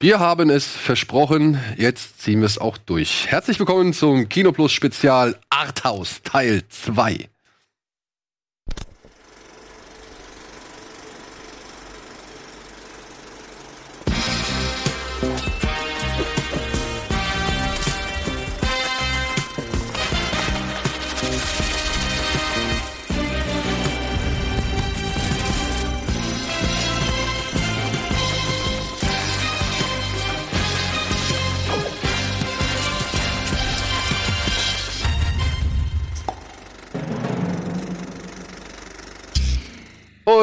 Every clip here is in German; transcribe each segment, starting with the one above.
Wir haben es versprochen, jetzt ziehen wir es auch durch. Herzlich willkommen zum Kinoplus Spezial Arthouse Teil 2.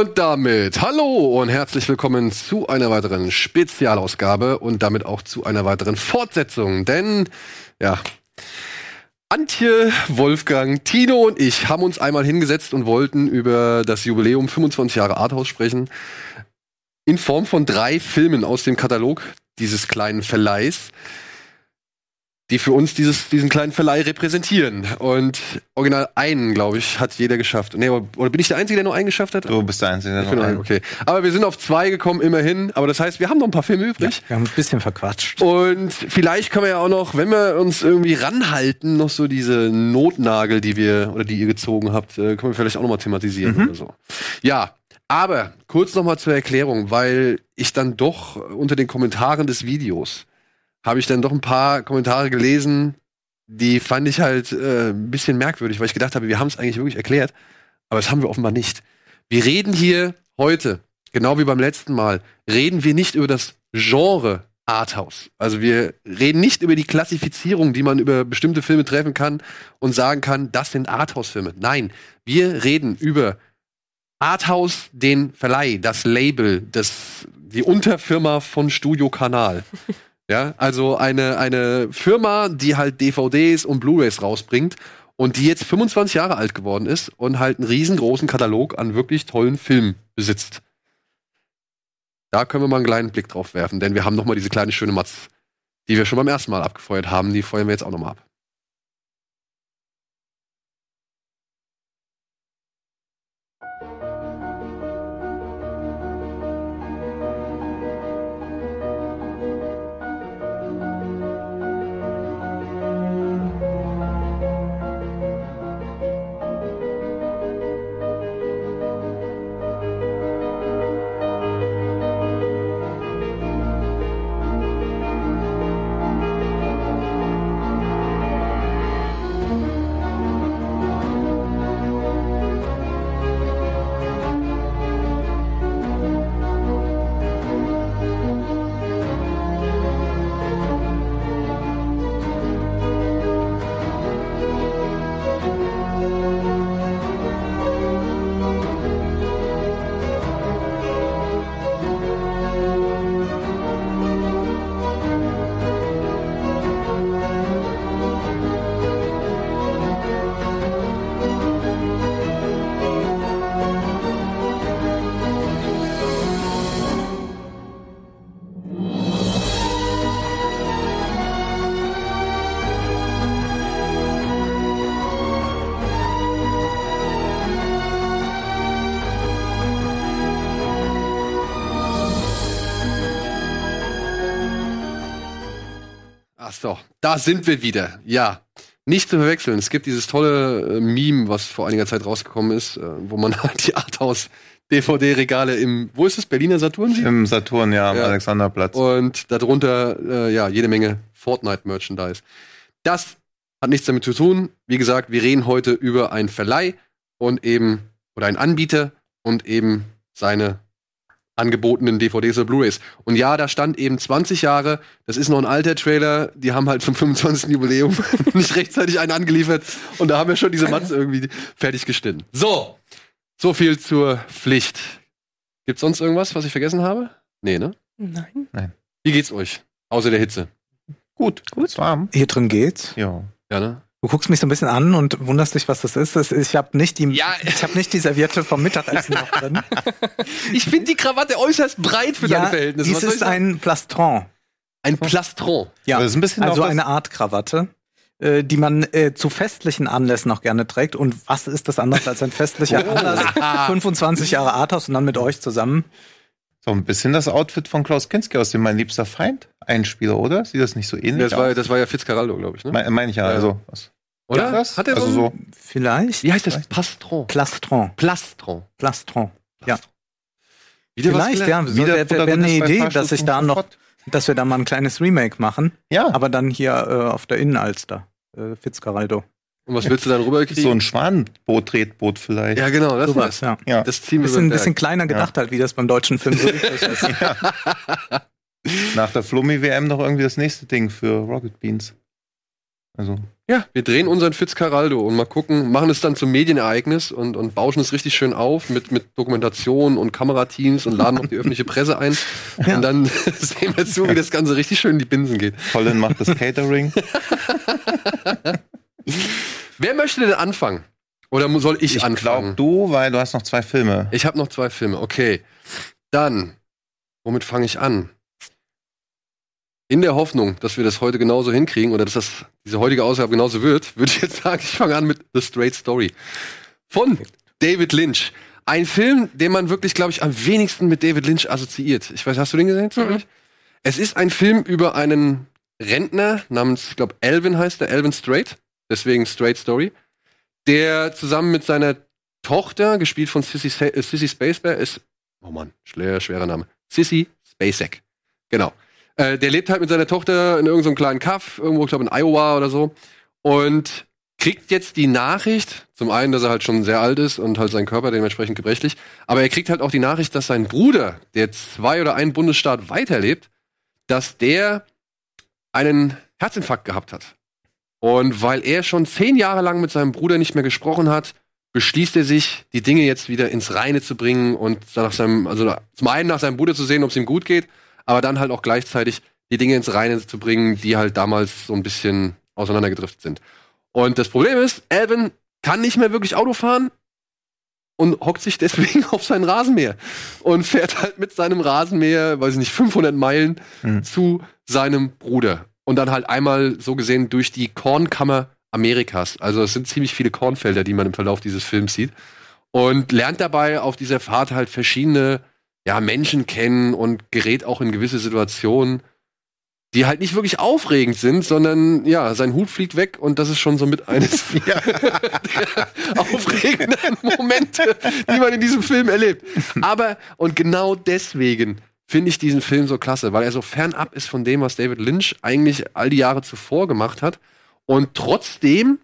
Und damit hallo und herzlich willkommen zu einer weiteren Spezialausgabe und damit auch zu einer weiteren Fortsetzung. Denn, ja, Antje, Wolfgang, Tino und ich haben uns einmal hingesetzt und wollten über das Jubiläum 25 Jahre Arthouse sprechen. In Form von drei Filmen aus dem Katalog dieses kleinen Verleihs die für uns dieses, diesen kleinen Verleih repräsentieren. Und original einen, glaube ich, hat jeder geschafft. Nee, oder bin ich der Einzige, der nur einen geschafft hat? Du bist der Einzige, der Ich noch bin einen. ein, okay. Aber wir sind auf zwei gekommen, immerhin. Aber das heißt, wir haben noch ein paar Filme übrig. Wir haben ein bisschen verquatscht. Und vielleicht können wir ja auch noch, wenn wir uns irgendwie ranhalten, noch so diese Notnagel, die wir oder die ihr gezogen habt, äh, können wir vielleicht auch noch mal thematisieren Mhm. oder so. Ja, aber kurz noch mal zur Erklärung, weil ich dann doch unter den Kommentaren des Videos habe ich dann doch ein paar Kommentare gelesen, die fand ich halt äh, ein bisschen merkwürdig, weil ich gedacht habe, wir haben es eigentlich wirklich erklärt, aber das haben wir offenbar nicht. Wir reden hier heute, genau wie beim letzten Mal, reden wir nicht über das Genre Arthouse. Also wir reden nicht über die Klassifizierung, die man über bestimmte Filme treffen kann und sagen kann, das sind Arthouse-Filme. Nein, wir reden über Arthouse, den Verleih, das Label, das, die Unterfirma von Studio Kanal. Ja, also eine, eine Firma, die halt DVDs und Blu-rays rausbringt und die jetzt 25 Jahre alt geworden ist und halt einen riesengroßen Katalog an wirklich tollen Filmen besitzt. Da können wir mal einen kleinen Blick drauf werfen, denn wir haben noch mal diese kleine schöne Matz, die wir schon beim ersten Mal abgefeuert haben, die feuern wir jetzt auch noch mal ab. So, da sind wir wieder. Ja, nicht zu verwechseln. Es gibt dieses tolle äh, Meme, was vor einiger Zeit rausgekommen ist, äh, wo man halt die Arthouse DVD-Regale im, wo ist es, Berliner Saturn? Im Saturn, ja, am Ja. Alexanderplatz. Und darunter, äh, ja, jede Menge Fortnite-Merchandise. Das hat nichts damit zu tun. Wie gesagt, wir reden heute über einen Verleih und eben, oder einen Anbieter und eben seine angebotenen DVDs oder Blu-rays. Und ja, da stand eben 20 Jahre, das ist noch ein alter Trailer, die haben halt zum 25. Jubiläum nicht rechtzeitig einen angeliefert und da haben wir schon diese Matze irgendwie fertig geschnitten. So, so viel zur Pflicht. Gibt's sonst irgendwas, was ich vergessen habe? Nee, ne? Nein. Wie geht's euch? Außer der Hitze. Gut, gut. Warm. Hier drin geht's. Ja. Ja, ne? Du guckst mich so ein bisschen an und wunderst dich, was das ist. Das- Ich habe nicht die, Ja. ich habe nicht die Serviette vom Mittagessen noch drin. Ich finde die Krawatte äußerst breit für deine Verhältnisse. dies ist ein Plastron. ein Plastron. Ja, Aber das ist ein bisschen also das- eine Art Krawatte, äh, die man äh, zu festlichen Anlässen auch gerne trägt. Und was ist das anders als ein festlicher Anlass? 25 Jahre Arthouse und dann mit euch zusammen. So ein bisschen das Outfit von Klaus Kinski aus dem Mein liebster Feind Einspieler, oder? Sieht das nicht so ähnlich Das war, aus? das war ja Fitzcarraldo, glaube ich, ne? Me- Meine ich ja, Ja. also. Was? Oder? Ja, das? Hat er also so, so. Vielleicht. Wie heißt das? Pastron. Plastron. Plastron. Plastron. Ja. Wieder Vielleicht, ja. So Wieder wäre wär eine Idee, dass ich da noch, dass wir da mal ein kleines Remake machen. Ja, Aber dann hier äh, auf der Innenalster. Äh, Fitzcarraldo. Und was willst du dann rüberkriegen? so ein Schwanenboot, Tretboot vielleicht. ja, genau, das Sowas, ist ja. Ja. das ziehen wir Bisschen, kleiner gedacht halt, wie das beim deutschen Film so ist. Nach der Flummi-WM noch irgendwie das nächste Ding für Rocket Beans. Also, Ja, wir drehen unseren Fitzcarraldo und mal gucken, machen es dann zum Medienereignis und, und bauschen es richtig schön auf mit, mit Dokumentation und Kamerateams und laden auch die öffentliche Presse ein. Ja. Und dann sehen wir zu, wie das Ganze richtig schön in die Binsen geht. Colin macht das Catering. Wer möchte denn anfangen? Oder soll ich, Ich anfangen? glaube du, weil du hast noch zwei Filme. Ich habe noch zwei Filme. Okay. Dann, womit fange ich an? In der Hoffnung, dass wir das heute genauso hinkriegen oder dass das diese heutige Ausgabe genauso wird, würde ich jetzt sagen, ich fange an mit The Straight Story von David Lynch. Ein Film, den man wirklich, glaube ich, am wenigsten mit David Lynch assoziiert. Ich weiß, hast du den gesehen? zufällig? Es ist ein Film über einen Rentner namens, ich glaube, Alvin heißt der, Alvin Straight, deswegen Straight Story, der zusammen mit seiner Tochter, gespielt von Sissy, äh, Sissy Spaceball, ist, oh Mann, schwer, schwerer Name, Sissy Spacek, genau. Äh, der lebt halt mit seiner Tochter in irgendeinem kleinen Kaff, irgendwo, ich glaube, in Iowa oder so, und kriegt jetzt die Nachricht, zum einen, dass er halt schon sehr alt ist und halt sein Körper dementsprechend gebrechlich, aber er kriegt halt auch die Nachricht, dass sein Bruder, der zwei oder einen Bundesstaat weiterlebt, dass der einen Herzinfarkt gehabt hat. Und weil er schon zehn Jahre lang mit seinem Bruder nicht mehr gesprochen hat, beschließt er sich, die Dinge jetzt wieder ins Reine zu bringen und nach seinem, also zum einen nach seinem Bruder zu sehen, ob es ihm gut geht, aber dann halt auch gleichzeitig die Dinge ins Reine zu bringen, die halt damals so ein bisschen auseinandergedriftet sind. Und das Problem ist, Alvin kann nicht mehr wirklich Auto fahren und hockt sich deswegen auf sein Rasenmäher und fährt halt mit seinem Rasenmäher, weiß ich nicht, 500 Meilen Hm. zu seinem Bruder. Und dann halt einmal so gesehen durch die Kornkammer Amerikas. Also es sind ziemlich viele Kornfelder, die man im Verlauf dieses Films sieht. Und lernt dabei auf dieser Fahrt halt verschiedene ja, Menschen kennen und gerät auch in gewisse Situationen, die halt nicht wirklich aufregend sind, sondern ja, sein Hut fliegt weg und das ist schon so mit eines der aufregenden Momente, die man in diesem Film erlebt. Aber, und genau deswegen finde ich diesen Film so klasse, weil er so fernab ist von dem, was David Lynch eigentlich all die Jahre zuvor gemacht hat und trotzdem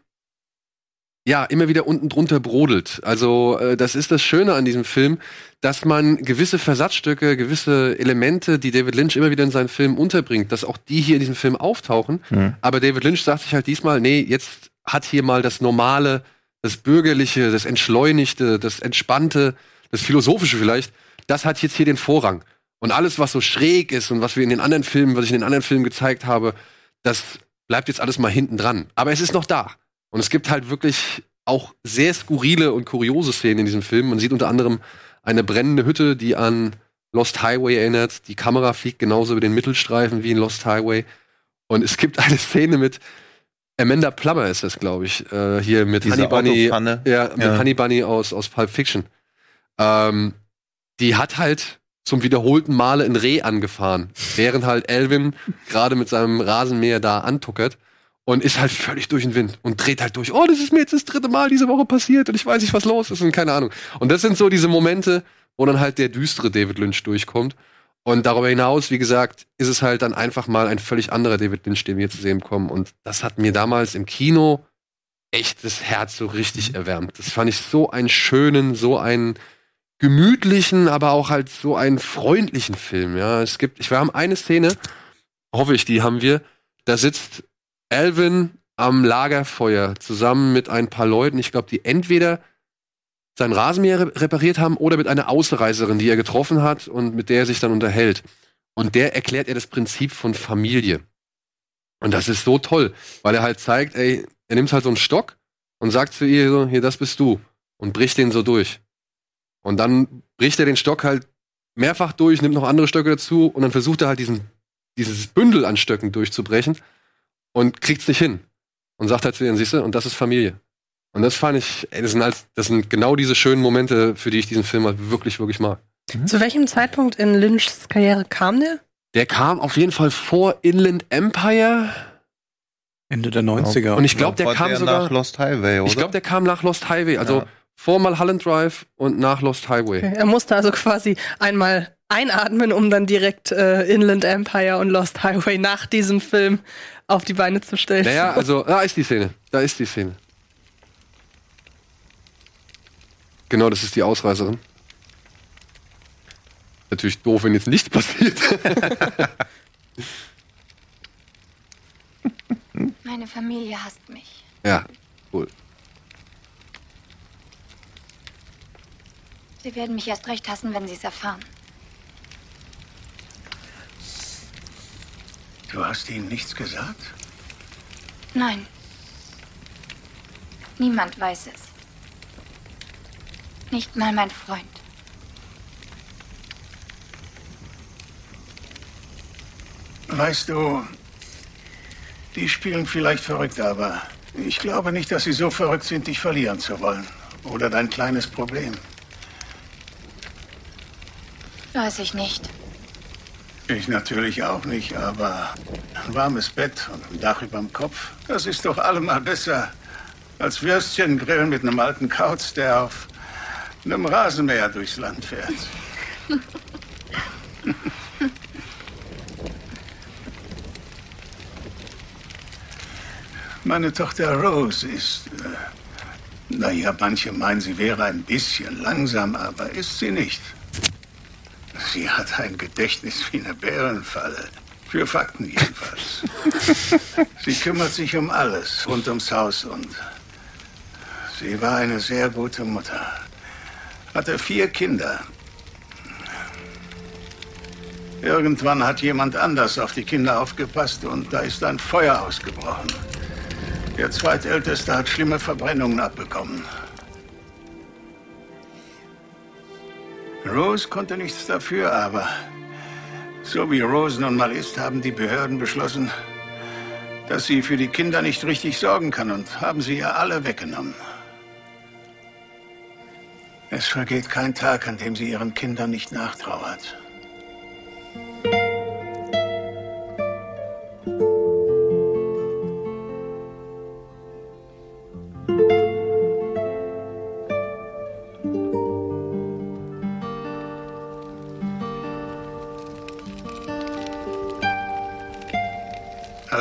ja immer wieder unten drunter brodelt. Also äh, das ist das Schöne an diesem Film, dass man gewisse Versatzstücke, gewisse Elemente, die David Lynch immer wieder in seinen Filmen unterbringt, dass auch die hier in diesem Film auftauchen. Hm. Aber David Lynch sagt sich halt diesmal, nee, jetzt hat hier mal das Normale, das Bürgerliche, das Entschleunigte, das Entspannte, das Philosophische vielleicht, das hat jetzt hier den Vorrang. Und alles, was so schräg ist und was wir in den anderen Filmen, was ich in den anderen Filmen gezeigt habe, das bleibt jetzt alles mal hinten dran. Aber es ist noch da. Und es gibt halt wirklich auch sehr skurrile und kuriose Szenen in diesem Film. Man sieht unter anderem eine brennende Hütte, die an Lost Highway erinnert. Die Kamera fliegt genauso über den Mittelstreifen wie in Lost Highway. Und es gibt eine Szene mit Amanda Plummer ist das, glaube ich, äh, hier mit Diese Honey Bunny. Ja, mit Ja. Honey Bunny aus, aus Pulp Fiction. Ähm, die hat halt zum wiederholten Male ein Reh angefahren, während halt Elvin gerade mit seinem Rasenmäher da antuckert und ist halt völlig durch den Wind und dreht halt durch. Oh, das ist mir jetzt das dritte Mal diese Woche passiert und ich weiß nicht, was los ist und keine Ahnung. Und das sind so diese Momente, wo dann halt der düstere David Lynch durchkommt. Und darüber hinaus, wie gesagt, ist es halt dann einfach mal ein völlig anderer David Lynch, den wir zu sehen bekommen. Und das hat mir damals im Kino echt das Herz so richtig erwärmt. Das fand ich so einen schönen, so einen gemütlichen, aber auch halt so einen freundlichen Film. Ja, es gibt, ich wir haben eine Szene, hoffe ich, die haben wir. Da sitzt Alvin am Lagerfeuer zusammen mit ein paar Leuten. Ich glaube, die entweder sein Rasenmäher re- repariert haben oder mit einer Ausreiserin, die er getroffen hat und mit der er sich dann unterhält. Und der erklärt er das Prinzip von Familie. Und das ist so toll, weil er halt zeigt, ey, er nimmt halt so einen Stock und sagt zu ihr so, hier, das bist du. Und bricht den so durch. Und dann bricht er den Stock halt mehrfach durch, nimmt noch andere Stöcke dazu und dann versucht er halt diesen, dieses Bündel an Stöcken durchzubrechen und kriegt's nicht hin. Und sagt halt zu ihr, siehst du, und das ist Familie. Und das fand ich, ey, das sind halt, das sind genau diese schönen Momente, für die ich diesen Film halt wirklich, wirklich mag. Zu welchem Zeitpunkt in Lynchs Karriere kam der? Der kam auf jeden Fall vor Inland Empire. Ende der 90er. Und ich glaube, der kam der sogar. nach Lost Highway, oder? ich glaube, der kam nach Lost Highway. Also Ja. Vor Mulholland Drive und nach Lost Highway. Okay. Er musste also quasi einmal einatmen, um dann direkt äh, Inland Empire und Lost Highway nach diesem Film auf die Beine zu stellen. Naja, also, da ist die Szene. Da ist die Szene. Genau, das ist die Ausreißerin. Natürlich doof, wenn jetzt nichts passiert. Meine Familie hasst mich. ja, cool. Sie werden mich erst recht hassen, wenn sie es erfahren. Du hast ihnen nichts gesagt? Nein. Niemand weiß es. Nicht mal mein Freund. Weißt du, die spielen vielleicht verrückt, aber ich glaube nicht, dass sie so verrückt sind, dich verlieren zu wollen. Oder dein kleines Problem. Weiß ich nicht. Ich natürlich auch nicht, aber ein warmes Bett und ein Dach überm Kopf, das ist doch allemal besser als Würstchen grillen mit einem alten Kauz, der auf einem Rasenmäher durchs Land fährt. Meine Tochter Rose ist, äh, naja, manche meinen, sie wäre ein bisschen langsam, aber ist sie nicht. Sie hat ein Gedächtnis wie eine Bärenfalle. Für Fakten jedenfalls. sie kümmert sich um alles rund ums Haus und sie war eine sehr gute Mutter. Hatte vier Kinder. Irgendwann hat jemand anders auf die Kinder aufgepasst und da ist ein Feuer ausgebrochen. Der zweitälteste hat schlimme Verbrennungen abbekommen. Rose konnte nichts dafür, aber so wie Rose nun mal ist, haben die Behörden beschlossen, dass sie für die Kinder nicht richtig sorgen kann und haben sie ihr alle weggenommen. Es vergeht kein Tag, an dem sie ihren Kindern nicht nachtrauert.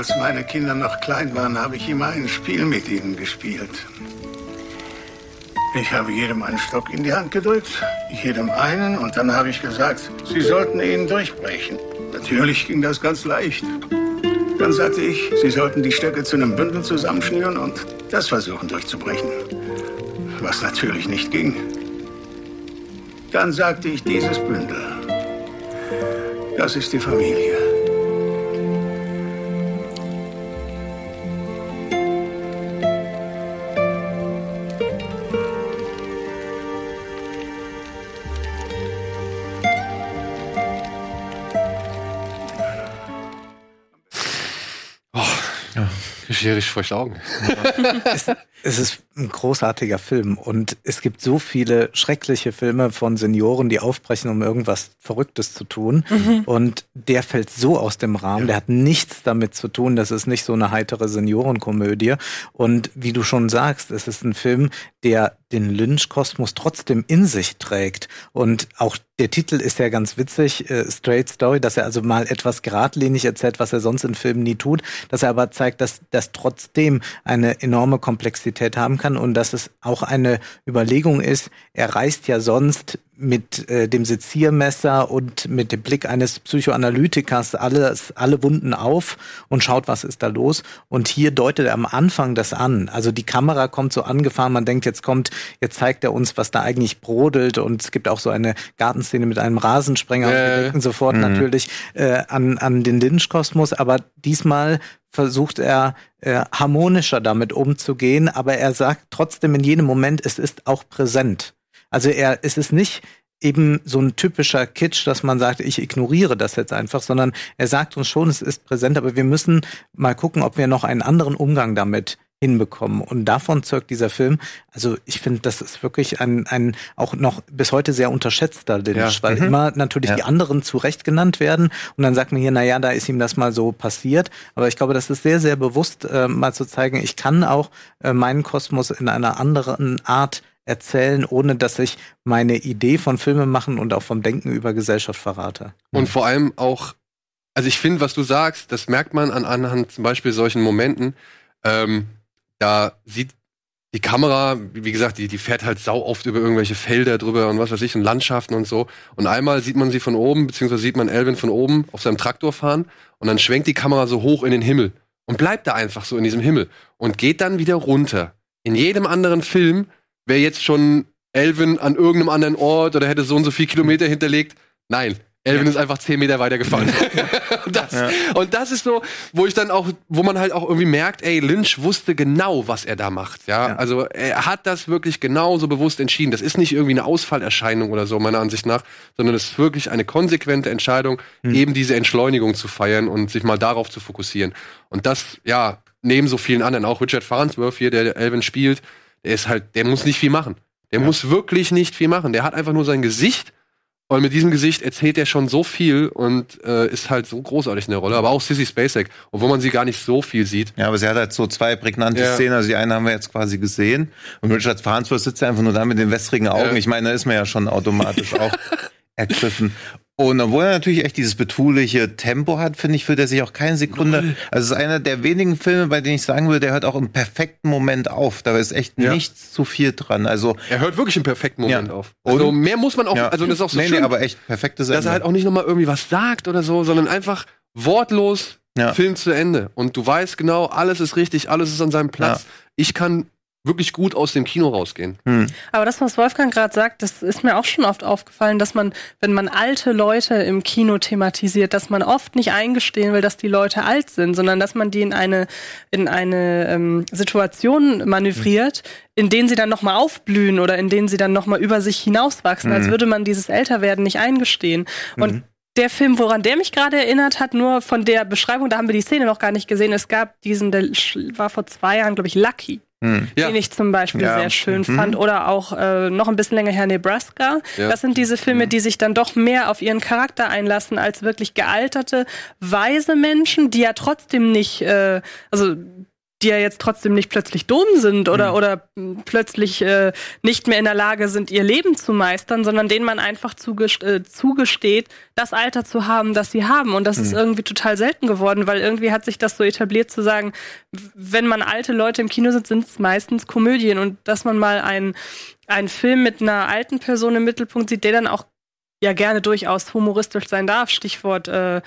Als meine Kinder noch klein waren, habe ich immer ein Spiel mit ihnen gespielt. Ich habe jedem einen Stock in die Hand gedrückt, jedem einen, und dann habe ich gesagt, sie sollten ihn durchbrechen. Natürlich ging das ganz leicht. Dann sagte ich, sie sollten die Stöcke zu einem Bündel zusammenschnüren und das versuchen durchzubrechen. Was natürlich nicht ging. Dann sagte ich, dieses Bündel, das ist die Familie. Kriege richtig feuchte Augen. Es ist ein großartiger Film und es gibt so viele schreckliche Filme von Senioren, die aufbrechen, um irgendwas Verrücktes zu tun. Und der fällt so aus dem Rahmen. Der hat nichts damit zu tun. Das ist nicht so eine heitere Seniorenkomödie. Und wie du schon sagst, es ist ein Film, der den Lynch-Kosmos trotzdem in sich trägt. Und auch der Titel ist ja ganz witzig, äh, Straight Story, dass er also mal etwas geradlinig erzählt, was er sonst in Filmen nie tut, dass er aber zeigt, dass das trotzdem eine enorme Komplexität haben kann und dass es auch eine Überlegung ist, er reißt ja sonst mit äh, dem Seziermesser und mit dem Blick eines Psychoanalytikers alles, alle Wunden auf und schaut, was ist da los. Und hier deutet er am Anfang das an. Also die Kamera kommt so angefahren, man denkt, jetzt kommt, jetzt zeigt er uns, was da eigentlich brodelt. Und es gibt auch so eine Gartenszene mit einem Rasensprenger. und wir Äh. denken sofort natürlich äh, an, an den Lynch-Kosmos, aber diesmal versucht er äh, harmonischer damit umzugehen, aber er sagt trotzdem in jedem Moment, es ist auch präsent. Also er, es ist nicht eben so ein typischer Kitsch, dass man sagt, ich ignoriere das jetzt einfach, sondern er sagt uns schon, es ist präsent, aber wir müssen mal gucken, ob wir noch einen anderen Umgang damit hinbekommen. Und davon zeugt dieser Film. Also ich finde, das ist wirklich ein, ein auch noch bis heute sehr unterschätzter Lynch, Ja. weil immer natürlich Ja. die anderen zurecht genannt werden. Und dann sagt man hier, na ja, da ist ihm das mal so passiert. Aber ich glaube, das ist sehr, sehr bewusst, äh, mal zu zeigen, ich kann auch äh, meinen Kosmos in einer anderen Art erzählen, ohne dass ich meine Idee von Filme machen und auch vom Denken über Gesellschaft verrate. Und vor allem auch, also ich finde, was du sagst, das merkt man an anhand zum Beispiel solchen Momenten. Ähm, da sieht die Kamera, wie gesagt, die, die fährt halt sau oft über irgendwelche Felder drüber und was weiß ich, und Landschaften und so. Und einmal sieht man sie von oben, beziehungsweise sieht man Elvin von oben auf seinem Traktor fahren und dann schwenkt die Kamera so hoch in den Himmel und bleibt da einfach so in diesem Himmel und geht dann wieder runter. In jedem anderen Film wäre jetzt schon Elvin an irgendeinem anderen Ort oder hätte so und so viel Kilometer hinterlegt. Nein, Elvin ist einfach zehn Meter weiter gefahren. und, das, Ja. und das ist so, wo ich dann auch, wo man halt auch irgendwie merkt, ey, Lynch wusste genau, was er da macht. Ja, Ja. also er hat das wirklich genauso bewusst entschieden. Das ist nicht irgendwie eine Ausfallerscheinung oder so, meiner Ansicht nach, sondern es ist wirklich eine konsequente Entscheidung, eben diese Entschleunigung zu feiern und sich mal darauf zu fokussieren. Und das, ja, neben so vielen anderen, auch Richard Farnsworth hier, der Elvin spielt, der ist halt, der muss nicht viel machen. Der muss wirklich nicht viel machen. Der hat einfach nur sein Gesicht und mit diesem Gesicht erzählt er schon so viel und äh, ist halt so großartig in der Rolle. Aber auch Sissy Spacek, obwohl man sie gar nicht so viel sieht. Ja, aber sie hat halt so zwei prägnante Ja. Szenen. Also die eine haben wir jetzt quasi gesehen. Und Richard Farnsworth sitzt einfach nur da mit den wässrigen Augen. Ja. Ich meine, da ist man ja schon automatisch auch ergriffen. Und obwohl er natürlich echt dieses betuliche Tempo hat, finde ich, fühlt er sich auch keine Sekunde. Also es ist einer der wenigen Filme, bei denen ich sagen würde, der hört auch im perfekten Moment auf. Da ist echt Ja. nichts zu viel dran. Also Er hört wirklich im perfekten Moment Ja. auf. Also Und- mehr muss man auch, ja. also das ist auch so nee, schön, nee, aber echt perfektes dass er halt auch nicht nochmal irgendwie was sagt oder so, sondern einfach wortlos. Film zu Ende. Und du weißt genau, alles ist richtig, alles ist an seinem Platz. Ich kann wirklich gut aus dem Kino rausgehen. Hm. Aber das, was Wolfgang gerade sagt, das ist mir auch schon oft aufgefallen, dass man, wenn man alte Leute im Kino thematisiert, dass man oft nicht eingestehen will, dass die Leute alt sind, sondern dass man die in eine, in eine ähm, Situation manövriert, in denen sie dann nochmal aufblühen oder in denen sie dann nochmal über sich hinauswachsen, als Mhm. würde man dieses Älterwerden nicht eingestehen. Und der Film, woran der mich gerade erinnert hat, nur von der Beschreibung, da haben wir die Szene noch gar nicht gesehen. Es gab diesen, der war vor zwei Jahren, glaube ich, Lucky Hm. Ja. den ich zum Beispiel Ja. sehr schön Mhm. fand. Oder auch äh, noch ein bisschen länger her Nebraska. Ja. Das sind diese Filme, die sich dann doch mehr auf ihren Charakter einlassen als wirklich gealterte, weise Menschen, die ja trotzdem nicht, äh, also die ja jetzt trotzdem nicht plötzlich dumm sind oder, oder mh, plötzlich äh, nicht mehr in der Lage sind, ihr Leben zu meistern, sondern denen man einfach zugest äh, zugesteht, das Alter zu haben, das sie haben. Und das ist irgendwie total selten geworden, weil irgendwie hat sich das so etabliert zu sagen, wenn man alte Leute im Kino sind, sind es meistens Komödien. Und dass man mal einen, einen Film mit einer alten Person im Mittelpunkt sieht, der dann auch ja gerne durchaus humoristisch sein darf. Stichwort äh,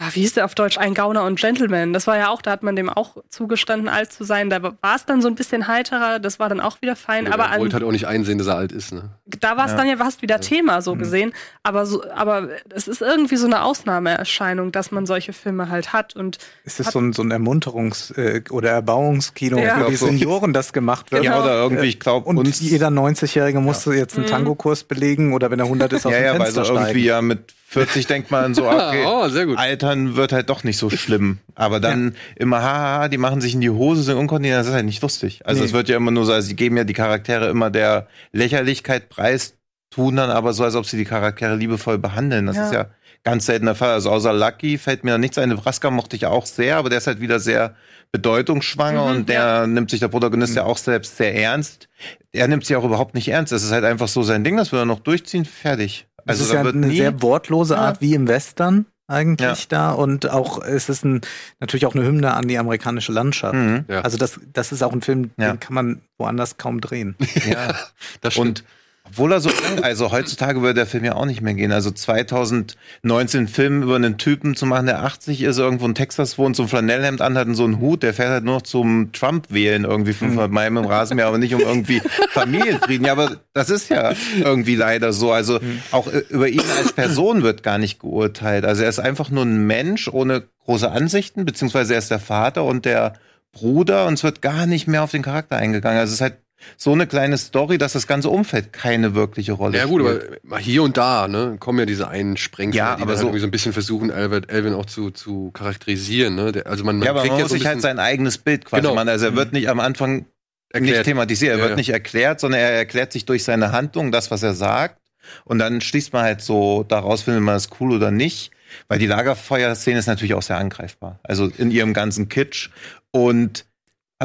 ah, wie hieß der auf Deutsch? Ein Gauner und Gentleman. Das war ja auch, da hat man dem auch zugestanden, alt zu sein. Da war es dann so ein bisschen heiterer, das war dann auch wieder fein. Oder aber er an, wollte halt auch nicht einsehen, dass er alt ist. Ne? da war es Ja. dann ja fast wieder Thema, so Mhm. gesehen. Aber so, aber es ist irgendwie so eine Ausnahmeerscheinung, dass man solche Filme halt hat. Und Es ist so ein, so ein Ermunterungs- äh, oder Erbauungskino Ja. für die. Senioren, das gemacht wird. Ja, oder irgendwie, ich glaube, Und uns. jeder 90-Jährige musste jetzt einen Mhm. Tangokurs belegen oder wenn er 100 ist, aus ja, dem ja, weil Fenster so irgendwie ja mit 40 denkt man so, okay, Oh, sehr gut. Altern wird halt doch nicht so schlimm. Aber dann immer, haha, die machen sich in die Hose, sind unkontinent, das ist halt nicht lustig. Also Nee. es wird ja immer nur so, also sie geben ja die Charaktere immer der Lächerlichkeit preis, tun dann aber so, als ob sie die Charaktere liebevoll behandeln. Das Ja. ist ja ganz selten der Fall. Also außer Lucky fällt mir da nichts ein. Nebraska mochte ich auch sehr, aber der ist halt wieder sehr bedeutungsschwanger Mhm, und der nimmt sich der Protagonist ja auch selbst sehr ernst. Er nimmt sich auch überhaupt nicht ernst. Das ist halt einfach so sein Ding, das will er noch durchziehen, fertig. Also es ist ja wird eine sehr wortlose Ja. Art wie im Western eigentlich Ja. da und auch es ist ein, natürlich auch eine Hymne an die amerikanische Landschaft. Mhm. Ja. Also das, das ist auch ein Film, Ja. den kann man woanders kaum drehen. Ja. Das stimmt. Und obwohl er so lang, also heutzutage würde der Film ja auch nicht mehr gehen. Also 2019 einen Film über einen Typen zu machen, der 80 ist, irgendwo in Texas wohnt, so ein Flanellhemd anhat und so einen Hut, der fährt halt nur noch zum Trump wählen, irgendwie 500 Meilen im Rasenmäher, aber nicht um irgendwie Familienfrieden. Ja, aber das ist ja irgendwie leider so. Also auch äh, über ihn als Person wird gar nicht geurteilt. Also er ist einfach nur ein Mensch ohne große Ansichten, beziehungsweise er ist der Vater und der Bruder und es wird gar nicht mehr auf den Charakter eingegangen. Also es ist halt so eine kleine Story, dass das ganze Umfeld keine wirkliche Rolle Ja gut, spielt. aber hier und da, ne, kommen ja diese einen Ja, die aber so- halt irgendwie so ein bisschen versuchen, Albert Elvin auch zu, zu charakterisieren, ne? Der, also man, man ja, aber man ja muss so sich halt sein eigenes Bild quasi Genau. machen. Also er wird nicht am Anfang erklärt. nicht thematisiert, er Ja, wird nicht erklärt, sondern er erklärt sich durch seine Handlung, das, was er sagt. Und dann schließt man halt so daraus, findet man das cool oder nicht. Weil die Lagerfeuer-Szene ist natürlich auch sehr angreifbar. Also in ihrem ganzen Kitsch. Und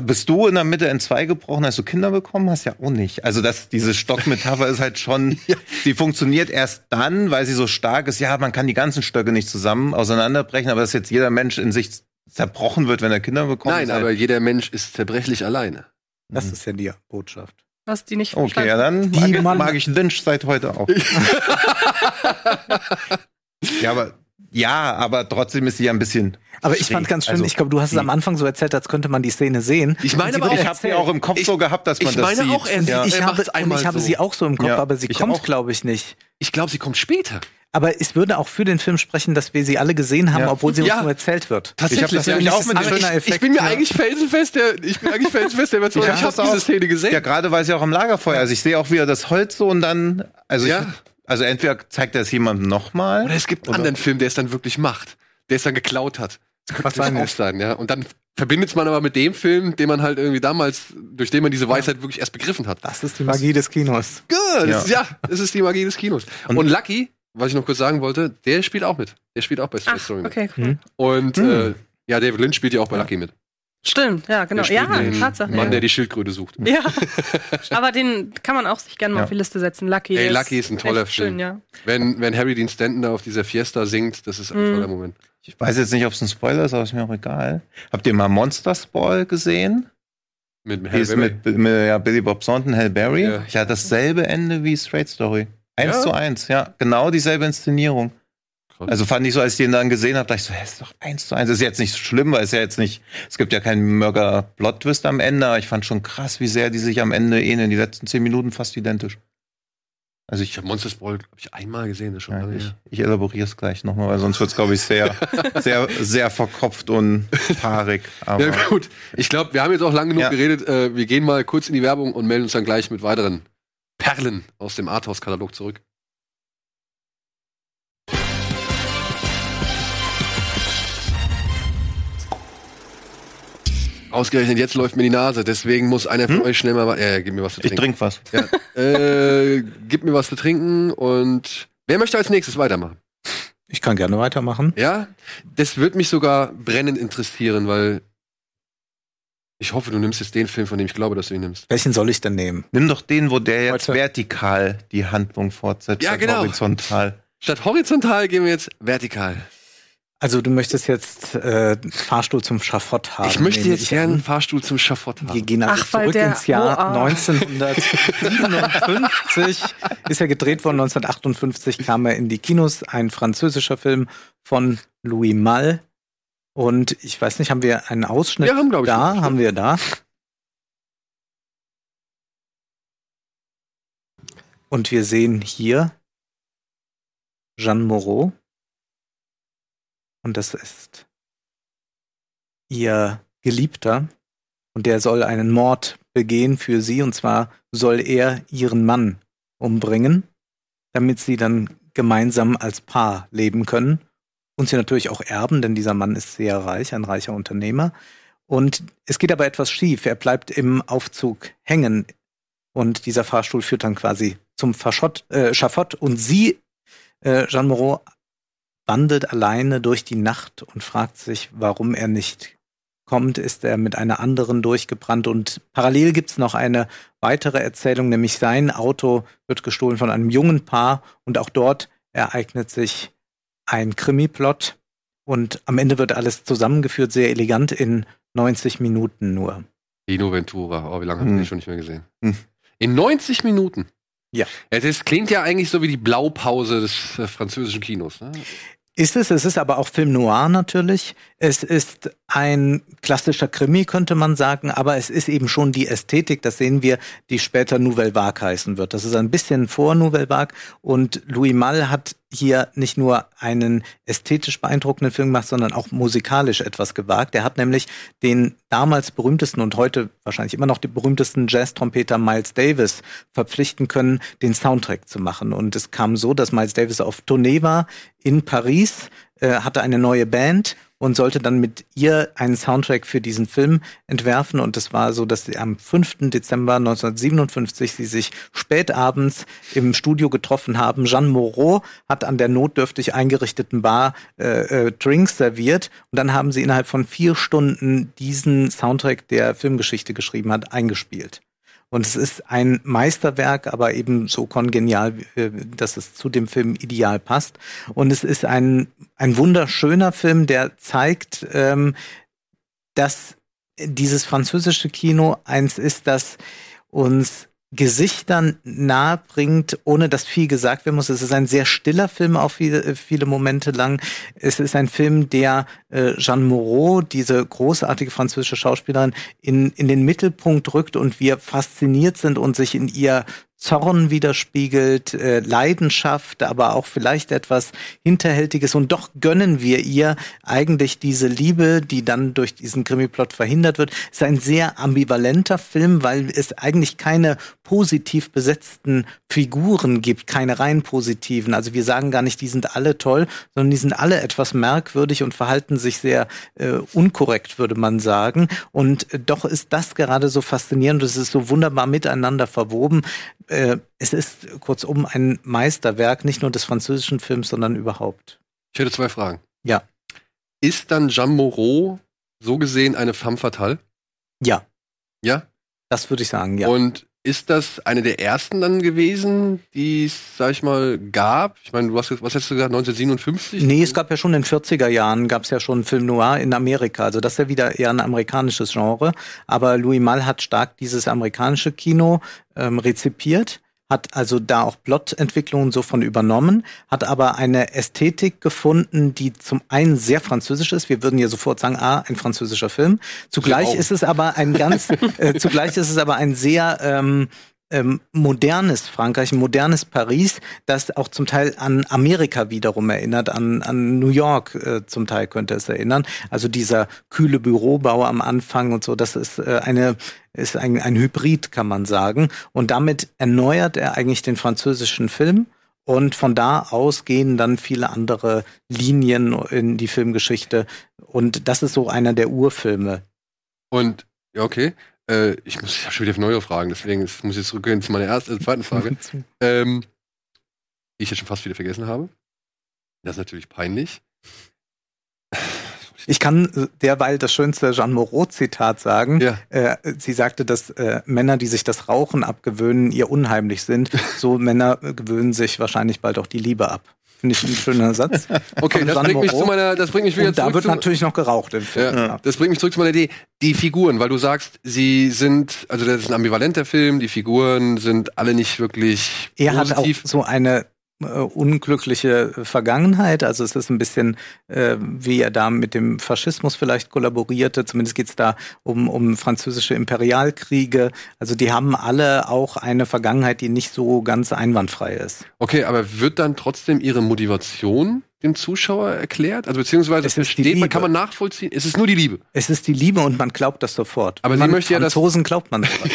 bist du in der Mitte in zwei gebrochen, als du Kinder bekommen hast? Ja auch nicht. Also das, diese Stockmetapher ist halt schon, die funktioniert erst dann, weil sie so stark ist. Ja, man kann die ganzen Stöcke nicht zusammen auseinanderbrechen, aber dass jetzt jeder Mensch in sich zerbrochen wird, wenn er Kinder bekommt. Nein, halt, aber jeder Mensch ist zerbrechlich alleine. Das Mhm. ist ja die Botschaft. Was die nicht Okay, ja, dann mag mag ich Lynch seit heute auch. ja, aber ja, aber trotzdem ist sie ja ein bisschen. Aber ich schräg. fand ganz schön, Also, ich glaube, du hast es am Anfang so erzählt, als könnte man die Szene sehen. Ich meine aber auch- Ich habe sie auch im Kopf Ich- so gehabt, dass man ich das meine sieht. auch, er- ja. ich er habe, einmal ich habe so. sie auch so im Kopf, Ja, aber sie ich kommt, auch. glaube ich, nicht. Ich glaube, sie kommt später. Aber es würde auch für den Film sprechen, dass wir sie alle gesehen haben, Ja. obwohl sie uns Ja. nur erzählt wird. Tatsächlich, Ich das ja, nämlich ich- auch mit ich, schöner ich Effekt, bin mir ja. eigentlich felsenfest, der, ich bin eigentlich felsenfest der Überzeugung, Ja, ich habe diese. Szene gesehen. Ja, gerade weil sie auch am Lagerfeuer. Also ich sehe auch wieder das Holz so und dann, also Ja. ich, also entweder zeigt er es jemandem nochmal. Oder es gibt einen anderen Film, der es dann wirklich macht, der es dann geklaut hat. Das könnte sein auch sein, ja. Und dann verbindet man aber mit dem Film, den man halt irgendwie damals, durch den man diese Weisheit wirklich erst begriffen hat. Das ist die Magie des Kinos. Gut, Ja. das ist, ja, das ist die Magie des Kinos. Und, Und- Lucky, was ich noch kurz sagen wollte, der spielt auch mit. Der spielt auch bei Ach, Story mit. okay, cool. Und Hm. äh, ja, David Lynch spielt ja auch bei Lucky mit. Stimmt, ja, genau. Ja, Tatsache. Mann, ja. der die Schildkröte sucht. Ja, aber den kann man auch sich gerne mal Ja. auf die Liste setzen. Lucky. Ey, Lucky ist ein toller Film. Schön, ja. Wenn, wenn Harry Dean Stanton da auf dieser Fiesta singt, das ist ein Mhm. toller Moment. Ich weiß jetzt nicht, ob es ein Spoiler ist, aber ist mir auch egal. Habt ihr mal Monsters Ball gesehen? Mit Halle ist Berry. mit, mit ja, Billy Bob Thornton, Halle Berry. Ja. Ja. dasselbe Ende wie Straight Story. Eins Ja? zu eins, ja. Genau dieselbe Inszenierung. Krass. Also fand ich so, als ich den dann gesehen habe, dachte ich so, hä, ist doch eins zu eins. Das ist jetzt nicht so schlimm, weil es ja jetzt nicht, es gibt ja keinen Murder-Plot-Twist am Ende, aber ich fand schon krass, wie sehr die sich am Ende ähneln. Die letzten zehn Minuten fast identisch. Also ich, Ich habe Monsters Ball, glaube ich, einmal gesehen, das schon ja, ich, ich elaboriere es gleich nochmal, weil sonst wird es, glaube ich, sehr, sehr, sehr verkopft und. Aber Ja, gut. Ich glaube, wir haben jetzt auch lang genug Ja. geredet. Äh, wir gehen mal kurz in die Werbung und melden uns dann gleich mit weiteren Perlen aus dem Arthouse-Katalog zurück. Ausgerechnet jetzt läuft mir die Nase, deswegen muss einer von euch schnell mal. ja, gib mir was zu ich trinken. trinke was. Ja. äh, gib mir was zu trinken und wer möchte als nächstes weitermachen? Ich kann gerne weitermachen. Ja, das wird mich sogar brennend interessieren, weil ich hoffe, du nimmst jetzt den Film, von dem ich glaube, dass du ihn nimmst. Welchen soll ich denn nehmen? Nimm doch den, wo der jetzt Heute. vertikal die Handlung fortsetzt, Ja, statt genau. horizontal. Statt horizontal gehen wir jetzt vertikal. Also du möchtest jetzt äh, Fahrstuhl zum Schafott haben. ich möchte jetzt gerne einen. Fahrstuhl zum Schafott Wir haben. gehen also Ach, weil zurück der- ins Jahr oh, ah. 1957. ist ja gedreht worden. 1958 kam er in die Kinos. Ein französischer Film von Louis Malle. Und ich weiß nicht, haben wir einen Ausschnitt Ja, haben, da? einen Ausschnitt. Haben wir da? Und wir sehen hier Jeanne Moreau. Und das ist ihr Geliebter. Und der soll einen Mord begehen für sie. Und zwar soll er ihren Mann umbringen, damit sie dann gemeinsam als Paar leben können. Und sie natürlich auch erben, denn dieser Mann ist sehr reich, ein reicher Unternehmer. Und es geht aber etwas schief. Er bleibt im Aufzug hängen. Und dieser Fahrstuhl führt dann quasi zum Verschott, äh, Schafott. Und sie, äh, Jeanne Moreau, wandelt alleine durch die Nacht und fragt sich, warum er nicht kommt. Ist er mit einer anderen durchgebrannt? Und parallel gibt's noch eine weitere Erzählung, nämlich sein Auto wird gestohlen von einem jungen Paar. Und auch dort ereignet sich ein Krimi-Plot. Und am Ende wird alles zusammengeführt, sehr elegant in 90 Minuten nur. Dino Ventura. Oh, wie lange haben wir Hm. den schon nicht mehr gesehen? Hm. In 90 Minuten. Ja. ja. Das klingt ja eigentlich so wie die Blaupause des äh, französischen Kinos. Ne? Ist es, es ist aber auch Film noir natürlich. Es ist ein klassischer Krimi, könnte man sagen, aber es ist eben schon die Ästhetik, das sehen wir, die später Nouvelle Vague heißen wird. Das ist ein bisschen vor Nouvelle Vague und Louis Malle hat hier nicht nur einen ästhetisch beeindruckenden Film gemacht, sondern auch musikalisch etwas gewagt. Er hat nämlich den damals berühmtesten und heute wahrscheinlich immer noch den berühmtesten Jazz-Trompeter Miles Davis verpflichten können, den Soundtrack zu machen. Und es kam so, dass Miles Davis auf Tournee war in Paris, äh, hatte eine neue Band und sollte dann mit ihr einen Soundtrack für diesen Film entwerfen. Und es war so, dass sie am 5. Dezember 1957 sie sich spätabends im Studio getroffen haben. Jeanne Moreau hat an der notdürftig eingerichteten Bar äh, äh, Drinks serviert. Und dann haben sie innerhalb von vier Stunden diesen Soundtrack, der Filmgeschichte geschrieben hat, eingespielt. Und es ist ein Meisterwerk, aber eben so kongenial, äh, dass es zu dem Film ideal passt. Und es ist ein, ein wunderschöner Film, der zeigt, ähm, dass dieses französische Kino eins ist, das uns Gesichtern nahe bringt, ohne dass viel gesagt werden muss. Es ist ein sehr stiller Film, auch viele, viele Momente lang. Es ist ein Film, der äh, Jeanne Moreau, diese großartige französische Schauspielerin, in, in den Mittelpunkt rückt und wir fasziniert sind und sich in ihr Zorn widerspiegelt, äh, Leidenschaft, aber auch vielleicht etwas Hinterhältiges. Und doch gönnen wir ihr eigentlich diese Liebe, die dann durch diesen Krimiplot verhindert wird. Es ist ein sehr ambivalenter Film, weil es eigentlich keine positiv besetzten Figuren gibt, keine rein positiven. Also wir sagen gar nicht, die sind alle toll, sondern die sind alle etwas merkwürdig und verhalten sich sehr äh, unkorrekt, würde man sagen. Und äh, doch ist das gerade so faszinierend. Es ist so wunderbar miteinander verwoben äh, es ist kurzum ein Meisterwerk, nicht nur des französischen Films, sondern überhaupt. Ich hätte zwei Fragen. Ja. Ist dann Jean Moreau so gesehen eine femme fatale? Ja. Ja? Das würde ich sagen, ja. Und ist das eine der ersten dann gewesen, die es, sag ich mal, gab? Ich meine, was hast du gesagt, 1957? Nee, es gab ja schon in den 40er Jahren, gab es ja schon Film Noir in Amerika. Also das ist ja wieder eher ein amerikanisches Genre. Aber Louis Malle hat stark dieses amerikanische Kino ähm, rezipiert hat also da auch Plotentwicklungen so von übernommen, hat aber eine Ästhetik gefunden, die zum einen sehr französisch ist. Wir würden ja sofort sagen, ah, ein französischer Film. Zugleich ist es aber ein ganz, äh, zugleich ist es aber ein sehr ähm, ähm, modernes Frankreich, ein modernes Paris, das auch zum Teil an Amerika wiederum erinnert, an, an New York äh, zum Teil könnte es erinnern. Also dieser kühle Bürobau am Anfang und so, das ist äh, eine ist ein, ein Hybrid, kann man sagen. Und damit erneuert er eigentlich den französischen Film. Und von da aus gehen dann viele andere Linien in die Filmgeschichte. Und das ist so einer der Urfilme. Und, ja, okay. Äh, ich muss ich schon wieder neue Fragen, deswegen muss ich jetzt zurückgehen zu meiner ersten, äh, zweiten Frage. ähm, die ich jetzt schon fast wieder vergessen habe. Das ist natürlich peinlich. Ich kann äh, derweil das schönste Jean Moreau-Zitat sagen. Ja. Äh, sie sagte, dass äh, Männer, die sich das Rauchen abgewöhnen, ihr unheimlich sind. So Männer gewöhnen sich wahrscheinlich bald auch die Liebe ab. Finde ich ein schöner Satz. Okay, das bringt mich zu meiner, das bringt mich wieder Und da zurück wird zu, natürlich noch geraucht im Film. ja, Das bringt mich zurück zu meiner Idee. Die Figuren, weil du sagst, sie sind, also das ist ein ambivalenter Film, die Figuren sind alle nicht wirklich Er hat auch positiv. so eine unglückliche Vergangenheit. Also es ist ein bisschen, äh, wie er da mit dem Faschismus vielleicht kollaborierte. Zumindest geht es da um, um französische Imperialkriege. Also die haben alle auch eine Vergangenheit, die nicht so ganz einwandfrei ist. Okay, aber wird dann trotzdem ihre Motivation dem Zuschauer erklärt? Also beziehungsweise Es versteht man, kann man nachvollziehen? Es ist nur die Liebe. Es ist die Liebe und man glaubt das sofort. Aber sie man, möchte ja das- Franzosen glaubt man sofort.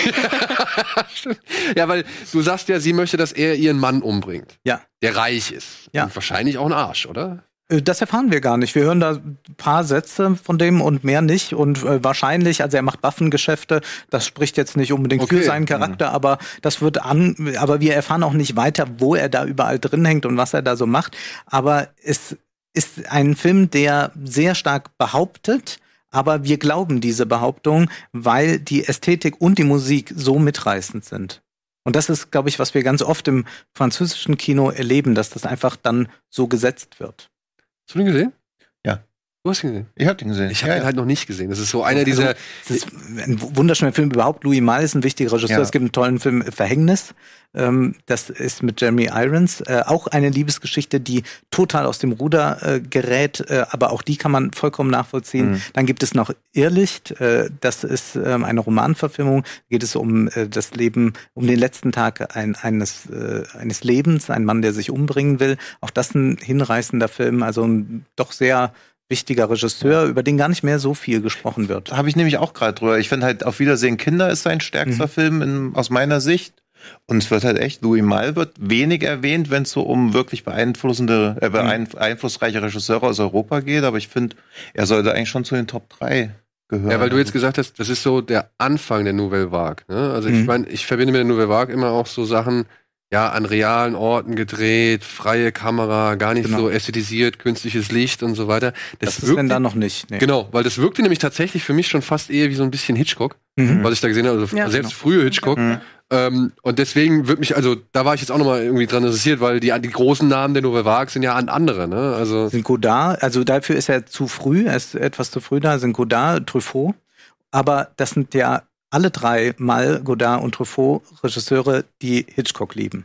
Ja, weil du sagst ja, sie möchte, dass er ihren Mann umbringt, ja. der reich ist. Ja. Und wahrscheinlich auch ein Arsch, oder? Äh, Das erfahren wir gar nicht. Wir hören da ein paar Sätze von dem und mehr nicht. Und äh, wahrscheinlich, also er macht Waffengeschäfte, das spricht jetzt nicht unbedingt Okay. für seinen Charakter, aber das wird an, aber wir erfahren auch nicht weiter, wo er da überall drin hängt und was er da so macht. Aber es ist ein Film, der sehr stark behauptet, aber wir glauben diese Behauptung, weil die Ästhetik und die Musik so mitreißend sind. Und das ist, glaube ich, was wir ganz oft im französischen Kino erleben, dass das einfach dann so gesetzt wird. Hast du den gesehen? Du hast ihn gesehen. Ich hab den gesehen. Ich habe ja, ihn halt noch nicht gesehen. Das ist so einer dieser. Es ist ein wunderschöner Film überhaupt. Louis Malle ist ein wichtiger Regisseur. Ja. Es gibt einen tollen Film äh, Verhängnis. Ähm, das ist mit Jeremy Irons. Äh, auch eine Liebesgeschichte, die total aus dem Ruder äh, gerät, äh, aber auch die kann man vollkommen nachvollziehen. Mhm. Dann gibt es noch Irrlicht. Äh, das ist ähm, eine Romanverfilmung. Da geht es um äh, das Leben, um den letzten Tag ein, eines, eines Lebens, ein Mann, der sich umbringen will. Auch das ein hinreißender Film, also ein doch sehr wichtiger Regisseur, über den gar nicht mehr so viel gesprochen wird. Habe ich nämlich auch gerade drüber. Ich finde halt, Auf Wiedersehen Kinder ist sein stärkster Mhm. Film in, aus meiner Sicht. Und es wird halt echt, Louis Malle wird wenig erwähnt, wenn es so um wirklich beeinflussende, äh, beein einflussreiche Regisseure aus Europa geht. Aber ich finde, er sollte eigentlich schon zu den Top 3 gehören. Ja, weil du jetzt gesagt hast, das ist so der Anfang der Nouvelle Vague. Ne? Also ich Mhm. meine, ich verbinde mit der Nouvelle Vague immer auch so Sachen, ja, an realen Orten gedreht, freie Kamera, gar nicht Genau. so ästhetisiert, künstliches Licht und so weiter. Das, ist wirkte- denn da noch nicht. Nee. Genau, weil das wirkte nämlich tatsächlich für mich schon fast eher wie so ein bisschen Hitchcock, Mhm. was ich da gesehen habe, also Ja. selbst frühe Hitchcock. Mhm. Ähm, und deswegen wird mich, also da war ich jetzt auch nochmal irgendwie dran interessiert, weil die, die großen Namen der Nouvelle Vague sind ja an andere, ne? Also Sind Godard, also dafür ist er zu früh, er ist etwas zu früh da, sind Godard, Truffaut. Aber das sind ja alle drei Mal Godard und Truffaut Regisseure, die Hitchcock lieben.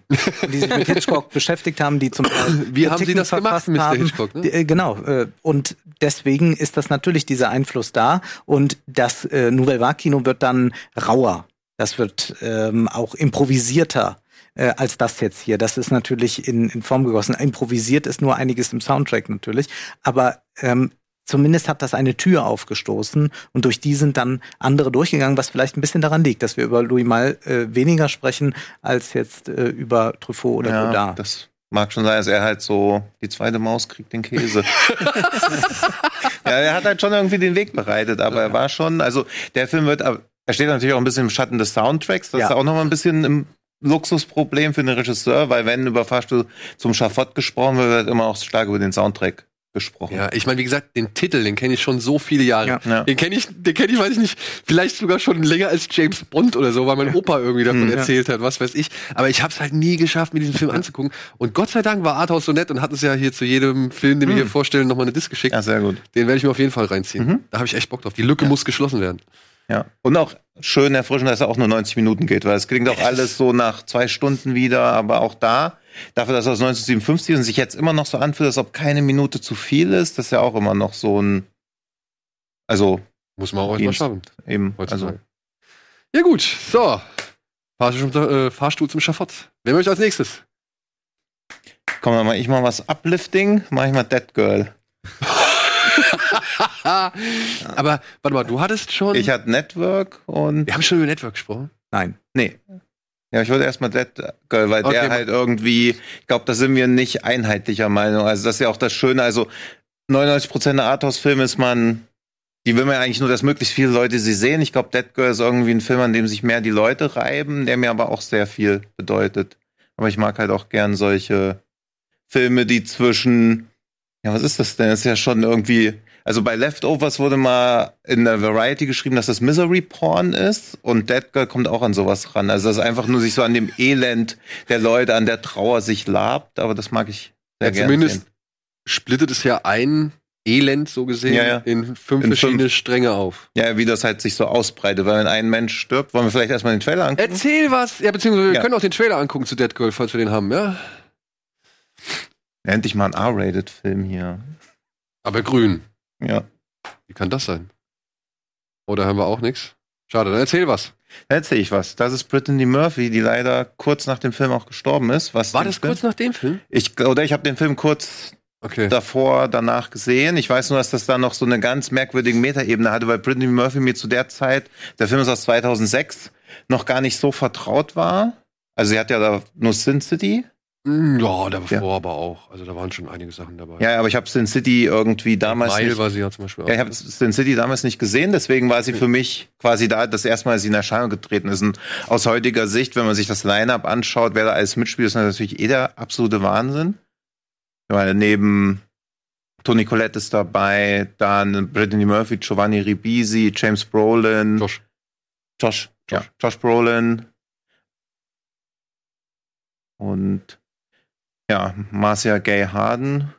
die sich mit Hitchcock beschäftigt haben, die zum Teil Wie haben Sie das gemacht, Mr. haben. Hitchcock, ne? Die, äh, Genau. äh, Und deswegen ist das natürlich dieser Einfluss da. Und das äh, Nouvelle Vague Kino wird dann rauer. Das wird ähm, auch improvisierter äh, als das jetzt hier. Das ist natürlich in, in Form gegossen. Improvisiert ist nur einiges im Soundtrack natürlich, aber ähm, zumindest hat das eine Tür aufgestoßen und durch die sind dann andere durchgegangen, was vielleicht ein bisschen daran liegt, dass wir über Louis Malle äh, weniger sprechen als jetzt äh, über Truffaut oder ja, Godard. das mag schon sein, dass er halt so, die zweite Maus kriegt den Käse. ja, er hat halt schon irgendwie den Weg bereitet, aber er war schon, also der Film wird, aber er steht natürlich auch ein bisschen im Schatten des Soundtracks. Das Ja. ist auch noch mal ein bisschen ein Luxusproblem für den Regisseur, weil wenn über Fahrstuhl zum Schafott gesprochen wird, wird immer auch stark über den Soundtrack gesprochen. Ja, ich meine, wie gesagt, den Titel, den kenne ich schon so viele Jahre. Ja. Ja. Den kenne ich, den kenne ich, weiß ich nicht, vielleicht sogar schon länger als James Bond oder so, weil mein Opa irgendwie davon Hm, ja. erzählt hat, was weiß ich. Aber ich habe es halt nie geschafft, mir diesen Film anzugucken. Und Gott sei Dank war Arthouse so nett und hat uns ja hier zu jedem Film, den wir hier vorstellen, nochmal eine Disc geschickt. Ja, sehr gut. Den werde ich mir auf jeden Fall reinziehen. Mhm. Da habe ich echt Bock drauf. Die Lücke Ja. muss geschlossen werden. Ja. Und auch schön erfrischend, dass er auch nur 90 Minuten geht, weil es klingt auch alles so nach zwei Stunden wieder, aber auch da, dafür, dass er aus 1957 ist und sich jetzt immer noch so anfühlt, als ob keine Minute zu viel ist, das ist ja auch immer noch so ein, also Muss man auch erstmal Dienst. schaffen. eben, Heutzutage. also Ja gut, so. Fahrstuhl, zum- äh, Fahrstuhl zum Schafott. Wer möchte als nächstes? komm, dann mach ich mal was Uplifting, mach ich mal Dead Girl. Aber warte mal, du hattest schon. Ich hatte Network und, wir haben schon über Network gesprochen. Nein. nee. Ja, ich wollte erstmal Dead Girl, weil Okay, der halt irgendwie, ich glaube, da sind wir nicht einheitlicher Meinung. Also das ist ja auch das Schöne. Also 99% der Arthouse-Filme ist man, die will man ja eigentlich nur, dass möglichst viele Leute sie sehen. Ich glaube, Dead Girl ist irgendwie ein Film, an dem sich mehr die Leute reiben, der mir aber auch sehr viel bedeutet. Aber ich mag halt auch gern solche Filme, die zwischen, ja, was ist das denn? Das ist ja schon irgendwie, also bei Leftovers wurde mal in der Variety geschrieben, dass das Misery Porn ist und Dead Girl kommt auch an sowas ran. Also das ist einfach nur sich so an dem Elend der Leute, an der Trauer sich labt, aber das mag ich sehr Ja, gerne. zumindest sehen. splittet es ja ein Elend, so gesehen, Ja, ja. in fünf In verschiedene Stränge auf. Ja, wie das halt sich so ausbreitet, weil wenn ein Mensch stirbt, wollen wir vielleicht erstmal den Trailer angucken? Erzähl was! Ja, beziehungsweise wir Ja. können auch den Trailer angucken zu Dead Girl, falls wir den haben, ja? Endlich mal ein R-Rated-Film hier. Aber grün. Ja. Wie kann das sein? Oder haben wir auch nichts? Schade, dann erzähl was. Da erzähl ich was. Das ist Brittany Murphy, die leider kurz nach dem Film auch gestorben ist. Was War das Film- kurz nach dem Film? Ich, oder ich habe den Film kurz Okay. davor, danach gesehen. Ich weiß nur, dass das da noch so eine ganz merkwürdige Metaebene hatte, weil Brittany Murphy mir zu der Zeit, der Film ist aus 2006, noch gar nicht so vertraut war. Also sie hat ja da nur Sin City. Mm, Ja, davor aber auch. Also da waren schon einige Sachen dabei. Ja, aber ich habe Sin City irgendwie damals Mile nicht, war sie ja zum Beispiel auch. ja, ich habe Sin City damals nicht gesehen, deswegen war sie für mich quasi da das erste Mal, als sie in Erscheinung getreten ist. Und aus heutiger Sicht, wenn man sich das Line-Up anschaut, wer da alles mitspielt, ist natürlich eh der absolute Wahnsinn. Ich meine, neben Toni Collette ist dabei, dann Brittany Murphy, Giovanni Ribisi, James Brolin, Josh. Josh, Josh. Ja, Josh Brolin und ja, Marcia Gay Harden.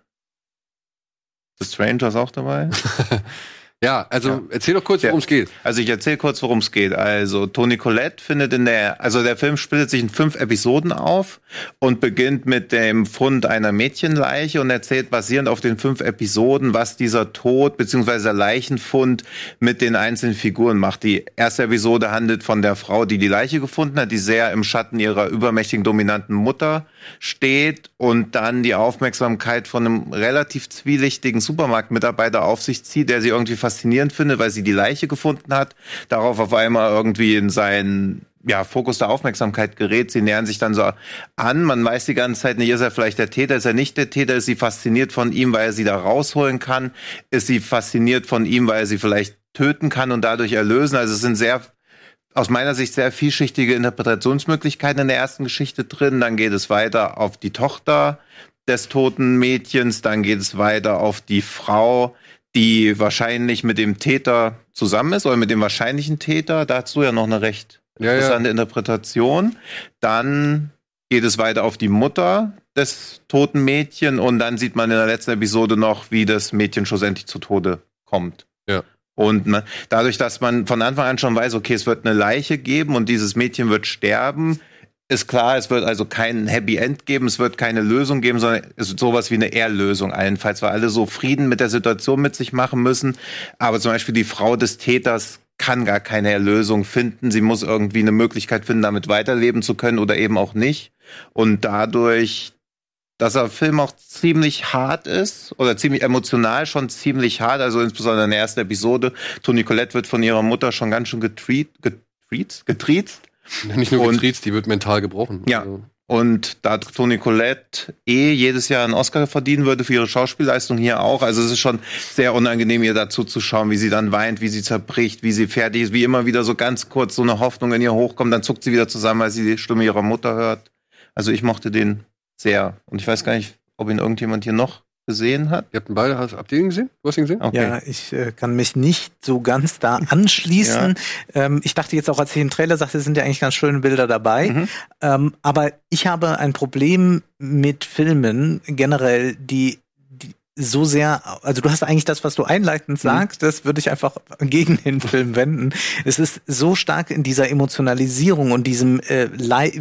The Stranger ist auch dabei. Ja, also Ja. erzähl doch kurz, worum es geht. Also ich erzähle kurz, worum es geht. Also Toni Collette findet in der, also der Film splittet sich in fünf Episoden auf und beginnt mit dem Fund einer Mädchenleiche und erzählt basierend auf den fünf Episoden, was dieser Tod bzw. Leichenfund mit den einzelnen Figuren macht. Die erste Episode handelt von der Frau, die die Leiche gefunden hat, die sehr im Schatten ihrer übermächtigen dominanten Mutter steht und dann die Aufmerksamkeit von einem relativ zwielichtigen Supermarktmitarbeiter auf sich zieht, der sie irgendwie faszinierend findet, weil sie die Leiche gefunden hat, darauf auf einmal irgendwie in seinen ja, Fokus der Aufmerksamkeit gerät. Sie nähern sich dann so an. Man weiß die ganze Zeit nicht, ist er vielleicht der Täter, ist er nicht der Täter, ist sie fasziniert von ihm, weil er sie da rausholen kann, ist sie fasziniert von ihm, weil er sie vielleicht töten kann und dadurch erlösen. Also es sind sehr aus meiner Sicht sehr vielschichtige Interpretationsmöglichkeiten in der ersten Geschichte drin. Dann geht es weiter auf die Tochter des toten Mädchens, dann geht es weiter auf die Frau, die wahrscheinlich mit dem Täter zusammen ist oder mit dem wahrscheinlichen Täter. Dazu ja noch eine recht Ja, ja. interessante Interpretation. Dann geht es weiter auf die Mutter des toten Mädchen und dann sieht man in der letzten Episode noch, wie das Mädchen schlussendlich zu Tode kommt. Ja. Und ne, dadurch, dass man von Anfang an schon weiß, okay, es wird eine Leiche geben und dieses Mädchen wird sterben, ist klar, es wird also kein Happy End geben, es wird keine Lösung geben, sondern es wird sowas wie eine Erlösung allenfalls, weil alle so Frieden mit der Situation mit sich machen müssen. Aber zum Beispiel die Frau des Täters kann gar keine Erlösung finden. Sie muss irgendwie eine Möglichkeit finden, damit weiterleben zu können oder eben auch nicht. Und dadurch, dass der Film auch ziemlich hart ist oder ziemlich emotional schon ziemlich hart, also insbesondere in der ersten Episode, Toni Collette wird von ihrer Mutter schon ganz schön getreat, getriezt, getriezt. Nicht nur getriezt, die wird mental gebrochen. Ja. Also, Und da Toni Collette eh jedes Jahr einen Oscar verdienen würde für ihre Schauspielleistung hier auch. Also es ist schon sehr unangenehm, ihr dazu zu schauen, wie sie dann weint, wie sie zerbricht, wie sie fertig ist, wie immer wieder so ganz kurz so eine Hoffnung in ihr hochkommt, dann zuckt sie wieder zusammen, weil sie die Stimme ihrer Mutter hört. Also ich mochte den sehr. Und ich weiß gar nicht, ob ihn irgendjemand hier noch gesehen hat. ihr habt ihn beide, habt ihr ihn gesehen? Du hast ihn gesehen? Okay. Ja, ich äh, kann mich nicht so ganz da anschließen. Ähm, ich dachte jetzt auch, als ich den Trailer sagte, sind ja eigentlich ganz schöne Bilder dabei. Mhm. Ähm, aber ich habe ein Problem mit Filmen generell, die, so sehr, also du hast eigentlich das, was du einleitend sagst, das würde ich einfach gegen den Film wenden. Es ist so stark in dieser Emotionalisierung und diesem äh,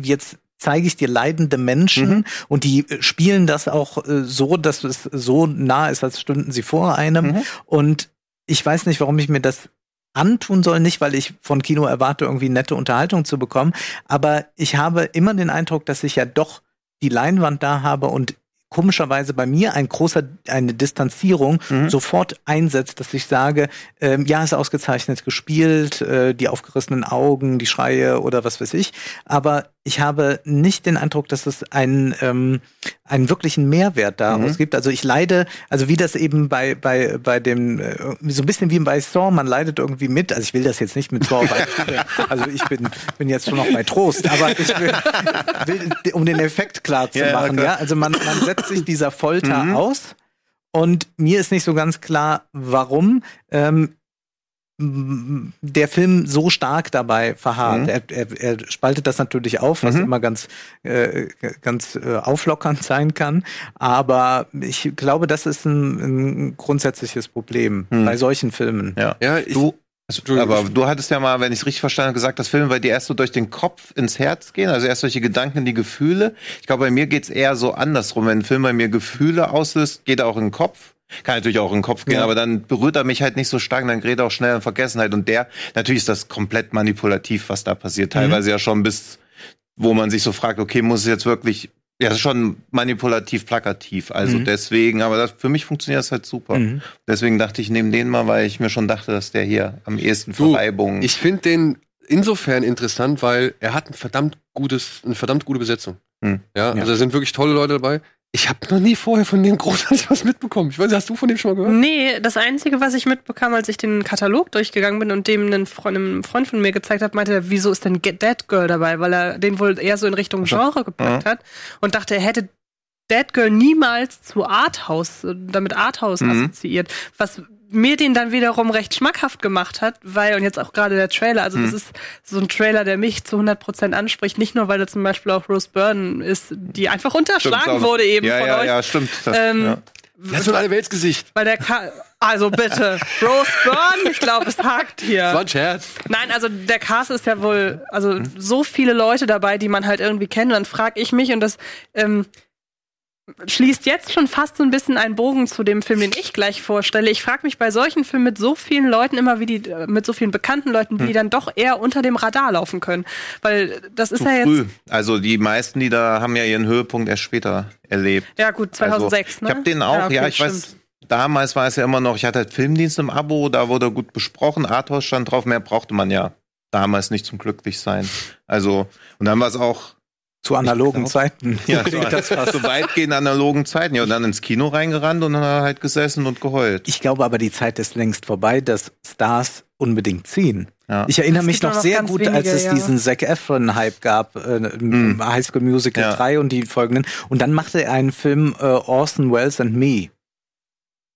jetzt zeige ich dir leidende Menschen und die äh, spielen das auch äh, so, dass es so nah ist, als stünden sie vor einem. Mhm. Und ich weiß nicht, warum ich mir das antun soll, nicht weil ich von Kino erwarte, irgendwie nette Unterhaltung zu bekommen, aber ich habe immer den Eindruck, dass ich ja doch die Leinwand da habe und komischerweise bei mir ein großer, eine Distanzierung Mhm. sofort einsetzt, dass ich sage, ähm, ja, ist ausgezeichnet gespielt, äh, die aufgerissenen Augen, die Schreie oder was weiß ich, aber ich habe nicht den Eindruck, dass es einen, ähm, einen wirklichen Mehrwert daraus Mhm. gibt. Also ich leide, also wie das eben bei, bei, bei dem, äh, so ein bisschen wie bei Saw, man leidet irgendwie mit. Also ich will das jetzt nicht mit Saw, weil, also ich bin, bin jetzt schon noch bei Trost, aber ich will, will um den Effekt klar zu Ja, ja, machen, klar. ja. Also man, man setzt sich dieser Folter aus und mir ist nicht so ganz klar, warum. Ähm, der Film so stark dabei verharrt. Mhm. Er, er, er spaltet das natürlich auf, was Mhm. immer ganz, äh, ganz äh, auflockernd sein kann. Aber ich glaube, das ist ein, ein grundsätzliches Problem Mhm. bei solchen Filmen. Ja. Ja, ich, Du, Entschuldigung. aber du hattest ja mal, wenn ich es richtig verstanden habe, gesagt, dass Filme bei dir erst so durch den Kopf ins Herz gehen, also erst durch die Gedanken, die Gefühle. Ich glaube, bei mir geht's eher so andersrum. Wenn ein Film bei mir Gefühle auslöst, geht er auch in den Kopf. Kann natürlich auch in den Kopf gehen, Ja. aber dann berührt er mich halt nicht so stark, dann gerät er auch schnell in Vergessenheit. Und der, natürlich ist das komplett manipulativ, was da passiert. Teilweise ja schon bis, wo man sich so fragt, okay, muss es jetzt wirklich, ja, es ist schon manipulativ, plakativ. Also Mhm. deswegen, aber das, für mich funktioniert das halt super. Mhm. Deswegen dachte ich, nehme den mal, weil ich mir schon dachte, dass der hier am ehesten Du, Verreibung. ich finde den insofern interessant, weil er hat ein verdammt gutes, eine verdammt gute Besetzung. Hm. Ja, also da sind wirklich tolle Leute dabei. Ich habe noch nie vorher von dem großartig was mitbekommen. Ich weiß, nicht, hast du von dem schon mal gehört? Nee, das Einzige, was ich mitbekam, als ich den Katalog durchgegangen bin und dem einen Freund, einem Freund von mir gezeigt habe, meinte er, wieso ist denn Get Dead Girl dabei? Weil er den wohl eher so in Richtung Genre gepackt hat und dachte, er hätte Dead Girl niemals zu Arthouse, äh, damit Arthouse Mhm. assoziiert. Was mir den dann wiederum recht schmackhaft gemacht hat, weil, und jetzt auch gerade der Trailer, also Mhm. das ist so ein Trailer, der mich zu 100% anspricht, nicht nur, weil da zum Beispiel auch Rose Byrne ist, die einfach Stimmt, unterschlagen auch. wurde eben ja, von ja, euch, Ja, stimmt. Das, ähm, ja. Der hat so ein Allerweltsgesicht. Weil der Ka also bitte, Rose Byrne, ich glaube, es hakt hier. Das war ein Scherz. Nein, also der Cast ist ja wohl, also so viele Leute dabei, die man halt irgendwie kennt. Und dann frage ich mich, und das ähm, schließt jetzt schon fast so ein bisschen einen Bogen zu dem Film, den ich gleich vorstelle. Ich frage mich bei solchen Filmen mit so vielen Leuten immer, wie die, äh, mit so vielen bekannten Leuten, wie die dann doch eher unter dem Radar laufen können. Weil das ist Zu ja jetzt. früh. Also die meisten, die da haben ja ihren Höhepunkt erst später erlebt. Ja, gut, 2006, also, ne? Ich habe den auch, ja, okay, ich weiß, stimmt. damals war es ja immer noch, ich hatte halt Filmdienst im Abo, da wurde gut besprochen, Arthouse stand drauf, mehr brauchte man ja damals nicht zum Glücklichsein. Also, und dann war es auch, Zu analogen Zeiten. ja, das fast. so weitgehend analogen Zeiten. Ja, und dann ins Kino reingerannt und dann halt gesessen und geheult. Ich glaube aber, die Zeit ist längst vorbei, dass Stars unbedingt ziehen. Ja. Ich erinnere Es mich noch noch sehr gut, wenige, als es ja. diesen Zac Efron-Hype gab, äh, im High School Musical Ja. 3 und die folgenden. Und dann machte er einen Film äh, Orson Welles and Me.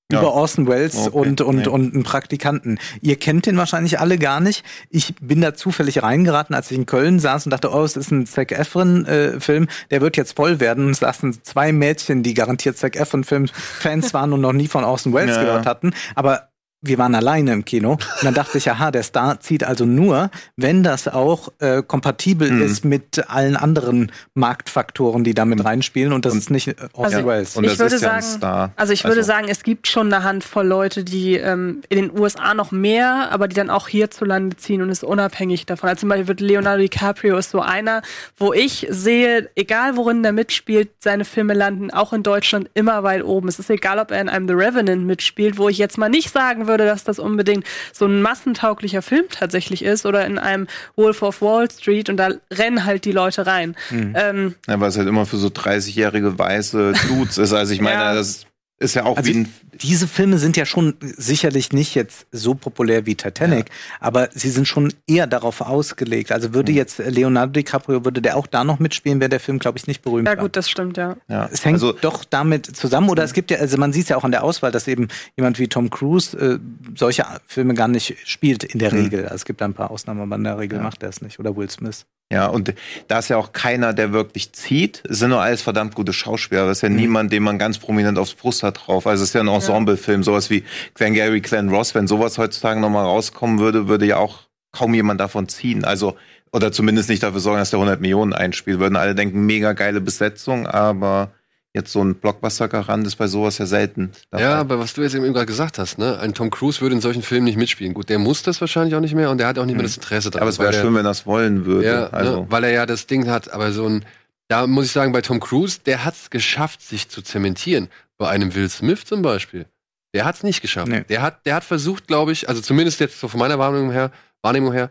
Ja. Über Orson Welles Okay, und, und, nee. und einen Praktikanten. Ihr kennt den wahrscheinlich alle gar nicht. Ich bin da zufällig reingeraten, als ich in Köln saß und dachte, oh, es ist ein Zac Efron-Film, der wird jetzt voll werden. Es saßen zwei Mädchen, die garantiert Zac Efron-Film-Fans waren und noch nie von Orson Welles Ja. gehört hatten. Aber wir waren alleine im Kino. Und dann dachte ich, aha, der Star zieht also nur, wenn das auch äh, kompatibel Mhm. ist mit allen anderen Marktfaktoren, die da mit reinspielen. Und das ist nicht äh, Orson Also, Welles. Und ich das würde ist ja sagen, Star. also ich würde Also- sagen, es gibt schon eine Handvoll Leute, die ähm, in den USA noch mehr, aber die dann auch hierzulande ziehen und ist unabhängig davon. Also zum Beispiel wird Leonardo DiCaprio ist so einer, wo ich sehe, egal worin der mitspielt, seine Filme landen auch in Deutschland immer weit oben. Es ist egal, ob er in einem The Revenant mitspielt, wo ich jetzt mal nicht sagen würde, dass das unbedingt so ein massentauglicher Film tatsächlich ist oder in einem Wolf of Wall Street und da rennen halt die Leute rein. Ähm, Ja, weil es halt immer für so 30-jährige weiße Dudes ist. Also ich meine, Ja. das ist ja auch Also wie ein diese Filme sind ja schon sicherlich nicht jetzt so populär wie Titanic, aber sie sind schon eher darauf ausgelegt. Also würde Mhm. jetzt Leonardo DiCaprio, würde der auch da noch mitspielen, wäre der Film, glaube ich, nicht berühmt. ja war. gut, das stimmt, ja. ja. Es hängt also, doch damit zusammen, oder es gibt ja, also man sieht es ja auch an der Auswahl, dass eben jemand wie Tom Cruise äh, solche Filme gar nicht spielt in der Mhm. Regel. Also es gibt da ein paar Ausnahmen, aber in der Regel Ja. macht er es nicht. Oder Will Smith. Ja, und da ist ja auch keiner, der wirklich zieht. Es sind nur alles verdammt gute Schauspieler. Das ist ja niemand, den man ganz prominent aufs Brust hat drauf. Also es ist ja ein Ensemble-Film, sowas wie Glenn Gary, Glenn Ross. Wenn sowas heutzutage nochmal rauskommen würde, würde ja auch kaum jemand davon ziehen. Also, oder zumindest nicht dafür sorgen, dass der 100 Millionen einspielt. Würden alle denken, mega geile Besetzung, aber jetzt so ein Blockbuster-Garant ist bei sowas ja selten. dabei. Ja, aber was du jetzt eben gerade gesagt hast, ne? Ein Tom Cruise würde in solchen Filmen nicht mitspielen. Gut, der muss das wahrscheinlich auch nicht mehr und der hat auch nicht mehr das Interesse daran. aber es wäre schön, wenn er es wollen würde. Ja, also. ne, weil er ja das Ding hat, aber so ein, da muss ich sagen, bei Tom Cruise, der hat es geschafft, sich zu zementieren. Bei einem Will Smith zum Beispiel, der hat es nicht geschafft. Nee. Der hat, der hat versucht, glaube ich, also zumindest jetzt so von meiner Wahrnehmung her, Wahrnehmung her,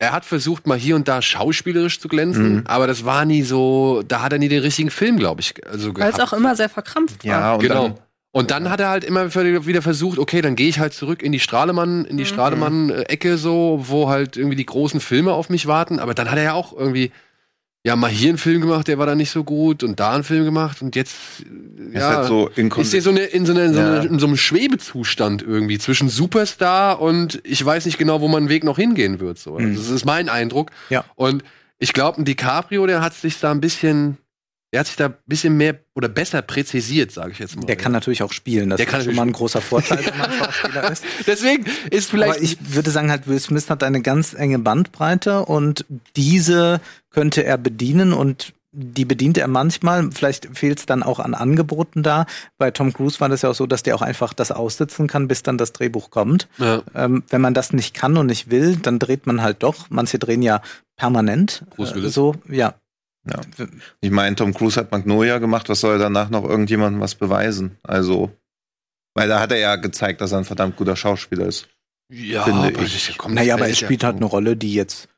er hat versucht, mal hier und da schauspielerisch zu glänzen, Mhm. aber das war nie so, da hat er nie den richtigen Film, glaube ich, also Weil es auch immer sehr verkrampft war. ja, und genau. dann, und dann hat er halt immer wieder versucht, okay, dann gehe ich halt zurück in die Strahlemann, in die Strahlemann-Ecke so, wo halt irgendwie die großen Filme auf mich warten. Aber dann hat er ja auch irgendwie, ja, mal hier einen Film gemacht, der war dann nicht so gut und da einen Film gemacht und jetzt, äh, ist ja, halt so ist der so eine, in, so eine, in, so eine, Ja. in so einem Schwebezustand irgendwie zwischen Superstar und ich weiß nicht genau, wo mein Weg noch hingehen wird. So. Mhm. Das ist mein Eindruck. Ja. Und ich glaube, ein DiCaprio, der hat sich da ein bisschen, der hat sich da ein bisschen mehr oder besser präzisiert, sage ich jetzt mal. Der kann natürlich auch spielen. Das Der ist kann schon mal ein großer Vorteil, wenn man Schauspieler ist. Deswegen ist vielleicht. Aber ich würde sagen, halt Will Smith hat eine ganz enge Bandbreite und diese könnte er bedienen und die bedient er manchmal. Vielleicht fehlt es dann auch an Angeboten da. Bei Tom Cruise war das ja auch so, dass der auch einfach das aussitzen kann, bis dann das Drehbuch kommt. ja, Ähm, wenn man das nicht kann und nicht will, dann dreht man halt doch. Manche drehen ja permanent. Äh, so, ja. Ja. Ich meine, Tom Cruise hat Magnolia gemacht, was soll er danach noch irgendjemandem was beweisen? Also, weil da hat er ja gezeigt, dass er ein verdammt guter Schauspieler ist. ja finde aber ich. Naja, aber er spielt halt eine Rolle, die jetzt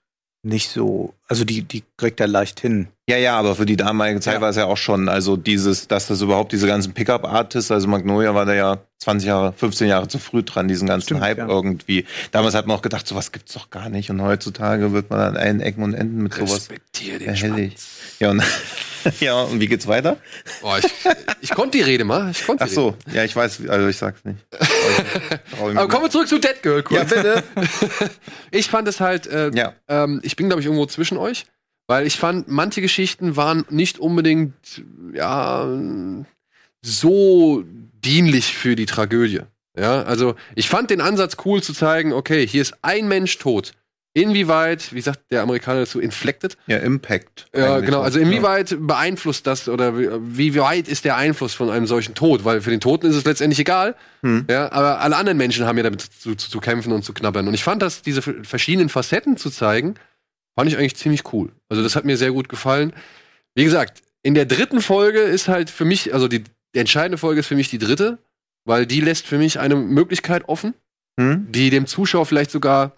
nicht so, also die, die kriegt er leicht hin. Ja, ja, aber für die damalige Zeit Ja. war es ja auch schon, also dieses, dass das überhaupt diese ganzen Pickup-Artists, also Magnolia war da ja 20 Jahre, 15 Jahre zu früh dran, diesen ganzen Stimmt, Hype ja. irgendwie. Damals hat man auch gedacht, sowas gibt's doch gar nicht und heutzutage wird man an allen Ecken und Enden mit sowas Respektier den erhelligt. Schwanz. Ja, und, ja, und wie geht's weiter? Oh, ich, ich konnte die Rede mal. Ich konnte Ach so, ja, ich weiß, also ich sag's nicht. Mir Aber kommen wir zurück zu Dead Girl. Kurz. Ja, bitte. Ich fand es halt, äh, Ja. ähm, ich bin, glaube ich, irgendwo zwischen euch, weil ich fand, manche Geschichten waren nicht unbedingt, ja, so dienlich für die Tragödie. Ja, also ich fand den Ansatz cool zu zeigen, okay, hier ist ein Mensch tot. Inwieweit, wie sagt der Amerikaner dazu, inflected? Ja, Impact. Ja, genau. Also inwieweit beeinflusst das oder wie, wie weit ist der Einfluss von einem solchen Tod? Weil für den Toten ist es letztendlich egal. Hm. Ja, aber alle anderen Menschen haben ja damit zu, zu, zu kämpfen und zu knabbern. Und ich fand das, diese verschiedenen Facetten zu zeigen, fand ich eigentlich ziemlich cool. Also das hat mir sehr gut gefallen. Wie gesagt, in der dritten Folge ist halt für mich, also die, die entscheidende Folge ist für mich die dritte, weil die lässt für mich eine Möglichkeit offen, Hm? die dem Zuschauer vielleicht sogar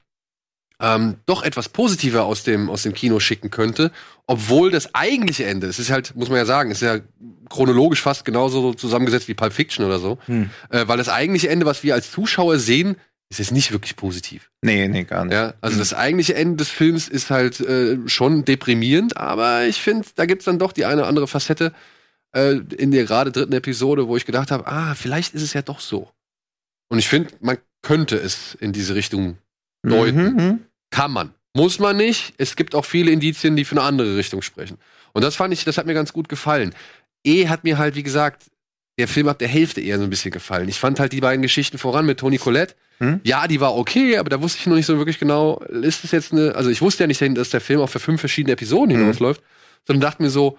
ähm, doch etwas positiver aus dem, aus dem Kino schicken könnte, obwohl das eigentliche Ende, es ist halt, muss man ja sagen, es ist ja chronologisch fast genauso zusammengesetzt wie Pulp Fiction oder so, Hm. äh, weil das eigentliche Ende, was wir als Zuschauer sehen, ist jetzt nicht wirklich positiv. Nee, nee, gar nicht. Ja, also das eigentliche Ende des Films ist halt äh, schon deprimierend, aber ich finde, da gibt's dann doch die eine oder andere Facette äh, in der gerade dritten Episode, wo ich gedacht habe, ah, vielleicht ist es ja doch so. Und ich finde, man könnte es in diese Richtung deuten. Mhm, mhm. Kann man. Muss man nicht. Es gibt auch viele Indizien, die für eine andere Richtung sprechen. Und das fand ich, das hat mir ganz gut gefallen. E hat mir halt, wie gesagt, der Film ab der Hälfte eher so ein bisschen gefallen. Ich fand halt die beiden Geschichten voran mit Toni Collette. Hm? Ja, die war okay, aber da wusste ich noch nicht so wirklich genau, ist es jetzt eine, also ich wusste ja nicht, dass der Film auch für fünf verschiedene Episoden Hm. hinausläuft, sondern dachte mir so,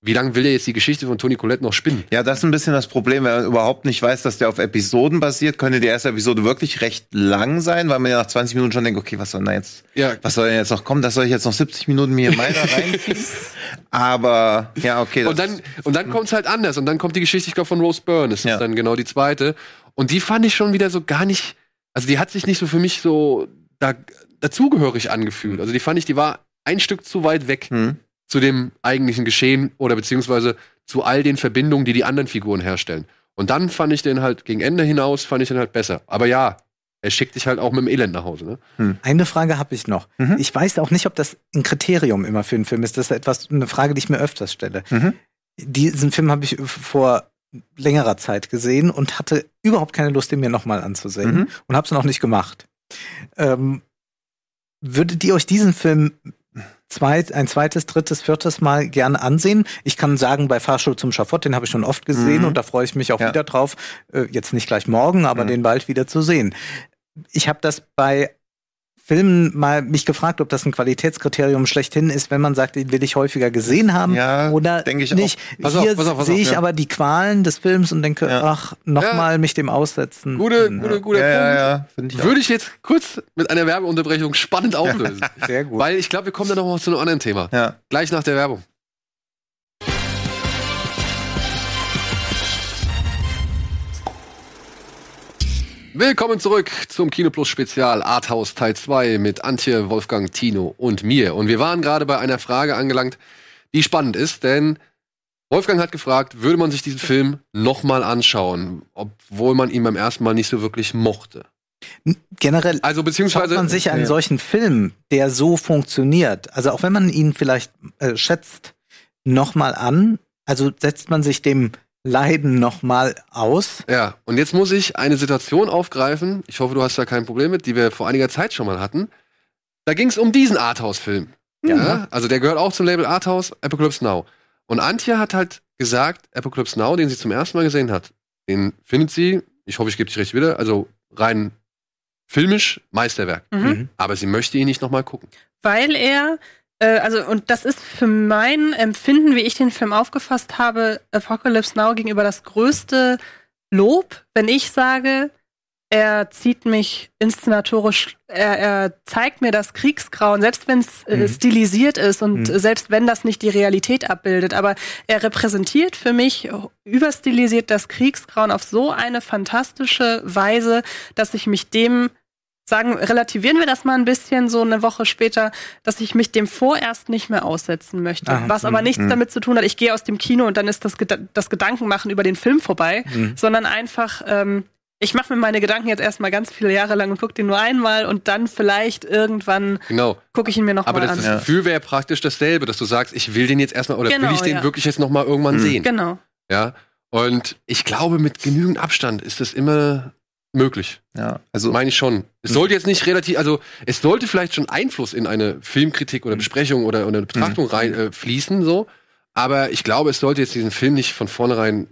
wie lange will er jetzt die Geschichte von Toni Collette noch spinnen? Ja, das ist ein bisschen das Problem, wenn man überhaupt nicht weiß, dass der auf Episoden basiert, könnte die erste Episode wirklich recht lang sein, weil man ja nach 20 Minuten schon denkt, okay, was soll denn da jetzt, Ja, was soll denn jetzt noch kommen? Das soll ich jetzt noch 70 Minuten mir da reinziehen? Aber, ja, okay. das- Und dann, und dann kommt's halt anders. Und dann kommt die Geschichte, ich glaube, von Rose Byrne. Das Ja. ist dann genau die zweite. Und die fand ich schon wieder so gar nicht, also die hat sich nicht so für mich so da, dazugehörig angefühlt. Also die fand ich, die war ein Stück zu weit weg Hm. Zu dem eigentlichen Geschehen oder beziehungsweise zu all den Verbindungen, die die anderen Figuren herstellen. Und dann fand ich den halt gegen Ende hinaus, fand ich den halt besser. Aber ja, er schickt dich halt auch mit dem Elend nach Hause, ne? Eine Frage habe ich noch. Mhm. Ich weiß auch nicht, ob das ein Kriterium immer für einen Film ist. Das ist etwas, eine Frage, die ich mir öfters stelle. Mhm. Diesen Film habe ich vor längerer Zeit gesehen und hatte überhaupt keine Lust, ihn mir nochmal anzusehen Mhm. und habe es noch nicht gemacht. Ähm, würdet ihr euch diesen Film zweit, ein zweites, drittes, viertes Mal gerne ansehen? Ich kann sagen, bei Fahrstuhl zum Schafott, den habe ich schon oft gesehen Mhm. und da freue ich mich auch Ja. wieder drauf, äh, jetzt nicht gleich morgen, aber Mhm. den bald wieder zu sehen. Ich habe das bei Filmen mal mich gefragt, ob das ein Qualitätskriterium schlechthin ist, wenn man sagt, den will ich häufiger gesehen haben Ja, oder denke ich nicht. auch. Pass auf, Hier pass auf, pass sehe ich ja. aber die Qualen des Films und denke, Ja. ach, nochmal mich dem aussetzen. Gute, gute, guter ja, Punkt. ja, ja, ich auch. Würde ich jetzt kurz mit einer Werbeunterbrechung spannend auflösen. Sehr gut. Weil ich glaube, wir kommen dann noch mal zu einem anderen Thema. Ja. Gleich nach der Werbung. Willkommen zurück zum Kino Plus Spezial Arthouse Teil 2 mit Antje, Wolfgang, Tino und mir. Und wir waren gerade bei einer Frage angelangt, die spannend ist, denn Wolfgang hat gefragt, würde man sich diesen Film nochmal anschauen, obwohl man ihn beim ersten Mal nicht so wirklich mochte. Generell Also schaut beziehungsweise man sich einen ja. solchen Film, der so funktioniert, also auch wenn man ihn vielleicht äh, schätzt, nochmal an, also setzt man sich dem Leiden nochmal aus. Ja, und jetzt muss ich eine Situation aufgreifen. Ich hoffe, du hast da kein Problem mit, die wir vor einiger Zeit schon mal hatten. Da ging es um diesen Arthouse-Film. Ja. Also der gehört auch zum Label Arthouse, Apocalypse Now. Und Antje hat halt gesagt, Apocalypse Now, den sie zum ersten Mal gesehen hat, den findet sie, ich hoffe, ich gebe dich recht wieder, also rein filmisch Meisterwerk. Mhm. Aber sie möchte ihn nicht nochmal gucken. Weil er, also, und das ist für mein Empfinden, wie ich den Film aufgefasst habe, Apocalypse Now gegenüber das größte Lob, wenn ich sage, er zieht mich inszenatorisch, er, er zeigt mir das Kriegsgrauen, selbst wenn es äh, Mhm. stilisiert ist und Mhm. äh, selbst wenn das nicht die Realität abbildet, aber er repräsentiert für mich überstilisiert das Kriegsgrauen auf so eine fantastische Weise, dass ich mich dem sagen, relativieren wir das mal ein bisschen so eine Woche später, dass ich mich dem vorerst nicht mehr aussetzen möchte. Ah, was aber mm, nichts mm. damit zu tun hat, ich gehe aus dem Kino und dann ist das, das Gedankenmachen über den Film vorbei, Mhm. sondern einfach, ähm, ich mache mir meine Gedanken jetzt erstmal ganz viele Jahre lang und gucke den nur einmal und dann vielleicht irgendwann Genau. gucke ich ihn mir Aber nochmal das, an. das Ja. Gefühl wäre praktisch dasselbe, dass du sagst, ich will den jetzt erstmal, oder Genau, will ich den ja. wirklich jetzt nochmal irgendwann Mhm. sehen? Genau. Ja. Und ich glaube, mit genügend Abstand ist das immer möglich. Ja, also Meine ich schon. Es sollte jetzt nicht relativ, also es sollte vielleicht schon Einfluss in eine Filmkritik oder Besprechung oder, oder eine Betrachtung rein äh, fließen, so. Aber ich glaube, es sollte jetzt diesen Film nicht von vornherein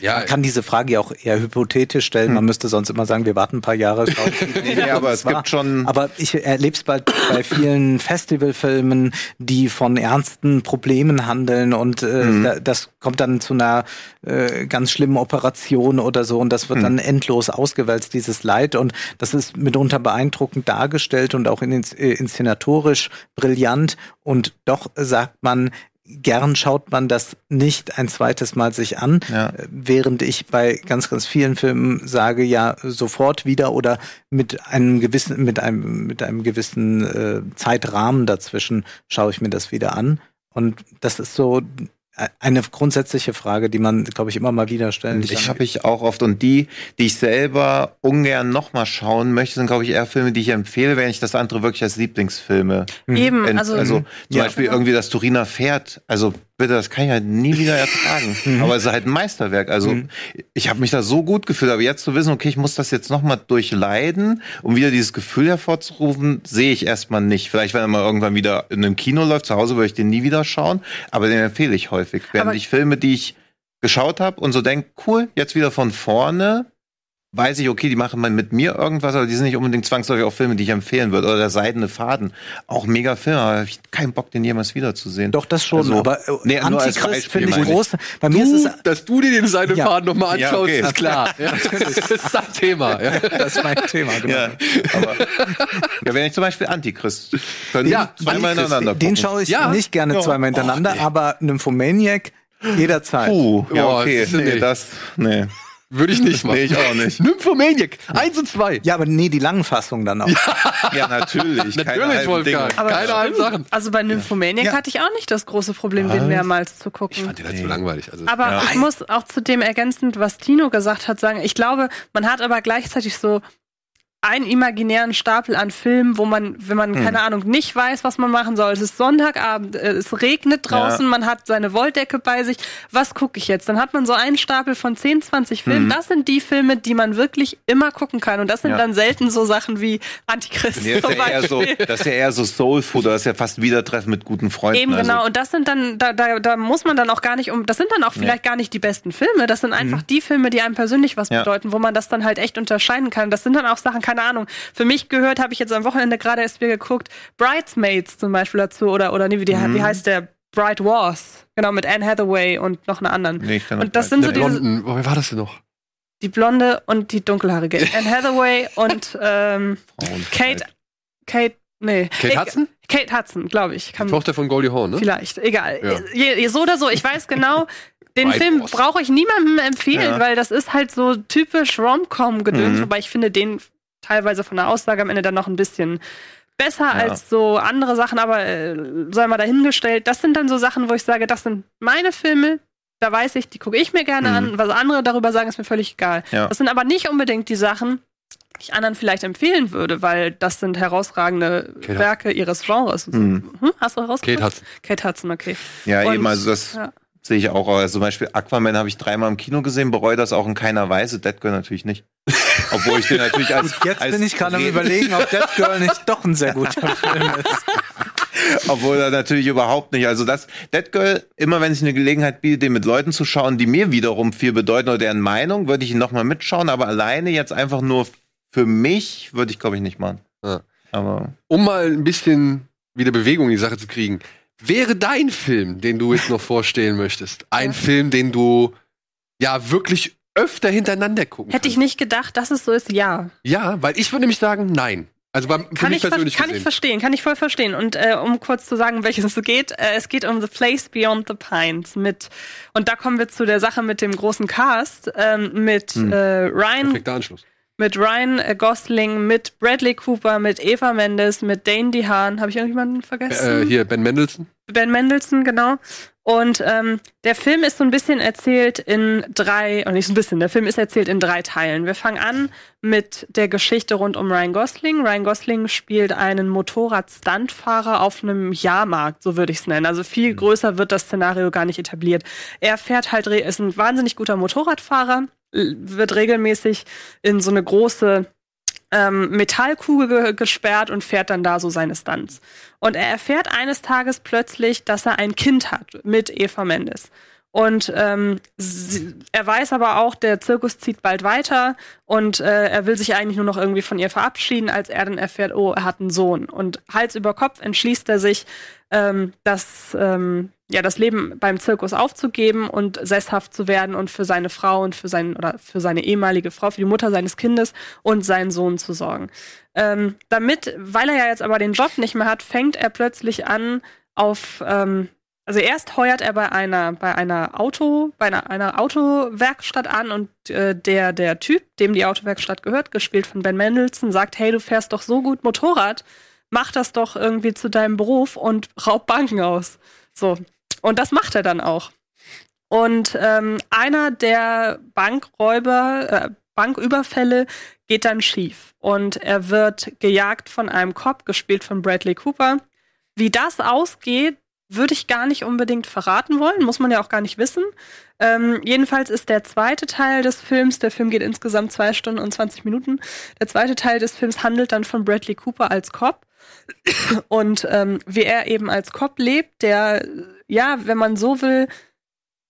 Ja, Man kann diese Frage ja auch eher hypothetisch stellen. Man müsste sonst immer sagen, wir warten ein paar Jahre. wie Nee, aber es gibt schon- Aber ich erlebe es bei, bei vielen Festivalfilmen, die von ernsten Problemen handeln und äh, Mhm. da, das kommt dann zu einer äh, ganz schlimmen Operation oder so und das wird Mhm. dann endlos ausgewälzt, dieses Leid. Und das ist mitunter beeindruckend dargestellt und auch in, äh, inszenatorisch brillant. Und doch sagt man, gern schaut man das nicht ein zweites Mal sich an, Ja. äh, während ich bei ganz, ganz vielen Filmen sage, ja, sofort wieder oder mit einem gewissen, mit einem, mit einem gewissen äh, Zeitrahmen dazwischen schaue ich mir das wieder an. Und das ist so eine grundsätzliche Frage, die man, glaube ich, immer mal wieder stellen Ich kann. habe ich auch oft. Und die, die ich selber ungern nochmal schauen möchte, sind, glaube ich, eher Filme, die ich empfehle, wenn ich das andere wirklich als Lieblingsfilme. Eben, also, also zum Ja. Beispiel irgendwie das Turiner Pferd. Also bitte, das kann ich halt nie wieder ertragen. Aber es ist halt ein Meisterwerk. Also ich habe mich da so gut gefühlt. Aber jetzt zu wissen, okay, ich muss das jetzt nochmal durchleiden, um wieder dieses Gefühl hervorzurufen, sehe ich erstmal nicht. Vielleicht, wenn er mal irgendwann wieder in einem Kino läuft, zu Hause würde ich den nie wieder schauen. Aber den empfehle ich häufig. Während Aber- ich Filme, die ich geschaut habe und so denke, cool, jetzt wieder von vorne, weiß ich, okay, die machen mal mit mir irgendwas, aber die sind nicht unbedingt zwangsläufig auch Filme, die ich empfehlen würde. Oder der Seidene Faden. Auch mega Film, aber hab ich keinen Bock, den jemals wiederzusehen. Doch, das schon, Also, aber äh, nee, Antichrist finde ich groß. Bei mir ist Du, es dass du dir den seinen Ja. Faden nochmal Ja, anschaust, okay. ist klar. Ja, das ist das Thema. Ja. das ist mein Thema, genau. Ja, aber ja, wenn ich zum Beispiel Antichrist, können Ja, zweimal Antichrist, ineinander Den gucken. schaue ich Ja. nicht gerne Ja. zweimal hintereinander, Oh, nee. aber Nymphomaniac jederzeit. Puh, ja, okay, das ist- nee, nee. das, nee. Würde ich nicht machen. Nee, ich auch nicht. Nymphomaniac, eins und zwei. Ja, aber nee, die langen Fassungen dann auch. Ja, natürlich. keine Natürlich, Wolfgang. Keine halben Sachen. Also bei Nymphomaniac Ja. hatte ich auch nicht das große Problem, den mehrmals zu gucken. Ich fand den halt so langweilig. Also, Aber Ja. ich muss auch zu dem ergänzend, was Tino gesagt hat, sagen, ich glaube, man hat aber gleichzeitig so einen imaginären Stapel an Filmen, wo man, wenn man, Hm. keine Ahnung, nicht weiß, was man machen soll. Es ist Sonntagabend, äh, es regnet draußen, Ja. man hat seine Wolldecke bei sich. Was gucke ich jetzt? Dann hat man so einen Stapel von 10, 20 Filmen. Das sind die Filme, die man wirklich immer gucken kann. Und das sind Hm. Ja. dann selten so Sachen wie Antichrist Nee, das, zum ist ja eher so, das ist ja eher so Soul Food, das ist ja fast Wiedertreffen mit guten Freunden. Eben genau, Also, und das sind dann, da, da, da muss man dann auch gar nicht um, das sind dann auch vielleicht gar nicht die besten Filme, das sind einfach die Filme, die einem persönlich was bedeuten, wo man das dann halt echt unterscheiden kann. Das sind dann auch Sachen, keine Ahnung. Für mich gehört, habe ich jetzt am Wochenende gerade erst wieder geguckt, Bridesmaids zum Beispiel dazu oder, oder nee, wie, die, Mhm. wie heißt der? Bride Wars. Genau, mit Anne Hathaway und noch einer anderen. Nee, ich kenn und das sind so diese, Blonden, oh, wer war das denn noch? die blonde und die dunkelhaarige. Anne Hathaway und ähm. Kate, Kate, nee. Kate Hudson? Kate Hudson, glaube ich. Kann, Tochter von Goldie Hawn, ne? Vielleicht, egal. Ja. Je, so oder so, ich weiß genau, den Film brauche ich niemandem empfehlen, Ja. weil das ist halt so typisch Rom-Com-Gedöns, Mhm. wobei ich finde den teilweise von der Aussage am Ende dann noch ein bisschen besser Ja. als so andere Sachen, aber äh, sei mal dahingestellt. Das sind dann so Sachen, wo ich sage, das sind meine Filme, da weiß ich, die gucke ich mir gerne Mhm. an. Was andere darüber sagen, ist mir völlig egal. Ja. Das sind aber nicht unbedingt die Sachen, die ich anderen vielleicht empfehlen würde, weil das sind herausragende Kate Werke ihres Genres. Mhm. Hm? Hast du herausgefunden? Kate Hudson. Kate Hudson, okay. Ja, Und- eben, also das ja. Sehe ich auch. Also zum Beispiel Aquaman habe ich dreimal im Kino gesehen, bereue das auch in keiner Weise. Dead Girl natürlich nicht. Obwohl ich den natürlich als. Jetzt als bin ich gerade am überlegen, ob Dead Girl nicht doch ein sehr guter Film ist. Obwohl er natürlich überhaupt nicht. Also das Dead Girl, immer wenn ich eine Gelegenheit biete, den mit Leuten zu schauen, die mir wiederum viel bedeuten oder deren Meinung, würde ich ihn nochmal mitschauen, aber alleine jetzt einfach nur für mich würde ich, glaube ich, nicht machen. Ja. Aber Um mal ein bisschen wieder Bewegung in die Sache zu kriegen. Wäre dein Film, den du jetzt noch vorstellen möchtest, ein Film, den du ja wirklich öfter hintereinander gucken Hätte ich kannst? nicht gedacht, dass es so ist, ja. Ja, weil ich würde nämlich sagen, nein. Also für Kann, mich ich, persönlich kann ich gesehen. verstehen, kann ich voll verstehen. Und äh, um kurz zu sagen, welches es geht, äh, es geht um The Place Beyond the Pines mit, und da kommen wir zu der Sache mit dem großen Cast, ähm, mit Hm. äh, Ryan, Perfekter Anschluss. Mit Ryan äh, Gosling, mit Bradley Cooper, mit Eva Mendes, mit Dane DeHaan. Habe ich irgendjemanden vergessen? Äh, hier, Ben Mendelssohn. Ben Mendelssohn, genau. Und ähm, der Film ist so ein bisschen erzählt in drei, und nicht so ein bisschen, der Film ist erzählt in drei Teilen. Wir fangen an mit der Geschichte rund um Ryan Gosling. Ryan Gosling spielt einen Motorrad-Stuntfahrer auf einem Jahrmarkt, so würde ich es nennen. Also viel größer wird das Szenario gar nicht etabliert. Er fährt halt, ist ein wahnsinnig guter Motorradfahrer, wird regelmäßig in so eine große ähm, Metallkugel ge gesperrt und fährt dann da so seine Stunts. Und er erfährt eines Tages plötzlich, dass er ein Kind hat mit Eva Mendes. Und ähm, sie, er weiß aber auch, der Zirkus zieht bald weiter und äh, er will sich eigentlich nur noch irgendwie von ihr verabschieden, als er dann erfährt, oh, er hat einen Sohn. Und Hals über Kopf entschließt er sich, ähm, das, ähm, ja, das Leben beim Zirkus aufzugeben und sesshaft zu werden und für seine Frau und für seinen oder für seine ehemalige Frau, für die Mutter seines Kindes und seinen Sohn zu sorgen. Ähm, damit, weil er ja jetzt aber den Job nicht mehr hat, fängt er plötzlich an, auf ähm, also erst heuert er bei einer bei einer Auto bei einer, einer Autowerkstatt an und äh, der der Typ, dem die Autowerkstatt gehört, gespielt von Ben Mendelssohn, sagt, hey, du fährst doch so gut Motorrad, mach das doch irgendwie zu deinem Beruf und raub Banken aus. So und das macht er dann auch. Und ähm, einer der Bankräuber, äh, Banküberfälle geht dann schief und er wird gejagt von einem Cop, gespielt von Bradley Cooper. Wie das ausgeht, würde ich gar nicht unbedingt verraten wollen, muss man ja auch gar nicht wissen. Ähm, jedenfalls ist der zweite Teil des Films, der Film geht insgesamt zwei Stunden und 20 Minuten, der zweite Teil des Films handelt dann von Bradley Cooper als Cop und ähm, wie er eben als Cop lebt, der, ja, wenn man so will,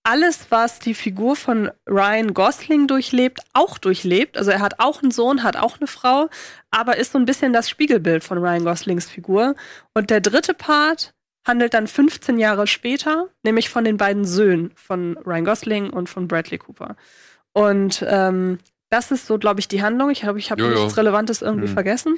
alles, was die Figur von Ryan Gosling durchlebt, auch durchlebt. Also er hat auch einen Sohn, hat auch eine Frau, aber ist so ein bisschen das Spiegelbild von Ryan Goslings Figur. Und der dritte Part handelt dann 15 Jahre später, nämlich von den beiden Söhnen von Ryan Gosling und von Bradley Cooper. Und ähm, das ist so, glaube ich, die Handlung. Ich glaube, ich habe nichts Relevantes irgendwie mhm. vergessen.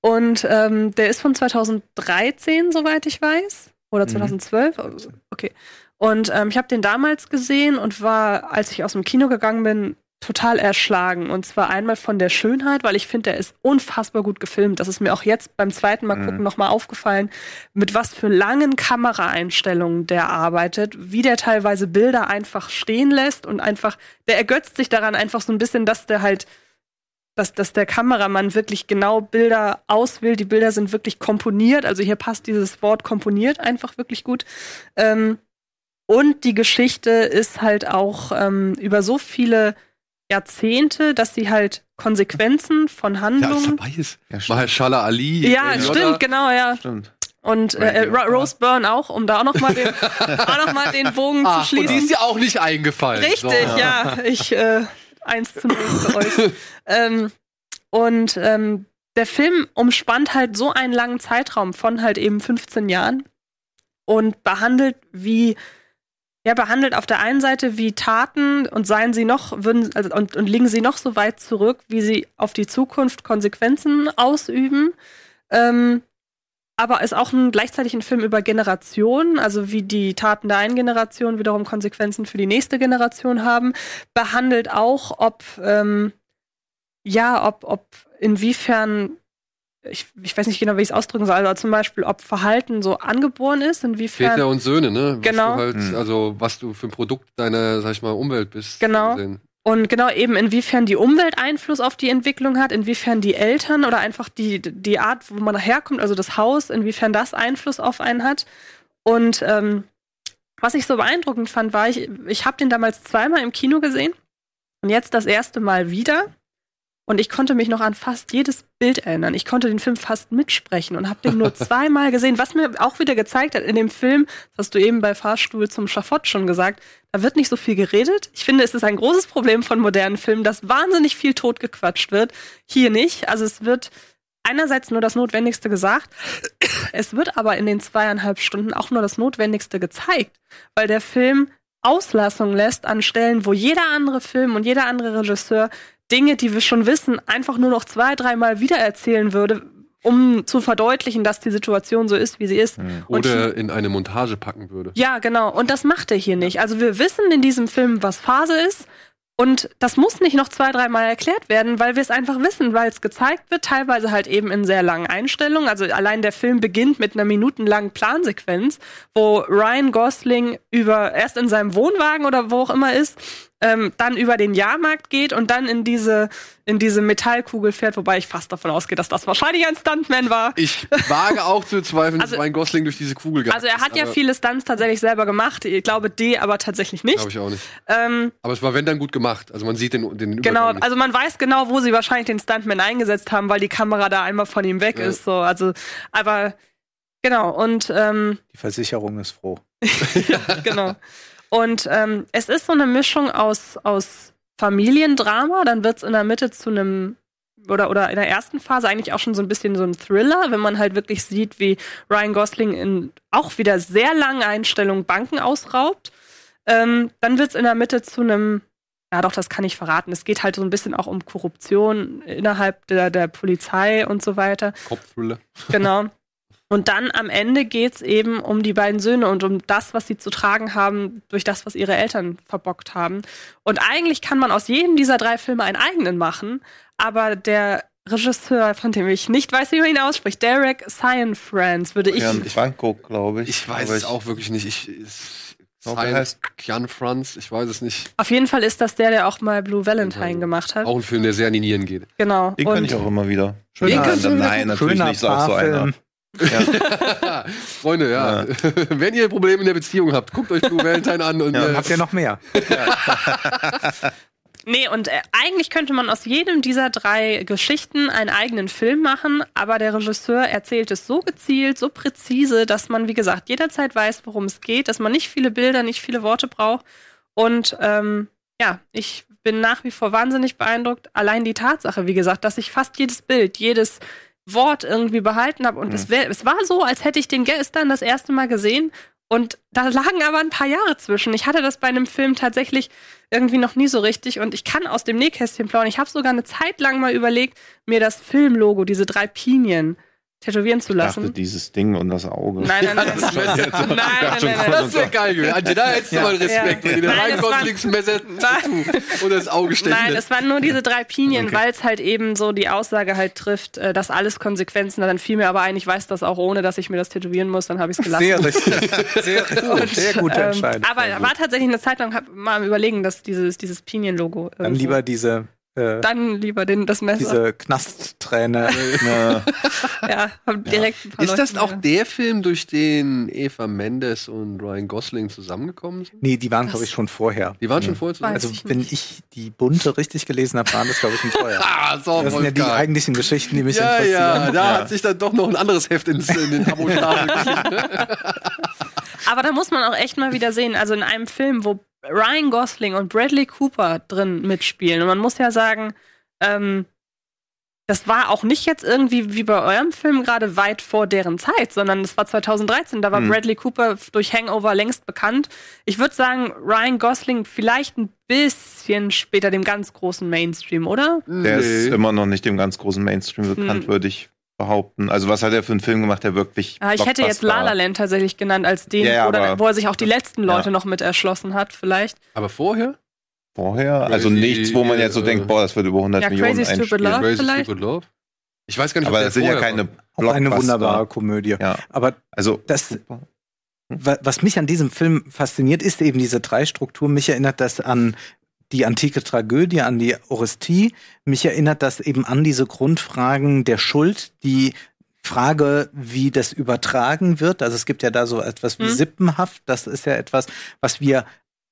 Und ähm, der ist von 2013, soweit ich weiß. Oder 2012. Mhm. Okay. Und ähm, ich habe den damals gesehen und war, als ich aus dem Kino gegangen bin, total erschlagen. Und zwar einmal von der Schönheit, weil ich finde, der ist unfassbar gut gefilmt. Das ist mir auch jetzt beim zweiten Mal gucken mhm. nochmal aufgefallen, mit was für langen Kameraeinstellungen der arbeitet, wie der teilweise Bilder einfach stehen lässt und einfach, der ergötzt sich daran einfach so ein bisschen, dass der halt, dass, dass der Kameramann wirklich genau Bilder auswählt. Die Bilder sind wirklich komponiert. Also hier passt dieses Wort komponiert einfach wirklich gut. Ähm, und die Geschichte ist halt auch ähm, über so viele Jahrzehnte, dass sie halt Konsequenzen von Handlungen. Ja, dabei ist. Ja, Mahershala Ali. Ja, äh, stimmt, genau, ja. Stimmt. Und äh, Rose Byrne auch, um da auch noch mal den, auch noch mal den Bogen ah, zu schließen. Und die ist dir auch nicht eingefallen. Richtig, so. ja. Ich äh, eins zu null für euch. ähm, und ähm, der Film umspannt halt so einen langen Zeitraum von halt eben 15 Jahren und behandelt wie ja, behandelt auf der einen Seite wie Taten und seien sie noch, würden, also, und, und liegen sie noch so weit zurück, wie sie auf die Zukunft Konsequenzen ausüben. Ähm, aber ist auch ein, gleichzeitig ein Film über Generationen, also wie die Taten der einen Generation wiederum Konsequenzen für die nächste Generation haben. Behandelt auch, ob, ähm, ja, ob, ob inwiefern ich, ich weiß nicht genau, wie ich es ausdrücken soll, aber zum Beispiel, ob Verhalten so angeboren ist, inwiefern. Väter und Söhne, ne? Was genau. Halt, mhm. Also, was du für ein Produkt deiner, sag ich mal, Umwelt bist. Genau. Und genau eben, inwiefern die Umwelt Einfluss auf die Entwicklung hat, inwiefern die Eltern oder einfach die, die Art, wo man herkommt, also das Haus, inwiefern das Einfluss auf einen hat. Und ähm, was ich so beeindruckend fand, war, ich, ich habe den damals zweimal im Kino gesehen und jetzt das erste Mal wieder. Und ich konnte mich noch an fast jedes Bild erinnern. Ich konnte den Film fast mitsprechen und habe den nur zweimal gesehen. Was mir auch wieder gezeigt hat in dem Film, das hast du eben bei Fahrstuhl zum Schafott schon gesagt, da wird nicht so viel geredet. Ich finde, es ist ein großes Problem von modernen Filmen, dass wahnsinnig viel totgequatscht wird. Hier nicht. Also es wird einerseits nur das Notwendigste gesagt. Es wird aber in den zweieinhalb Stunden auch nur das Notwendigste gezeigt, weil der Film Auslassung lässt an Stellen, wo jeder andere Film und jeder andere Regisseur Dinge, die wir schon wissen, einfach nur noch zwei, dreimal wiedererzählen würde, um zu verdeutlichen, dass die Situation so ist, wie sie ist. Mhm. Oder in eine Montage packen würde. Ja, genau. Und das macht er hier nicht. Also wir wissen in diesem Film, was Phase ist. Und das muss nicht noch zwei, dreimal erklärt werden, weil wir es einfach wissen, weil es gezeigt wird, teilweise halt eben in sehr langen Einstellungen. Also allein der Film beginnt mit einer minutenlangen Plansequenz, wo Ryan Gosling über erst in seinem Wohnwagen oder wo auch immer ist, ähm, dann über den Jahrmarkt geht und dann in diese, in diese Metallkugel fährt, wobei ich fast davon ausgehe, dass das wahrscheinlich ein Stuntman war. Ich wage auch zu zweifeln, also, dass Ryan Gosling durch diese Kugel geht. Also er hat ja viele Stunts tatsächlich selber gemacht. Ich glaube D, aber tatsächlich nicht. Glaube ich auch nicht. Ähm, aber es war wenn dann gut gemacht. Also man sieht den, den Genau, also man weiß genau, wo sie wahrscheinlich den Stuntman eingesetzt haben, weil die Kamera da einmal von ihm weg ja. ist. So, also, aber genau und ähm, die Versicherung ist froh. ja, genau. Und ähm, es ist so eine Mischung aus, aus Familiendrama, dann wird es in der Mitte zu einem oder, oder in der ersten Phase eigentlich auch schon so ein bisschen so ein Thriller, wenn man halt wirklich sieht, wie Ryan Gosling in auch wieder sehr langen Einstellungen Banken ausraubt. Ähm, dann wird es in der Mitte zu einem, ja doch, das kann ich verraten. Es geht halt so ein bisschen auch um Korruption innerhalb der, der Polizei und so weiter. Kopfthriller. Genau. Und dann am Ende geht's eben um die beiden Söhne und um das, was sie zu tragen haben, durch das, was ihre Eltern verbockt haben. Und eigentlich kann man aus jedem dieser drei Filme einen eigenen machen, aber der Regisseur, von dem ich nicht weiß, wie man ihn ausspricht, Derek Cianfrance, würde ich. Franco, glaube ich. Ich weiß es auch wirklich nicht. Ich, es, er Sein- heißt- Kian Franz, ich weiß es nicht. Auf jeden Fall ist das der, der auch mal Blue Valentine gemacht hat. Auch ein Film, der sehr an die Nieren geht. Genau. Den kann ich auch immer wieder. Schöner- Nein, nein, natürlich Schöner nicht, ist auch so einer. Ja. Freunde, ja. Wenn ihr Probleme in der Beziehung habt, guckt euch Blue Valentine an und Ja. äh, Habt ihr noch mehr? Nee, und äh, eigentlich könnte man aus jedem dieser drei Geschichten einen eigenen Film machen, aber der Regisseur erzählt es so gezielt, so präzise, dass man, wie gesagt, jederzeit weiß, worum es geht, dass man nicht viele Bilder, nicht viele Worte braucht. Und ähm, ja, ich bin nach wie vor wahnsinnig beeindruckt. Allein die Tatsache, wie gesagt, dass ich fast jedes Bild, jedes Wort irgendwie behalten habe. Und es, wär, es war so, als hätte ich den gestern das erste Mal gesehen. Und da lagen aber ein paar Jahre zwischen. Ich hatte das bei einem Film tatsächlich irgendwie noch nie so richtig. Und ich kann aus dem Nähkästchen plaudern. Ich habe sogar eine Zeit lang mal überlegt, mir das Filmlogo, diese drei Pinien, tätowieren zu Ich dachte, lassen. dieses Ding und das Auge. Nein, nein, nein. das wäre Nein, nein, nein, nein. das wär geil gewesen. Antje, da hättest du Ja. mal Respekt, Ja. wenn Nein, Ryan das war- Goslings Messer Tattoo oder das Auge stechen Nein, es waren nur diese drei Pinien, Okay. weil es halt eben so die Aussage halt trifft, äh, dass alles Konsequenzen hat. Dann fiel mir aber ein, ich weiß das auch ohne, dass ich mir das tätowieren muss, dann habe ich es gelassen. Sehr richtig. Sehr, gut, sehr gute Ähm, Entscheidung. aber war tatsächlich eine Zeit lang hab mal am überlegen, dass dieses, dieses Pinien-Logo. Dann irgendwo- lieber diese, äh, Dann lieber den, das Messer. diese Knastträne. Ja. ja, direkt ein paar Ist das auch mehr. der Film, durch den Eva Mendes und Ryan Gosling zusammengekommen sind? Nee, die waren, glaube ich, schon vorher. Die waren schon vorher zusammen? Weiß Also, ich wenn ich die bunte richtig gelesen habe, waren das, glaube ich, schon vorher. Ah, so, Das sind ja die eigentlichen Geschichten, die mich Ja, interessieren. ja, da Ja. hat sich dann doch noch ein anderes Heft ins, in den Abo-Stapel geschickt. Aber da muss man auch echt mal wieder sehen, also in einem Film, wo Ryan Gosling und Bradley Cooper drin mitspielen. Und man muss ja sagen, ähm, das war auch nicht jetzt irgendwie wie bei eurem Film gerade weit vor deren Zeit, sondern das war 2013. Da war Hm. Bradley Cooper durch Hangover längst bekannt. Ich würde sagen, Ryan Gosling vielleicht ein bisschen später dem ganz großen Mainstream, oder? Der ist immer noch nicht dem ganz großen Mainstream bekannt, Hm. würde ich behaupten. Also was hat er für einen Film gemacht, der wirklich Ah, ich hätte jetzt La La Land tatsächlich genannt als den, Ja, ja, oder, wo er sich auch die letzten Leute Ja. noch mit erschlossen hat, vielleicht. Aber vorher? vorher? Also Crazy, nichts, wo man jetzt so äh, denkt, boah, das wird über 100 Ja, Millionen Crazy Stupid einspielen. Love. Crazy vielleicht? Stupid Love? Ich weiß gar nicht, Aber das sind ja keine Auch eine wunderbare Komödie. Ja, Aber also Das- was mich an diesem Film fasziniert, ist eben diese Dreistruktur. Mich erinnert das an die antike Tragödie, an die Orestie. Mich erinnert das eben an diese Grundfragen der Schuld, die Frage, wie das übertragen wird. Also es gibt ja da so etwas wie Mhm. Sippenhaft. Das ist ja etwas, was wir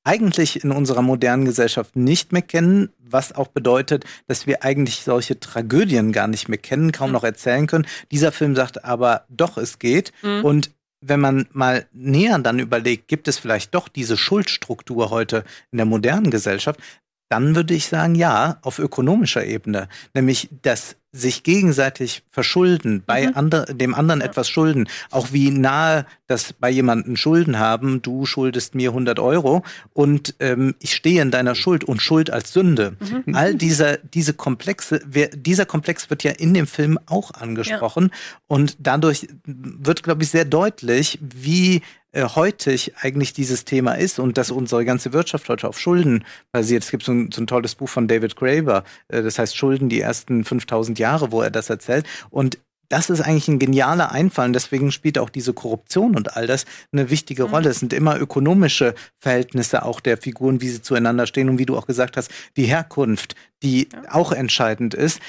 eigentlich in unserer modernen Gesellschaft nicht mehr kennen, was auch bedeutet, dass wir eigentlich solche Tragödien gar nicht mehr kennen, kaum Mhm. noch erzählen können. Dieser Film sagt aber, doch, es geht. Mhm. Und wenn man mal näher dann überlegt, gibt es vielleicht doch diese Schuldstruktur heute in der modernen Gesellschaft, dann würde ich sagen, ja, auf ökonomischer Ebene. Nämlich das sich gegenseitig verschulden, bei Mhm. ander, dem anderen Ja. etwas schulden. Auch wie nahe das bei jemandem Schulden haben, du schuldest mir 100 Euro und ähm, ich stehe in deiner Schuld und Schuld als Sünde. Mhm. All dieser, diese Komplexe, wer, dieser Komplex wird ja in dem Film auch angesprochen und dadurch wird, glaube ich, sehr deutlich, wie heutig eigentlich dieses Thema ist und dass unsere ganze Wirtschaft heute auf Schulden basiert. Es gibt so ein, so ein tolles Buch von David Graeber, äh, das heißt Schulden die ersten 5000 Jahre, wo er das erzählt und das ist eigentlich ein genialer Einfall. Und deswegen spielt auch diese Korruption und all das eine wichtige Mhm. Rolle. Es sind immer ökonomische Verhältnisse auch der Figuren, wie sie zueinander stehen und wie du auch gesagt hast, die Herkunft, die auch entscheidend ist.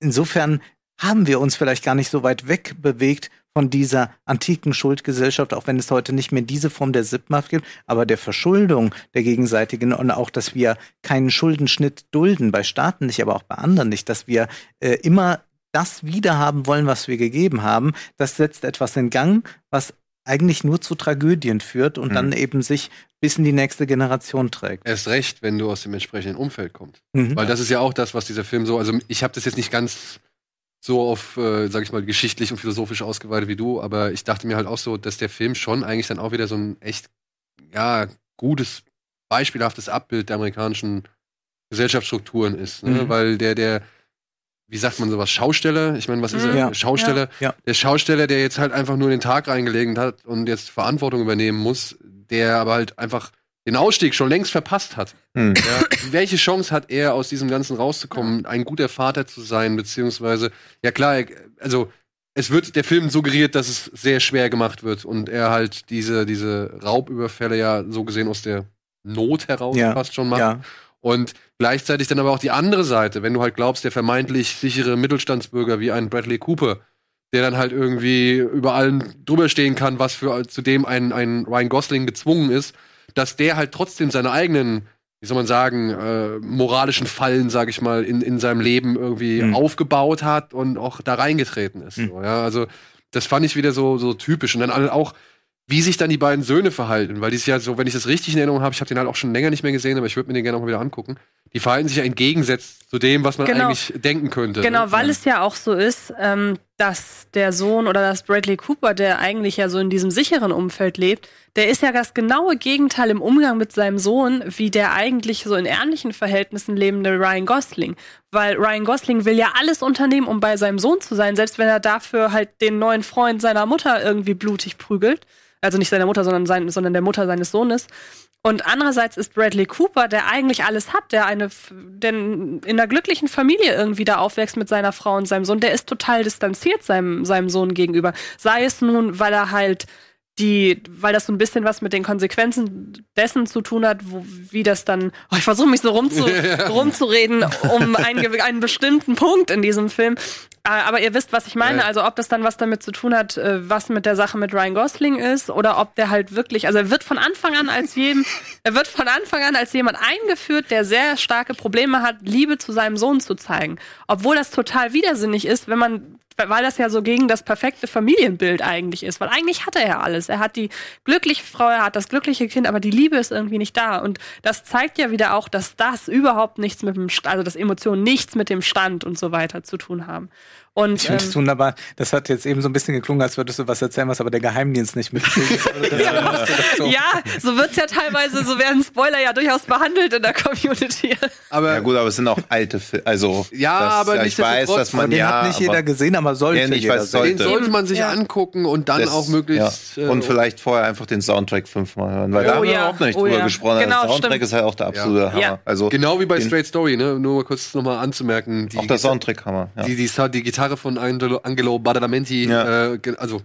Insofern haben wir uns vielleicht gar nicht so weit wegbewegt von dieser antiken Schuldgesellschaft, auch wenn es heute nicht mehr diese Form der Sippmacht gibt, aber der Verschuldung der gegenseitigen und auch, dass wir keinen Schuldenschnitt dulden, bei Staaten nicht, aber auch bei anderen nicht, dass wir äh, immer das wiederhaben wollen, was wir gegeben haben, das setzt etwas in Gang, was eigentlich nur zu Tragödien führt und Mhm. dann eben sich bis in die nächste Generation trägt. Erst recht, wenn du aus dem entsprechenden Umfeld kommst. Mhm. Weil das ist ja auch das, was dieser Film so, also ich habe das jetzt nicht ganz so auf, äh, sag ich mal, geschichtlich und philosophisch ausgeweitet wie du, aber ich dachte mir halt auch so, dass der Film schon eigentlich dann auch wieder so ein echt, ja, gutes, beispielhaftes Abbild der amerikanischen Gesellschaftsstrukturen ist. Ne? Mhm. Weil der, der, wie sagt man sowas, Schausteller, ich meine, was ist er? Mhm. Ja. Schausteller, Ja. der Schausteller, der jetzt halt einfach nur den Tag reingelegt hat und jetzt Verantwortung übernehmen muss, der aber halt einfach den Ausstieg schon längst verpasst hat. Hm. Ja, welche Chance hat er, aus diesem Ganzen rauszukommen, ein guter Vater zu sein, beziehungsweise, ja klar, also es wird der Film suggeriert, dass es sehr schwer gemacht wird und er halt diese, diese Raubüberfälle ja so gesehen aus der Not heraus Ja, fast schon macht. Ja. Und gleichzeitig dann aber auch die andere Seite, wenn du halt glaubst, der vermeintlich sichere Mittelstandsbürger wie ein Bradley Cooper, der dann halt irgendwie über allem drüber stehen kann, was für zudem ein, ein Ryan Gosling gezwungen ist, dass der halt trotzdem seine eigenen, wie soll man sagen, äh, moralischen Fallen, sag ich mal, in, in seinem Leben irgendwie Mhm. aufgebaut hat und auch da reingetreten ist. Mhm. So, ja, also das fand ich wieder so, so typisch. Und dann auch, wie sich dann die beiden Söhne verhalten, weil die ist ja so, wenn ich das richtig in Erinnerung habe, ich habe den halt auch schon länger nicht mehr gesehen, aber ich würde mir den gerne auch mal wieder angucken. Die verhalten sich ja entgegensetzt zu dem, was man Genau. eigentlich denken könnte. Genau, ne? weil es ja auch so ist, ähm, dass der Sohn oder das Bradley Cooper, der eigentlich ja so in diesem sicheren Umfeld lebt, der ist ja das genaue Gegenteil im Umgang mit seinem Sohn, wie der eigentlich so in ärmlichen Verhältnissen lebende Ryan Gosling. Weil Ryan Gosling will ja alles unternehmen, um bei seinem Sohn zu sein, selbst wenn er dafür halt den neuen Freund seiner Mutter irgendwie blutig prügelt. Also nicht seiner Mutter, sondern, sein, sondern der Mutter seines Sohnes. Und andererseits ist Bradley Cooper, der eigentlich alles hat, der eine, der in einer glücklichen Familie irgendwie da aufwächst mit seiner Frau und seinem Sohn, der ist total distanziert seinem, seinem Sohn gegenüber. Sei es nun, weil er halt die, weil das so ein bisschen was mit den Konsequenzen dessen zu tun hat, wo, wie das dann, oh, ich versuche mich so rumzu, rumzureden um einen, einen bestimmten Punkt in diesem Film. Äh, Aber ihr wisst, was ich meine. Also ob das dann was damit zu tun hat, äh, was mit der Sache mit Ryan Gosling ist, oder ob der halt wirklich, also er wird von Anfang an als jedem, er wird von Anfang an als jemand eingeführt, der sehr starke Probleme hat, Liebe zu seinem Sohn zu zeigen. Obwohl das total widersinnig ist, wenn man weil das ja so gegen das perfekte Familienbild eigentlich ist. Weil eigentlich hat er ja alles. Er hat die glückliche Frau, er hat das glückliche Kind, aber die Liebe ist irgendwie nicht da. Und das zeigt ja wieder auch, dass das überhaupt nichts mit dem, also dass Emotionen nichts mit dem Stand und so weiter zu tun haben. Und Ich finde es ähm, wunderbar. Das hat jetzt eben so ein bisschen geklungen, als würdest du was erzählen, was aber der Geheimdienst nicht mitkriegt. Also das so. ja, so wird's ja teilweise, so werden Spoiler ja durchaus behandelt in der Community. Aber Ja gut, aber es sind auch alte Filme. Also Ja, das, aber ja, ich weiß, dass man den ja, hat nicht aber jeder gesehen, aber sollte Ja, nicht, jeder sehen. den sollte. sollte man sich Ja. angucken und dann das- auch möglichst. ja. äh, und vielleicht vorher einfach den Soundtrack fünfmal hören, weil Ja. da haben Oh wir ja, auch noch nicht oh drüber ja. gesprochen. Genau, der Soundtrack stimmt. ist halt auch der absolute Hammer. Ja. Also Genau wie bei den- Straight Story, ne? Nur mal kurz nochmal anzumerken. Auch der Soundtrack Hammer. Ja. die, die, die Gitarre von Angelo, Angelo Badalamenti, Ja. äh, also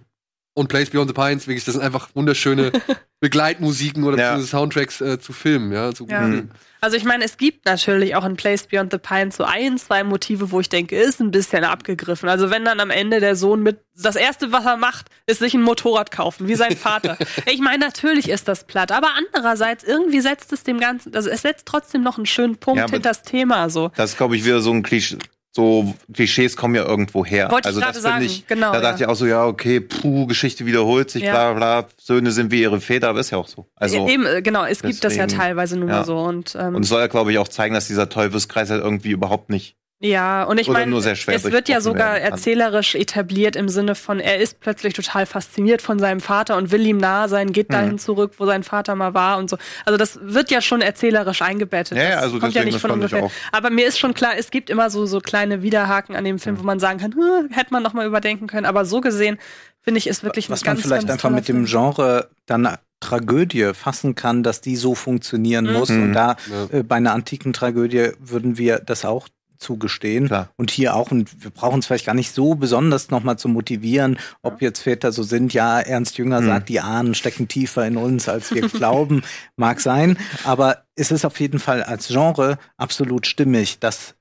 und Place Beyond the Pines, wirklich, das sind einfach wunderschöne Begleitmusiken oder Ja. Soundtracks äh, zu Filmen, ja, zu Ja. Filmen. Also ich meine, es gibt natürlich auch in Place Beyond the Pines so ein, zwei Motive, wo ich denke, ist ein bisschen abgegriffen. Also wenn dann am Ende der Sohn mit, das erste, was er macht, ist sich ein Motorrad kaufen, wie sein Vater. ich meine, natürlich ist das platt, aber andererseits irgendwie setzt es dem Ganzen, also es setzt trotzdem noch einen schönen Punkt Ja, hinter das Thema, so. Das ist, glaube ich, wieder so ein Klischee. So Klischees kommen ja irgendwo her. Wollte ich also gerade das finde ich, genau, Da dachte ich auch so, ja, okay, puh, Geschichte wiederholt sich, Ja. bla bla, Söhne sind wie ihre Väter, aber ist ja auch so. Also Eben, äh, genau, es gibt das ja deswegen, teilweise nun ja. so. Und, ähm, und es soll ja, glaube ich, auch zeigen, dass dieser Teufelskreis halt irgendwie überhaupt nicht. Ja, und ich meine, nur sehr schwer es wird ja sogar erzählerisch etabliert im Sinne von, er ist plötzlich total fasziniert von seinem Vater und will ihm nahe sein, geht dahin Mhm. zurück, wo sein Vater mal war und so. Also das wird ja schon erzählerisch eingebettet. Ja, das also kommt ja nicht von ungefähr. Aber mir ist schon klar, es gibt immer so, so kleine Widerhaken an dem Film, wo man sagen kann, "Hm, hätte man noch mal überdenken können. Aber so gesehen, finde ich, ist wirklich was ein man ganz, vielleicht ganz einfach mit dem. Genre dann Tragödie fassen kann, dass die so funktionieren Mhm. muss. Mhm. Und da Ja. äh, bei einer antiken Tragödie würden wir das auch zugestehen. Klar. Und hier auch, und wir brauchen es vielleicht gar nicht so besonders nochmal zu motivieren, ob jetzt Väter so sind. Ja, Ernst Jünger Mhm. sagt, die Ahnen stecken tiefer in uns, als wir glauben. Mag sein. Aber es ist auf jeden Fall als Genre absolut stimmig, dass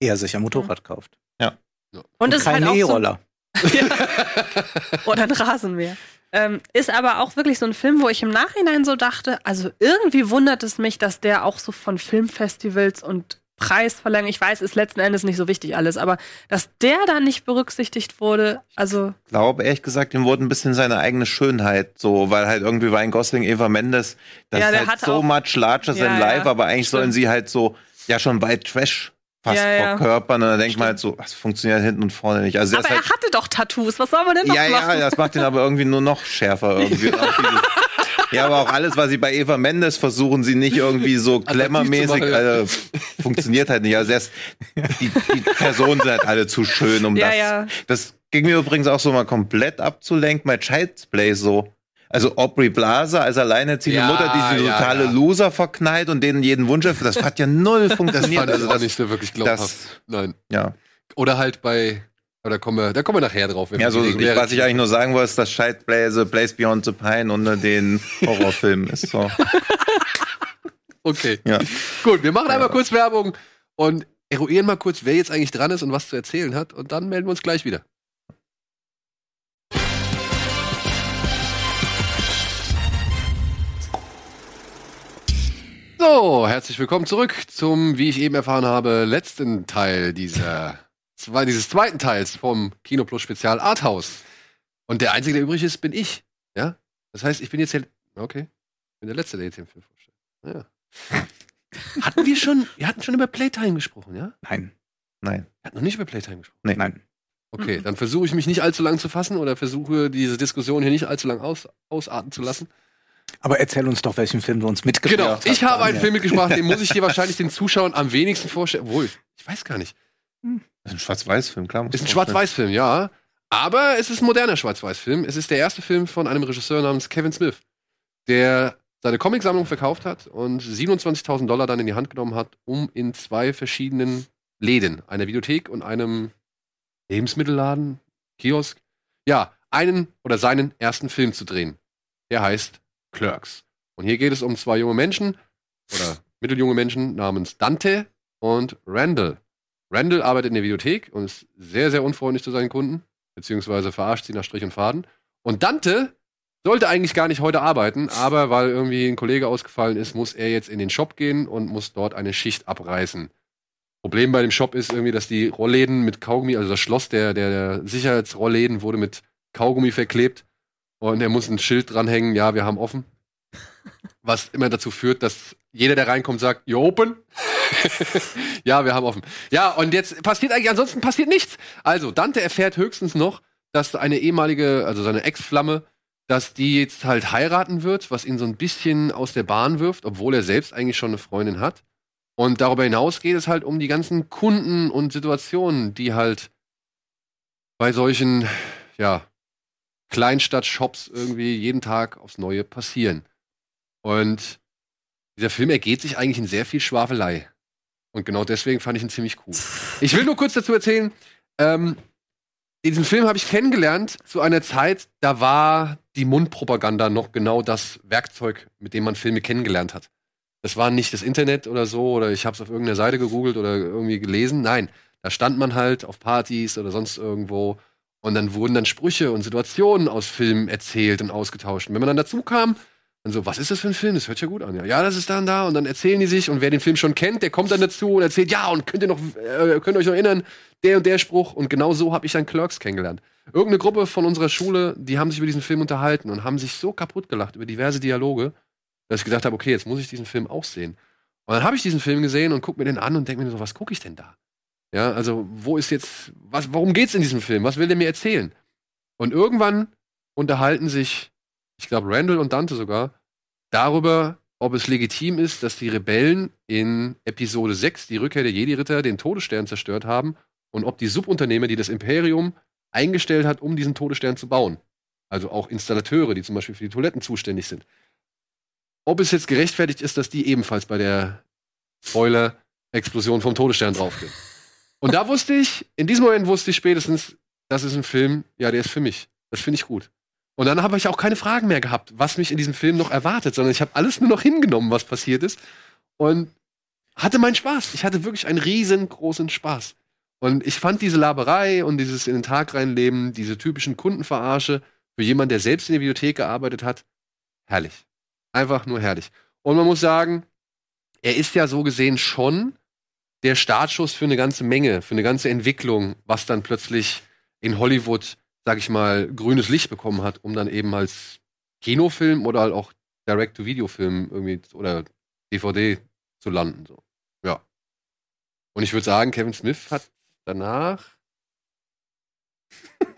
er sich ein Motorrad kauft. Und es ist halt keine auch so, E-Roller. Oder ein Rasenmäher. Ähm, ist aber auch wirklich so ein Film, wo ich im Nachhinein so dachte, also irgendwie wundert es mich, dass der auch so von Filmfestivals und Preisverleihung, ich weiß, ist letzten Endes nicht so wichtig alles, aber dass der da nicht berücksichtigt wurde, also Ich glaube, ehrlich gesagt, ihm wurde ein bisschen seine eigene Schönheit so, weil halt irgendwie Ryan Gosling, Eva Mendes, das Ja, ist halt hat so much larger Ja, than life, ja, aber eigentlich stimmt. sollen sie halt so, ja schon bei Trash fast Ja, ja. verkörpern und dann denkt man halt so, das funktioniert hinten und vorne nicht. Also aber er halt, hatte doch Tattoos, was soll man denn noch ja, machen? ja, das macht ihn aber irgendwie nur noch schärfer irgendwie. Ja, aber auch alles, was sie bei Eva Mendes versuchen, sie nicht irgendwie so glamourmäßig, machen, ja. äh, funktioniert halt nicht. Also erst, die, die Personen sind halt alle zu schön, um Ja, das. ja. Das ging mir übrigens auch so mal komplett abzulenken bei Child's Play so. Also Aubrey Plaza als alleinerziehende Ja, Mutter, die diese ja, totale ja. Loser verknallt und denen jeden Wunsch erfüllt. Das hat ja null Das funktioniert. fand ich also auch das, nicht so wirklich glaubhaft. Nein. ja. Oder halt bei, aber da kommen wir, da kommen wir nachher drauf. Ja, so, ich, was ich eigentlich nur sagen wollte, ist, dass Play The Place Beyond the Pine unter den Horrorfilmen ist. So. Okay. Ja. Gut, wir machen einmal kurz Werbung und eruieren mal kurz, wer jetzt eigentlich dran ist und was zu erzählen hat. Und dann melden wir uns gleich wieder. So, herzlich willkommen zurück zum, wie ich eben erfahren habe, letzten Teil dieser, zwei, dieses zweiten Teils vom Kino Plus Spezial Arthouse. Und der Einzige, der übrig ist, bin ich. Ja? Das heißt, ich bin jetzt der, okay, ich bin der Letzte, der jetzt den Film vorstellt. Ja. Hatten wir schon, wir hatten schon über Playtime gesprochen, ja? Nein, Nein. Wir hatten noch nicht über Playtime gesprochen. nein. Okay, dann versuche ich mich nicht allzu lang zu fassen oder versuche diese Diskussion hier nicht allzu lang aus, ausarten zu lassen. Aber erzähl uns doch, welchen Film du uns mitgebracht Genau, hast. ich habe einen Ja. Film mitgebracht, den muss ich dir wahrscheinlich den Zuschauern am wenigsten vorstellen. Wohl, ich weiß gar nicht. Das ist ein Schwarz-Weiß-Film, klar. Ist ein Schwarz-Weiß-Film, ja. Aber es ist ein moderner Schwarz-Weiß-Film. Es ist der erste Film von einem Regisseur namens Kevin Smith, der seine Comicsammlung verkauft hat und 27.000 Dollar dann in die Hand genommen hat, um in zwei verschiedenen Läden, einer Videothek und einem Lebensmittelladen, Kiosk, ja, einen oder seinen ersten Film zu drehen. Der heißt Clerks. Und hier geht es um zwei junge Menschen oder mitteljunge Menschen namens Dante und Randall. Randall arbeitet in der Videothek und ist sehr, sehr unfreundlich zu seinen Kunden, beziehungsweise verarscht sie nach Strich und Faden. Und Dante sollte eigentlich gar nicht heute arbeiten, aber weil irgendwie ein Kollege ausgefallen ist, muss er jetzt in den Shop gehen und muss dort eine Schicht abreißen. Problem bei dem Shop ist irgendwie, dass die Rollläden mit Kaugummi, also das Schloss der, der, der Sicherheitsrollläden wurde mit Kaugummi verklebt und er muss ein Schild dranhängen, ja, wir haben offen. Was immer dazu führt, dass jeder, der reinkommt, sagt, you open? ja, wir haben offen. Ja, und jetzt passiert eigentlich, ansonsten passiert nichts. Also, Dante erfährt höchstens noch, dass eine ehemalige, also seine Ex-Flamme, dass die jetzt halt heiraten wird, was ihn so ein bisschen aus der Bahn wirft, obwohl er selbst eigentlich schon eine Freundin hat. Und darüber hinaus geht es halt um die ganzen Kunden und Situationen, die halt bei solchen, ja, Kleinstadt-Shops irgendwie jeden Tag aufs Neue passieren. Und dieser Film ergeht sich eigentlich in sehr viel Schwafelei. Und genau deswegen fand ich ihn ziemlich cool. Ich will nur kurz dazu erzählen, ähm, diesen Film habe ich kennengelernt zu einer Zeit, da war die Mundpropaganda noch genau das Werkzeug, mit dem man Filme kennengelernt hat. Das war nicht das Internet oder so, oder ich habe es auf irgendeiner Seite gegoogelt oder irgendwie gelesen. Nein, da stand man halt auf Partys oder sonst irgendwo und dann wurden dann Sprüche und Situationen aus Filmen erzählt und ausgetauscht. Und wenn man dann dazu kam, dann so, was ist das für ein Film? Das hört ja gut an. Ja, ja das ist dann da und dann erzählen die sich und wer den Film schon kennt, der kommt dann dazu und erzählt, ja, und könnt ihr noch, äh, könnt euch noch erinnern, der und der Spruch und genau so habe ich dann Clerks kennengelernt. Irgendeine Gruppe von unserer Schule, die haben sich über diesen Film unterhalten und haben sich so kaputt gelacht über diverse Dialoge, dass ich gedacht habe, okay, jetzt muss ich diesen Film auch sehen. Und dann habe ich diesen Film gesehen und gucke mir den an und denke mir so, was gucke ich denn da? Ja, also wo ist jetzt, was, worum geht's in diesem Film? Was will der mir erzählen? Und irgendwann unterhalten sich, ich glaube Randall und Dante sogar, darüber, ob es legitim ist, dass die Rebellen in Episode 6, die Rückkehr der Jedi-Ritter, den Todesstern zerstört haben und ob die Subunternehmer, die das Imperium eingestellt hat, um diesen Todesstern zu bauen, also auch Installateure, die zum Beispiel für die Toiletten zuständig sind, ob es jetzt gerechtfertigt ist, dass die ebenfalls bei der Spoiler-Explosion vom Todesstern draufgehen. Und da wusste ich, in diesem Moment wusste ich spätestens, das ist ein Film, ja, der ist für mich. Das finde ich gut. Und dann habe ich auch keine Fragen mehr gehabt, was mich in diesem Film noch erwartet, sondern ich habe alles nur noch hingenommen, was passiert ist. Und hatte meinen Spaß. Ich hatte wirklich einen riesengroßen Spaß. Und ich fand diese Laberei und dieses in den Tag reinleben, diese typischen Kundenverarsche für jemanden, der selbst in der Bibliothek gearbeitet hat, herrlich. Einfach nur herrlich. Und man muss sagen, er ist ja so gesehen schon der Startschuss für eine ganze Menge, für eine ganze Entwicklung, was dann plötzlich in Hollywood, sag ich mal, grünes Licht bekommen hat, um dann eben als Kinofilm oder halt auch Direct-to-Video-Film irgendwie oder DVD zu landen. So. Ja. Und ich würde sagen, Kevin Smith hat danach.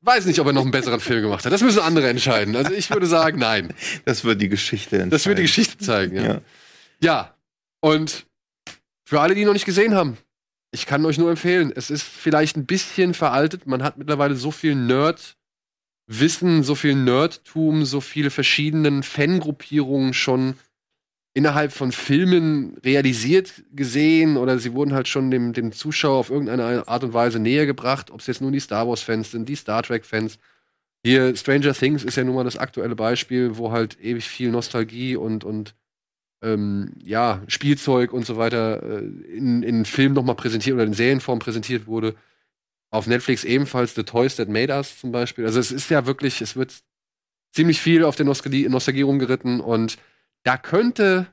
Weiß nicht, ob er noch einen besseren Film gemacht hat. Das müssen andere entscheiden. Also ich würde sagen, nein. Das wird die Geschichte entscheiden. Das wird die Geschichte zeigen, ja. Ja. Ja. Und für alle, die ihn noch nicht gesehen haben, ich kann euch nur empfehlen, es ist vielleicht ein bisschen veraltet. Man hat mittlerweile so viel Nerd-Wissen, so viel Nerdtum, so viele verschiedene Fangruppierungen schon innerhalb von Filmen realisiert gesehen oder sie wurden halt schon dem, dem Zuschauer auf irgendeine Art und Weise näher gebracht, ob es jetzt nun die Star Wars-Fans sind, die Star Trek-Fans. Hier Stranger Things ist ja nun mal das aktuelle Beispiel, wo halt ewig viel Nostalgie und, und ähm, ja, Spielzeug und so weiter äh, in, in Film nochmal präsentiert oder in Serienform präsentiert wurde. Auf Netflix ebenfalls The Toys That Made Us zum Beispiel. Also es ist ja wirklich, es wird ziemlich viel auf der Nostalgie, Nostalgie rumgeritten und da könnte,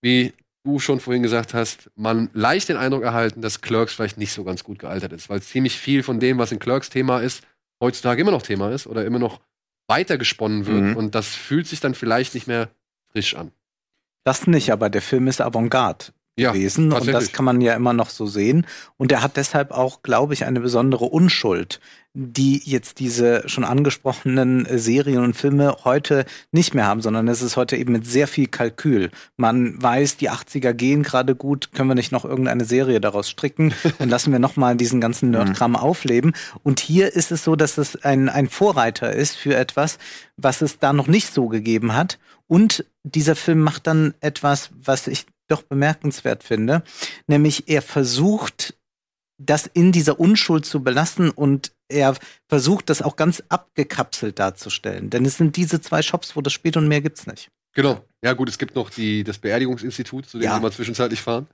wie du schon vorhin gesagt hast, man leicht den Eindruck erhalten, dass Clerks vielleicht nicht so ganz gut gealtert ist, weil ziemlich viel von dem, was in Clerks Thema ist, heutzutage immer noch Thema ist oder immer noch weitergesponnen wird Mhm. und das fühlt sich dann vielleicht nicht mehr frisch an. Das nicht, aber der Film ist Avantgarde Ja, gewesen und das kann man ja immer noch so sehen. Und er hat deshalb auch, glaube ich, eine besondere Unschuld, die jetzt diese schon angesprochenen äh, Serien und Filme heute nicht mehr haben, sondern es ist heute eben mit sehr viel Kalkül. Man weiß, die 80er gehen gerade gut, können wir nicht noch irgendeine Serie daraus stricken und lassen wir nochmal diesen ganzen Nerdkram aufleben. Und hier ist es so, dass es ein, ein Vorreiter ist für etwas, was es da noch nicht so gegeben hat. Und dieser Film macht dann etwas, was ich doch bemerkenswert finde, nämlich er versucht, das in dieser Unschuld zu belassen und er versucht, das auch ganz abgekapselt darzustellen. Denn es sind diese zwei Shops, wo das spielt und mehr gibt's nicht. Genau. Ja, gut, es gibt noch die, das Beerdigungsinstitut, zu dem Ja. wir mal zwischenzeitlich fahren.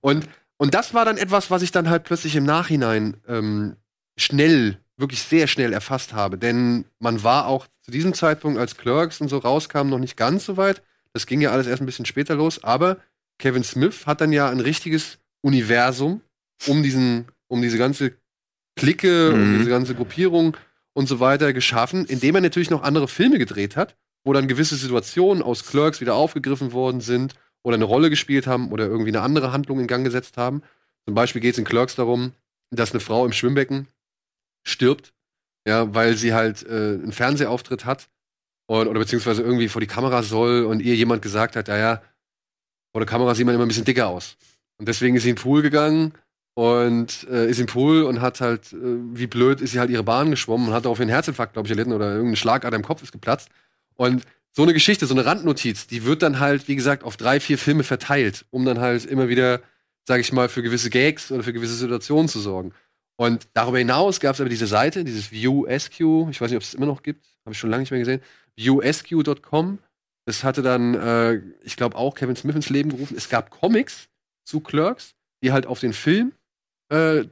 Und, und das war dann etwas, was ich dann halt plötzlich im Nachhinein ähm, schnell, wirklich sehr schnell erfasst habe. Denn man war auch zu diesem Zeitpunkt, als Clerks und so rauskam, noch nicht ganz so weit. Das ging ja alles erst ein bisschen später los. Aber Kevin Smith hat dann ja ein richtiges Universum um diesen, um diese ganze Clique, um Mhm. diese ganze Gruppierung und so weiter geschaffen, indem er natürlich noch andere Filme gedreht hat, wo dann gewisse Situationen aus Clerks wieder aufgegriffen worden sind oder eine Rolle gespielt haben oder irgendwie eine andere Handlung in Gang gesetzt haben. Zum Beispiel geht es in Clerks darum, dass eine Frau im Schwimmbecken stirbt, ja, weil sie halt äh, einen Fernsehauftritt hat und, oder beziehungsweise irgendwie vor die Kamera soll und ihr jemand gesagt hat, ja, ja, vor der Kamera sieht man immer ein bisschen dicker aus. Und deswegen ist sie in den Pool gegangen und äh, ist im Pool und hat halt, äh, wie blöd, ist sie halt ihre Bahn geschwommen und hat darauf einen Herzinfarkt, glaube ich, erlitten oder irgendeine Schlagader im Kopf ist geplatzt. Und so eine Geschichte, so eine Randnotiz, die wird dann halt, wie gesagt, auf drei, vier Filme verteilt, um dann halt immer wieder, sage ich mal, für gewisse Gags oder für gewisse Situationen zu sorgen. Und darüber hinaus gab es aber diese Seite, dieses ViewSQ, ich weiß nicht, ob es immer noch gibt, habe ich schon lange nicht mehr gesehen, viewsq.com. Das hatte dann, äh, ich glaube, auch Kevin Smith ins Leben gerufen. Es gab Comics zu Clerks, die halt auf den Film äh, äh,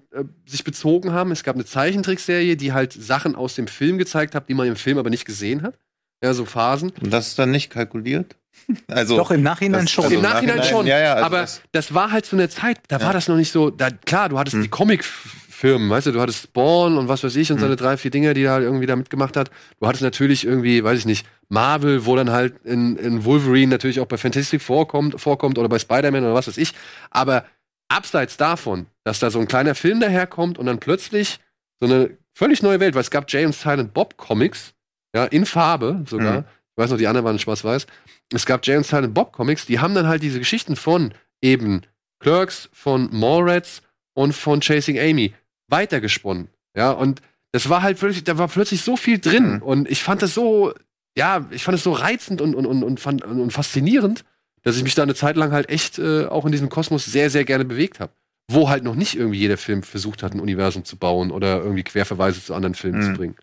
sich bezogen haben. Es gab eine Zeichentrickserie, die halt Sachen aus dem Film gezeigt hat, die man im Film aber nicht gesehen hat. Ja, so Phasen. Und das ist dann nicht kalkuliert? Also, Doch im Nachhinein das- schon. also Im Nachhinein Nachhinein, schon. ja, ja, also aber das- das, war halt zu einer Zeit, da Ja. war das noch nicht so. Da, klar, du hattest Hm. die Comic-Firmen, weißt du, du hattest Spawn und was weiß ich und seine drei, vier Dinger, die er halt irgendwie da mitgemacht hat. Du hattest natürlich irgendwie, weiß ich nicht, Marvel, wo dann halt in, in Wolverine natürlich auch bei Fantastic vorkommt, vorkommt oder bei Spider-Man oder was weiß ich. Aber abseits davon, dass da so ein kleiner Film daherkommt und dann plötzlich so eine völlig neue Welt, weil es gab und Silent Bob Comics, ja, in Farbe sogar. Mhm. Ich weiß noch, die anderen waren schwarz-weiß. Es gab und Silent Bob Comics, die haben dann halt diese Geschichten von eben Clerks, von Mallrats und von Chasing Amy weitergesponnen. Ja, und das war halt wirklich, da war plötzlich so viel drin. Mhm. Und ich fand das so, ja, ich fand es so reizend und, und, und, und, fand, und faszinierend, dass ich mich da eine Zeit lang halt echt äh, auch in diesem Kosmos sehr, sehr gerne bewegt habe. Wo halt noch nicht irgendwie jeder Film versucht hat, ein Universum zu bauen oder irgendwie Querverweise zu anderen Filmen Mhm. zu bringen.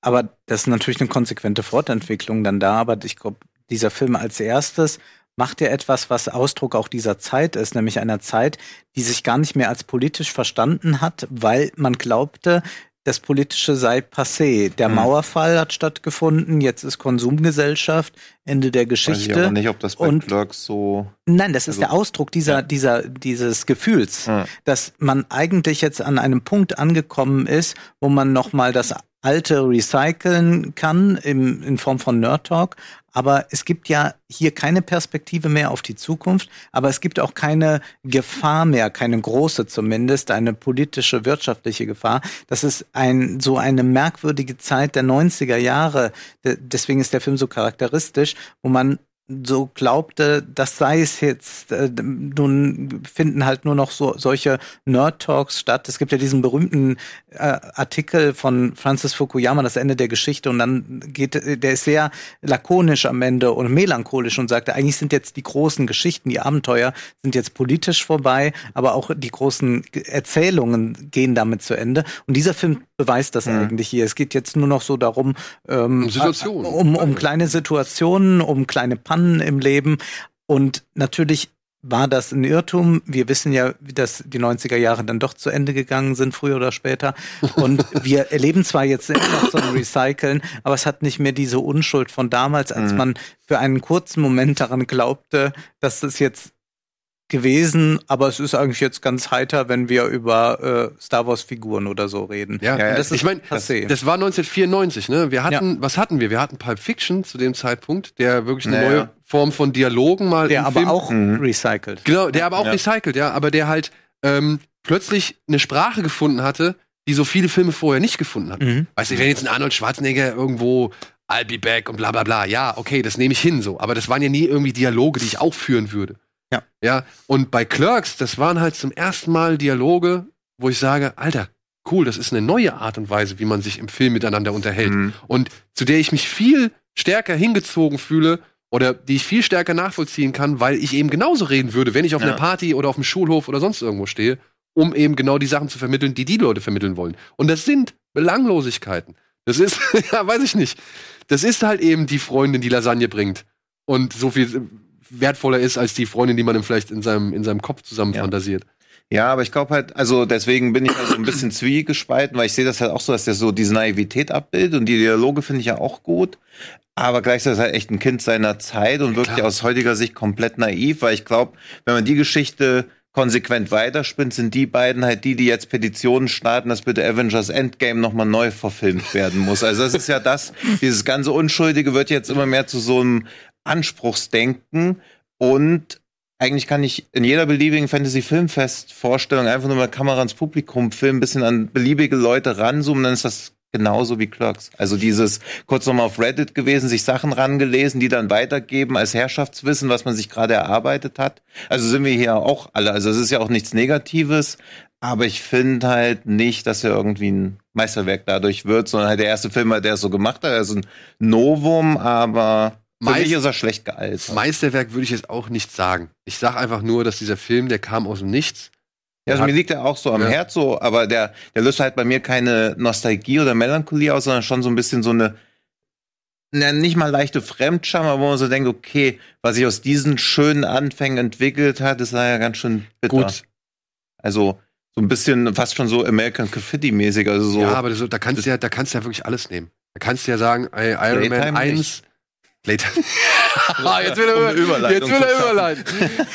Aber das ist natürlich eine konsequente Fortentwicklung dann da. Aber ich glaube, dieser Film als erstes macht ja etwas, was Ausdruck auch dieser Zeit ist, nämlich einer Zeit, die sich gar nicht mehr als politisch verstanden hat, weil man glaubte, das Politische sei passé. Der Hm. Mauerfall hat stattgefunden, jetzt ist Konsumgesellschaft, Ende der Weiß ich Geschichte. aber nicht, ob das bei Und- Clerks so. Nein, das ist Also- der Ausdruck dieser, dieser, dieses Gefühls, Ja. dass man eigentlich jetzt an einem Punkt angekommen ist, wo man nochmal das Alte recyceln kann im, in Form von Nerd Talk. Aber es gibt ja hier keine Perspektive mehr auf die Zukunft, aber es gibt auch keine Gefahr mehr, keine große zumindest, eine politische, wirtschaftliche Gefahr. Das ist ein, so eine merkwürdige Zeit der 90er Jahre. De- Deswegen ist der Film so charakteristisch, wo man so glaubte, das sei es jetzt. Äh, nun finden halt nur noch so solche Nerd Talks statt. Es gibt ja diesen berühmten äh, Artikel von Francis Fukuyama, das Ende der Geschichte, und dann geht, der ist sehr lakonisch am Ende und melancholisch und sagte, eigentlich sind jetzt die großen Geschichten, die Abenteuer sind jetzt politisch vorbei, aber auch die großen Erzählungen gehen damit zu Ende. Und dieser Film beweist das Mhm. eigentlich hier. Es geht jetzt nur noch so darum, ähm, Um um, um kleine Situationen, um kleine Pannen im Leben. Und natürlich war das ein Irrtum. Wir wissen ja, wie das die 90er Jahre dann doch zu Ende gegangen sind, früher oder später. Und wir erleben zwar jetzt immer noch so ein Recyceln, aber es hat nicht mehr diese Unschuld von damals, als Mhm. man für einen kurzen Moment daran glaubte, dass das jetzt gewesen, aber es ist eigentlich jetzt ganz heiter, wenn wir über äh, Star Wars Figuren oder so reden. Ja, Ja, ja, das ich meine, passé. das war 1994, ne? Wir hatten, was hatten wir? Wir hatten Pulp Fiction zu dem Zeitpunkt, der wirklich eine Naja. neue Form von Dialogen mal der im aber Film auch Mhm. recycelt. Genau, der aber auch Ja. recycelt, ja, aber der halt ähm, plötzlich eine Sprache gefunden hatte, die so viele Filme vorher nicht gefunden hatten. Mhm. Weißt du, wenn jetzt ein Arnold Schwarzenegger irgendwo I'll be back und bla bla bla, ja, okay, das nehme ich hin so. Aber das waren ja nie irgendwie Dialoge, die ich auch führen würde. Ja. Ja. Und bei Clerks, das waren halt zum ersten Mal Dialoge, wo ich sage, Alter, cool, das ist eine neue Art und Weise, wie man sich im Film miteinander unterhält. Mhm. Und zu der ich mich viel stärker hingezogen fühle oder die ich viel stärker nachvollziehen kann, weil ich eben genauso reden würde, wenn ich auf Ja. einer Party oder auf dem Schulhof oder sonst irgendwo stehe, um eben genau die Sachen zu vermitteln, die die Leute vermitteln wollen. Und das sind Belanglosigkeiten. Das ist, ja, weiß ich nicht. Das ist halt eben die Freundin, die Lasagne bringt. Und so viel wertvoller ist als die Freundin, die man ihm vielleicht in seinem, in seinem Kopf zusammen Ja. fantasiert. Ja, aber ich glaube halt, also deswegen bin ich also ein bisschen zwiegespalten, weil ich sehe das halt auch so, dass der so diese Naivität abbildet und die Dialoge finde ich ja auch gut. Aber gleichzeitig ist er halt echt ein Kind seiner Zeit und wirklich klar. aus heutiger Sicht komplett naiv, weil ich glaube, wenn man die Geschichte konsequent weiterspinnt, sind die beiden halt die, die jetzt Petitionen starten, dass bitte Avengers Endgame nochmal neu verfilmt werden muss. Also das ist ja das, dieses ganze Unschuldige wird jetzt immer mehr zu so einem Anspruchsdenken und eigentlich kann ich in jeder beliebigen Fantasy-Filmfest-Vorstellung einfach nur mal Kamera ins Publikum filmen, ein bisschen an beliebige Leute ranzoomen, dann ist das genauso wie Clerks. Also dieses kurz nochmal auf Reddit gewesen, sich Sachen rangelesen, die dann weitergeben als Herrschaftswissen, was man sich gerade erarbeitet hat. Also sind wir hier auch alle. Also es ist ja auch nichts Negatives, aber ich finde halt nicht, dass er irgendwie ein Meisterwerk dadurch wird, sondern halt der erste Film, der es so gemacht hat, also ein Novum, aber für Meist- mich ist er schlecht gealtert. Meisterwerk würde ich jetzt auch nicht sagen. Ich sage einfach nur, dass dieser Film, der kam aus dem Nichts. Ja, also mir liegt er auch so am Ja. Herz so, aber der, der löst halt bei mir keine Nostalgie oder Melancholie aus, sondern schon so ein bisschen so eine, na, nicht mal leichte Fremdscham, aber wo man so denkt, okay, was sich aus diesen schönen Anfängen entwickelt hat, ist ja ganz schön bitter. Gut, Also, so ein bisschen fast schon so American Graffiti mäßig, also so. ja, aber das, da kannst du ja, da kannst du ja wirklich alles nehmen. Da kannst du ja sagen, ey, Iron Man Playtime 1. Ah, jetzt will Um er Überleitung jetzt will er überleiten.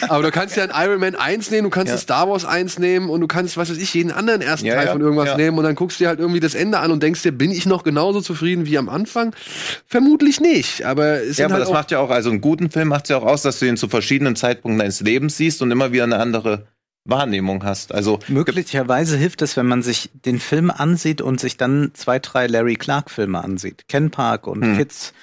Aber du kannst ja ein Iron Man 1 nehmen, du kannst Ja. Star Wars 1 nehmen und du kannst, was weiß ich, jeden anderen ersten Ja, Teil ja, von irgendwas ja. nehmen und dann guckst du dir halt irgendwie das Ende an und denkst dir, bin ich noch genauso zufrieden wie am Anfang? Vermutlich nicht, aber es Ja, aber halt das macht ja auch, also einen guten Film macht es ja auch aus, dass du ihn zu verschiedenen Zeitpunkten deines Lebens siehst und immer wieder eine andere Wahrnehmung hast. Also, Möglicherweise hilft es, wenn man sich den Film ansieht und sich dann zwei, drei Larry Clark-Filme ansieht. Ken Park und Hm. Kids.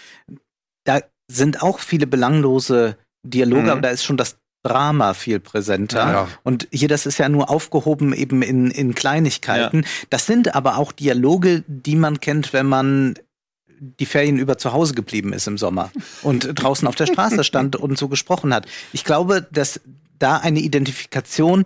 Da sind auch viele belanglose Dialoge, Mhm. aber da ist schon das Drama viel präsenter. Ja. Und hier, das ist ja nur aufgehoben eben in, in Kleinigkeiten. Das sind aber auch Dialoge, die man kennt, wenn man die Ferien über zu Hause geblieben ist im Sommer und draußen auf der Straße stand und so gesprochen hat. Ich glaube, dass da eine Identifikation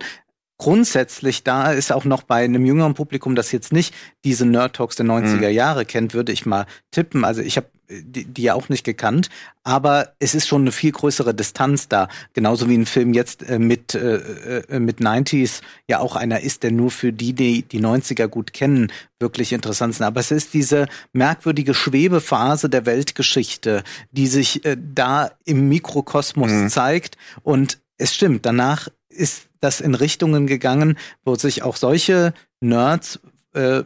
grundsätzlich da ist, auch noch bei einem jüngeren Publikum, das jetzt nicht diese Nerd Talks der 90er Jahre kennt, würde ich mal tippen. Also ich habe die, die ja auch nicht gekannt, aber es ist schon eine viel größere Distanz da. Genauso wie ein Film jetzt äh, mit, äh, äh, mit 90s ja auch einer ist, der nur für die, die die 90er gut kennen, wirklich interessant sind. Aber es ist diese merkwürdige Schwebephase der Weltgeschichte, die sich äh, da im Mikrokosmos Mhm. zeigt. Und es stimmt, danach ist das in Richtungen gegangen, wo sich auch solche Nerds äh,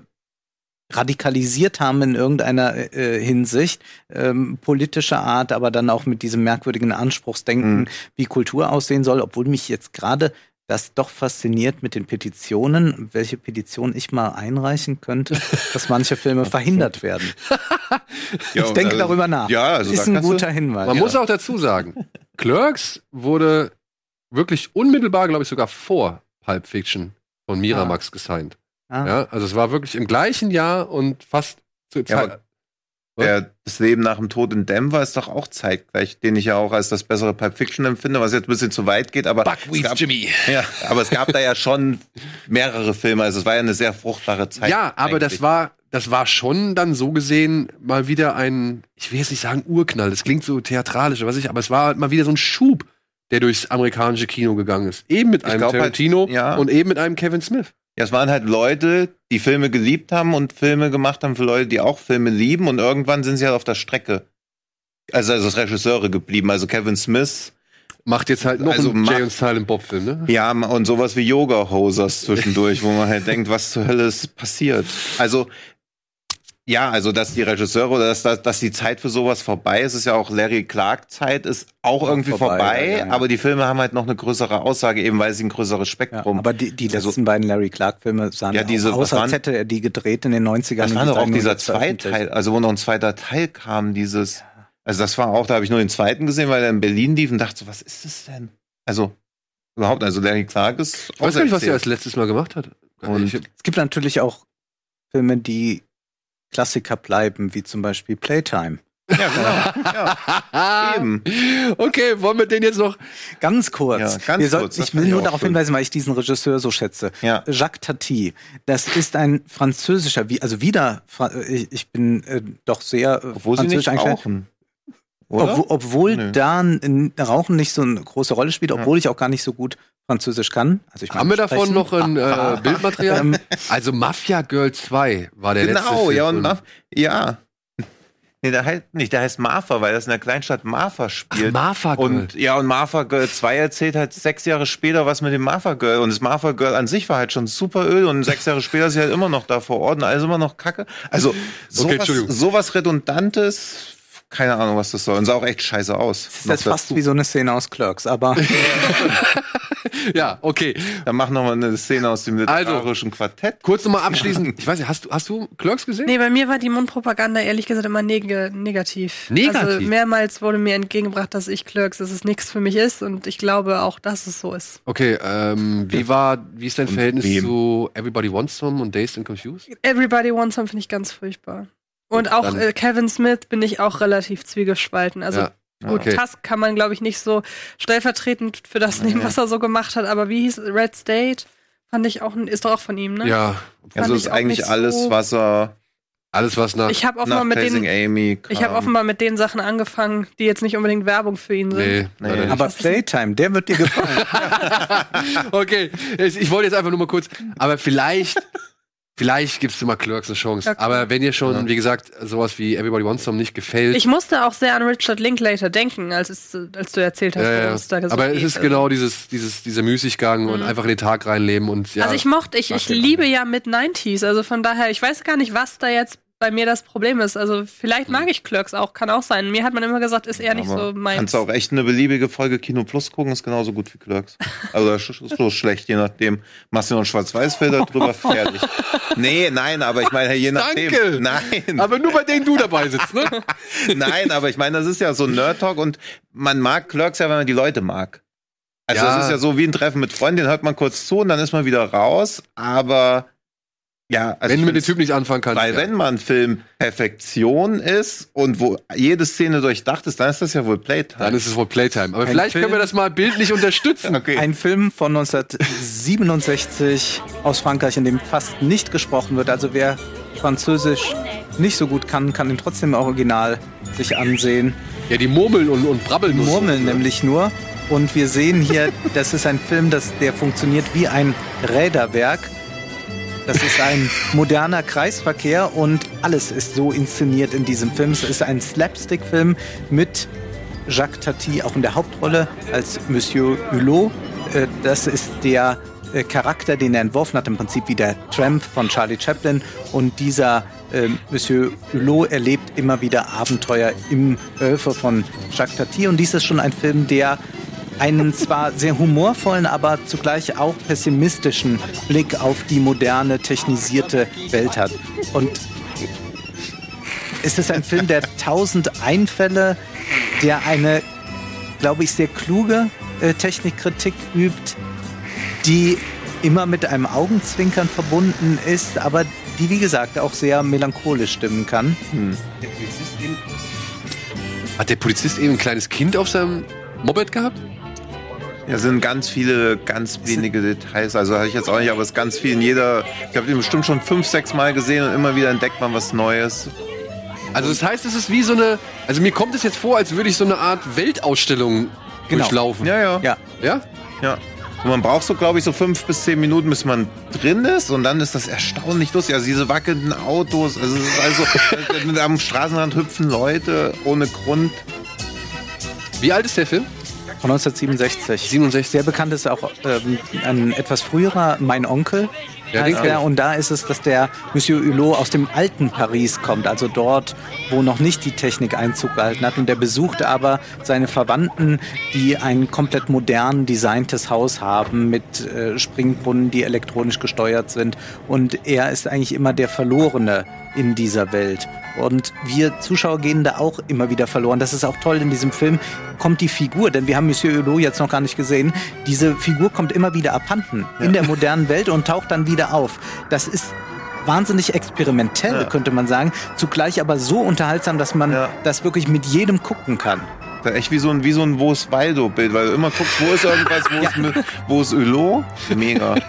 radikalisiert haben in irgendeiner äh, Hinsicht, ähm, politischer Art, aber dann auch mit diesem merkwürdigen Anspruchsdenken, Mhm. wie Kultur aussehen soll, obwohl mich jetzt gerade das doch fasziniert mit den Petitionen, welche Petition ich mal einreichen könnte, dass manche Filme verhindert werden. Ja, Ich denke also- darüber nach. Ja, also ist ein du- guter Hinweis. Man muss auch dazu sagen, Clerks wurde wirklich unmittelbar, glaube ich, sogar vor Pulp Fiction von Miramax gesigned. Ah. Ja, also es war wirklich im gleichen Jahr und fast zur Ja, Zeit. aber Der, das Leben nach dem Tod in Denver ist doch auch zeitgleich, den ich ja auch als das bessere Pulp Fiction empfinde, was jetzt ein bisschen zu weit geht, aber es gab, Jimmy. ja, aber es gab da ja schon mehrere Filme, also es war ja eine sehr fruchtbare Zeit. Ja, aber das eigentlich. war, das war schon dann so gesehen mal wieder ein, ich will jetzt nicht sagen Urknall, das klingt so theatralisch, was ich, aber es war halt mal wieder so ein Schub, der durchs amerikanische Kino gegangen ist. Eben mit Ich einem halt, Tarantino ja. und eben mit einem Kevin Smith. Ja, es waren halt Leute, die Filme geliebt haben und Filme gemacht haben für Leute, die auch Filme lieben und irgendwann sind sie halt auf der Strecke. Also, also als Regisseure geblieben, also Kevin Smith, Macht jetzt halt noch Also einen Jay und Silent Bob Film, ne? ja, und sowas wie Yoga Hosers zwischendurch, wo man halt denkt, was zur Hölle ist passiert. Also, ja, also, dass die Regisseure oder dass, dass, dass die Zeit für sowas vorbei ist, ist ja auch Larry Clark Zeit, ist auch irgendwie vorbei, vorbei, ja, ja, ja. aber die Filme haben halt noch eine größere Aussage, eben weil sie ein größeres Ja, Spektrum. aber die, die Also- letzten beiden Larry Clark-Filme sahen Ja, ja, diese- aus, was als waren- hätte er die gedreht in den 90ern. Das und war die doch auch dieser veröffentlicht. Zweiteil, also wo noch ein zweiter Teil kam, dieses. Also das war auch, da habe ich nur den zweiten gesehen, weil er in Berlin lief und dachte so, was ist das denn? Also überhaupt, also Larry Clark ist. Ich weiß gar nicht, was er als letztes Mal gemacht hat. Und- Es gibt natürlich auch Filme, die Klassiker bleiben, wie zum Beispiel Playtime. Ja, genau. ja, eben. Okay, wollen wir den jetzt noch. Ganz kurz. Ja, ganz Wir soll- kurz, Ich will nur darauf schön. hinweisen, weil ich diesen Regisseur so schätze. Ja. Jacques Tati. Das ist ein französischer, wie- also wieder, ich bin äh, doch sehr äh, Obwohl sie nicht französisch eingestellt. rauchen. Oder? Obwohl, Nö. da Rauchen nicht so eine große Rolle spielt, obwohl ich auch gar nicht so gut Französisch kann. Also ich Haben wir davon sprechen. noch ein äh, Bildmaterial? Ähm, also Mafia Girl 2 war der letzte genau, ja, und Marf, ja. Nee, der heißt nicht, der heißt Marfa, weil das in der Kleinstadt Marfa Ach, spielt. Marfa Girl. Und ja, und Martha Girl 2 erzählt halt sechs Jahre später was mit dem Martha Girl. Und das Martha Girl an sich war halt schon super Öl und sechs Jahre später ist sie halt immer noch da vor Ort und alles immer noch Kacke. Also sowas, Entschuldigung. sowas Redundantes, keine Ahnung, was das soll. Und sah auch echt scheiße aus. das ist fast wie so eine Szene aus Clerks, aber ja, okay. Dann mach noch mal eine Szene aus dem Also. literarischen Quartett. Kurz nochmal abschließend. Ich weiß nicht, hast du, hast du Clerks gesehen? Nee, bei mir war die Mundpropaganda ehrlich gesagt immer neg negativ. Negativ? Also mehrmals wurde mir entgegengebracht, dass ich Clerks, dass es nichts für mich ist und ich glaube auch, dass es so ist. Okay, ähm, wie war, wie ist dein Und Verhältnis wem? zu Everybody Wants Some und Dazed and Confused? Everybody Wants Some finde ich ganz furchtbar. Und auch Dann- äh, Kevin Smith bin ich auch relativ zwiegespalten. Also Ja, gut, okay. Tusk kann man, glaube ich, nicht so stellvertretend für das nehmen, was er so gemacht hat. Aber wie hieß Red State? Fand ich auch, ist doch auch von ihm, ne? Ja, Fand Also ich ist auch eigentlich alles, so- was er alles was nach. Ich habe offenbar nach mit den Amy ich habe kam. offenbar mit den Sachen angefangen, die jetzt nicht unbedingt Werbung für ihn sind. nee, Nee. aber Playtime, der wird dir gefallen. okay, ich, ich wollte jetzt einfach nur mal kurz, aber vielleicht, vielleicht gibst du mal Clerks eine Chance. Okay. Aber wenn dir schon, Ja. wie gesagt, sowas wie Everybody Wants Some nicht gefällt, Ich musste auch sehr an Richard Linklater denken, als, es, als du erzählt hast, ja, ja, es da so aber es ist genau dieses, dieses, dieser Müßiggang und Mhm. einfach in den Tag reinleben und ja. Also ich mochte, ich, ich liebe ja mit 90s, also von daher, ich weiß gar nicht, was da jetzt bei mir das Problem ist. Also vielleicht mag ich Clerks auch, kann auch sein. Mir hat man immer gesagt, ist eher nicht Aber so meins. Kannst du auch echt eine beliebige Folge Kino Plus gucken, ist genauso gut wie Clerks. Also das ist so schlecht, je nachdem. Machst du noch einen Schwarz-Weiß-Filter drüber, fertig. Nee, nein, aber ich meine, je nachdem. Danke. Nein. aber nur bei denen du dabei sitzt, ne? Nein, aber ich meine, das ist ja so ein Nerd-Talk und man mag Clerks ja, wenn man die Leute mag. Also Ja. das ist ja so wie ein Treffen mit Freunden, den hört man kurz zu und dann ist man wieder raus, aber Ja, also wenn du mit dem Typ nicht anfangen kannst. Weil ja. wenn man Film Perfektion ist und wo jede Szene durchdacht ist, dann ist das ja wohl Playtime. Dann ist es wohl Playtime. Aber Ein vielleicht können wir Film- das mal bildlich unterstützen. okay. Ein Film von 1967 aus Frankreich, in dem fast nicht gesprochen wird. Also wer Französisch nicht so gut kann, kann ihn trotzdem im Original sich ansehen. Ja, die murmeln und, und brabbeln. nur so, Murmeln ne? nämlich nur. Und wir sehen hier, das ist ein Film, das, der funktioniert wie ein Räderwerk. Das ist ein moderner Kreisverkehr und alles ist so inszeniert in diesem Film. Es ist ein Slapstick-Film mit Jacques Tati auch in der Hauptrolle als Monsieur Hulot. Äh, Das ist der äh, Charakter, den er entworfen hat, im Prinzip wie der Tramp von Charlie Chaplin. Und dieser äh, Monsieur Hulot erlebt immer wieder Abenteuer im Höfe von Jacques Tati. Und dies ist schon ein Film, der einen zwar sehr humorvollen, aber zugleich auch pessimistischen Blick auf die moderne, technisierte Welt hat. Und es ist ein Film, der tausend Einfälle, der eine, glaube ich, sehr kluge äh, Technikkritik übt, die immer mit einem Augenzwinkern verbunden ist, aber die, wie gesagt, auch sehr melancholisch stimmen kann. Eben- Hat der Polizist eben ein kleines Kind auf seinem Moped gehabt? Ja, sind ganz viele, ganz wenige Details. Also habe ich jetzt auch nicht, aber es ist ganz viel in jeder. Ich habe den bestimmt schon fünf, sechs Mal gesehen und immer wieder entdeckt man was Neues. Also das heißt, es ist wie so eine, also mir kommt es jetzt vor, als würde ich so eine Art Weltausstellung Genau. durchlaufen. Ja, ja. Ja, Ja? ja. Und man braucht so, glaube ich, so fünf bis zehn Minuten, bis man drin ist. Und dann ist das erstaunlich lustig. Also diese wackelnden Autos. Also, es ist also am Straßenrand hüpfen Leute ohne Grund. Wie alt ist der Film? Von 1967. 67. Sehr bekannt ist auch ähm, ein etwas früherer Mein Onkel. Ja, heißt kenn ich. Und da ist es, dass der Monsieur Hulot aus dem alten Paris kommt, also dort, wo noch nicht die Technik Einzug gehalten hat. Und der besucht aber seine Verwandten, die ein komplett modern designtes Haus haben mit äh, Springbrunnen, die elektronisch gesteuert sind. Und er ist eigentlich immer der Verlorene in dieser Welt. Und wir Zuschauer gehen da auch immer wieder verloren. Das ist auch toll in diesem Film. Kommt die Figur, denn wir haben Monsieur Hulot jetzt noch gar nicht gesehen. Diese Figur kommt immer wieder abhanden in der modernen Welt und taucht dann wieder auf. Das ist wahnsinnig experimentell, Ja. könnte man sagen. Zugleich aber so unterhaltsam, dass man Ja. das wirklich mit jedem gucken kann. Ist echt wie so ein, wie so ein Wo ist Waldo-Bild, weil du immer guckst, wo ist irgendwas, wo, ist, wo ist Hulot? Mega.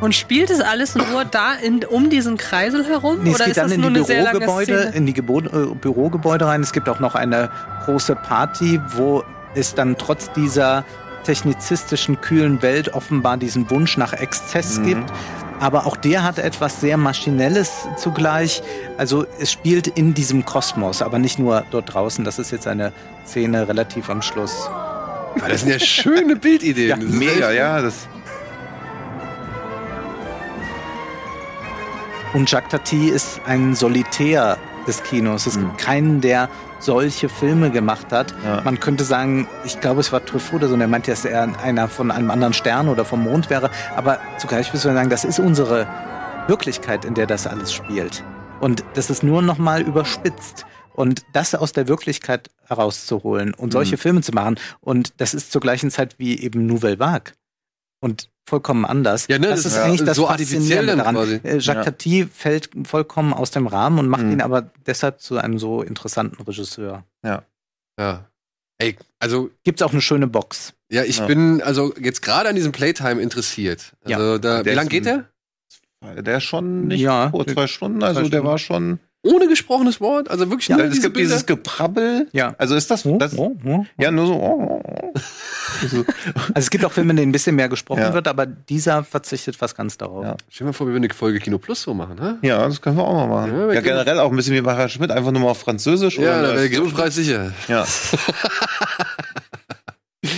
Und spielt es alles nur da in, um diesen Kreisel herum? Nee, es oder geht ist dann das in nur die Bürogebäude, in die Gebo äh, Bürogebäude rein. Es gibt auch noch eine große Party, wo es dann trotz dieser technizistischen, kühlen Welt offenbar diesen Wunsch nach Exzess Mhm. gibt. Aber auch der hat etwas sehr Maschinelles zugleich. Also es spielt in diesem Kosmos, aber nicht nur dort draußen. Das ist jetzt eine Szene relativ am Schluss. Ah, Das sind ja schöne Bildideen. Ja, Das ist Mega, ja. Das, Und Jacques Tati ist ein Solitär des Kinos. Es gibt keinen, der solche Filme gemacht hat. Ja. Man könnte sagen, ich glaube, es war Truffaut oder so, und er meinte, dass er einer von einem anderen Stern oder vom Mond wäre. Aber zugleich müssen wir sagen, das ist unsere Wirklichkeit, in der das alles spielt. Und das ist nur noch mal überspitzt. Und das aus der Wirklichkeit herauszuholen und solche Filme zu machen. Und das ist zur gleichen Zeit wie eben Nouvelle Vague. Und vollkommen anders. Ja, ne, das das ist ist eigentlich das so Faszinierende daran. quasi. Äh, Jacques Ja. Tati fällt vollkommen aus dem Rahmen und macht Mhm. ihn aber deshalb zu einem so interessanten Regisseur. Ja. Ey, also Gibt's auch eine schöne Box. ja, ich Ja. bin also jetzt gerade an diesem Playtime interessiert. Ja. Also da, wie Der lang ist geht der? der ist schon nicht Ja. vor zwei Stunden, also Zwei der Stunden. war schon. Ohne gesprochenes Wort? Also wirklich Ja, nur es gibt Bilder? dieses Geprabbel. Ja. Also ist das, Oh, das oh, oh. ja nur so. Oh, oh, oh. so Also es gibt auch Filme, in denen ein bisschen mehr gesprochen Ja. wird, aber dieser verzichtet fast ganz darauf. Ja. Stell dir mal vor, wir würden eine Folge Kino Plus so machen, hä? ja, das können wir auch mal machen. Ja, Ja, generell auch ein bisschen wie Macher Schmidt, einfach nur mal auf Französisch. Ja, oder der Grimmpreis sicher. ja,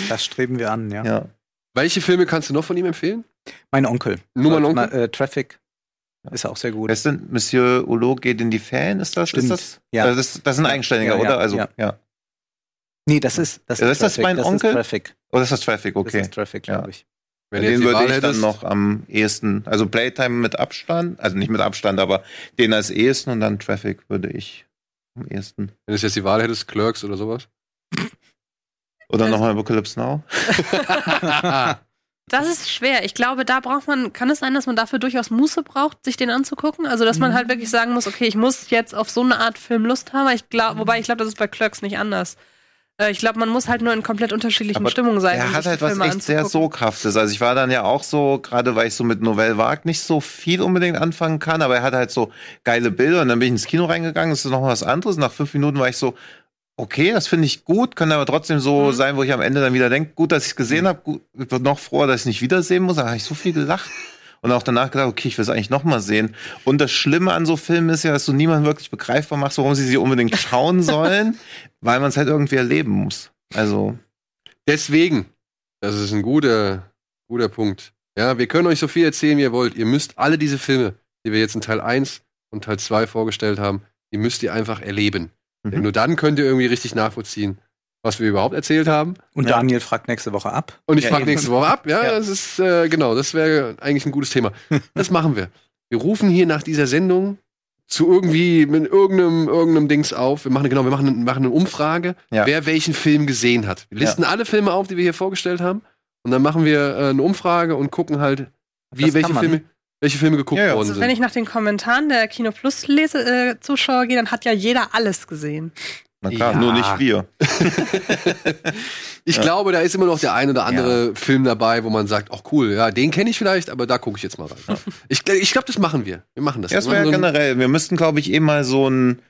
Das streben wir an, ja. ja. Welche Filme kannst du noch von ihm empfehlen? Mein Onkel. Nur mein Onkel? Äh, Traffic ist auch sehr gut. Wer ist denn Monsieur Hulot geht in die Ferien? Ist das? Stimmt. Ist das? Ja. Also das, das ist ein Eigenständiger, Ja, ja, oder? Also, ja. ja. Nee, das ist das Ja, ist das Traffic. mein das Onkel? Ist Traffic. Oder ist das Traffic? Das Okay. ist Traffic, Ja. glaube ich. Wenn den würde ich dann hättest. noch am ehesten, also Playtime mit Abstand, also nicht mit Abstand, aber den als ehesten und dann Traffic würde ich am ehesten. Wenn du jetzt die Wahl hättest, Clerks oder sowas. Oder nochmal Apocalypse Now. Das ist schwer. Ich glaube, da braucht man, kann es sein, dass man dafür durchaus Muße braucht, sich den anzugucken? Also, dass man halt wirklich sagen muss, okay, ich muss jetzt auf so eine Art Film Lust haben. Ich glaube, wobei ich glaube, das ist bei Clerks nicht anders. Äh, Ich glaube, man muss halt nur in komplett unterschiedlichen Aber Stimmungen sein. Er um hat halt was Filme echt sehr. Sogkraftes. Also ich war dann ja auch so, gerade weil ich so mit Novelle Vague nicht so viel unbedingt anfangen kann, aber er hat halt so geile Bilder und dann bin ich ins Kino reingegangen, das ist noch was anderes. Nach fünf Minuten war ich so, okay, das finde ich gut, kann aber trotzdem so Mhm. sein, wo ich am Ende dann wieder denke, gut, dass ich es gesehen habe, gut, ich bin noch froher, dass ich nicht wiedersehen muss, da habe ich so viel gelacht. Und auch danach gedacht, okay, ich will es eigentlich noch mal sehen. Und das Schlimme an so Filmen ist ja, dass du niemandem wirklich begreifbar machst, warum sie sie unbedingt schauen sollen, weil man es halt irgendwie erleben muss. Also, Deswegen, das ist ein guter, guter Punkt. Ja, wir können euch so viel erzählen, wie ihr wollt. Ihr müsst alle diese Filme, die wir jetzt in Teil 1 und Teil 2 vorgestellt haben, die müsst ihr einfach erleben. Mhm. Nur dann könnt ihr irgendwie richtig nachvollziehen, was wir überhaupt erzählt haben. Und Ja. Daniel fragt nächste Woche ab. Und ich Ja, frage nächste Woche ab. Ja, Ja. das ist, äh, genau, das wäre eigentlich ein gutes Thema. Das machen wir. Wir rufen hier nach dieser Sendung zu irgendwie mit irgendeinem, irgendeinem Dings auf. Wir machen, genau, wir machen, machen eine Umfrage, Ja. wer welchen Film gesehen hat. Wir listen alle Filme auf, die wir hier vorgestellt haben. Und dann machen wir äh, eine Umfrage und gucken halt, wie, Das welche. Filme, welche Filme geguckt Ja, ja. worden Also, wenn ich nach den Kommentaren der Kino Plus Lese, äh, Zuschauer gehe, dann hat ja jeder alles gesehen. na klar, Ja. nur nicht wir. Ich Ja. glaube, da ist immer noch der ein oder andere Film dabei, wo man sagt, ach cool, ja, den kenne ich vielleicht, aber da gucke ich jetzt mal rein. Ich, ich glaube, das machen wir. Wir machen das. Das wäre so generell, wir müssten, glaube ich, eh mal so ein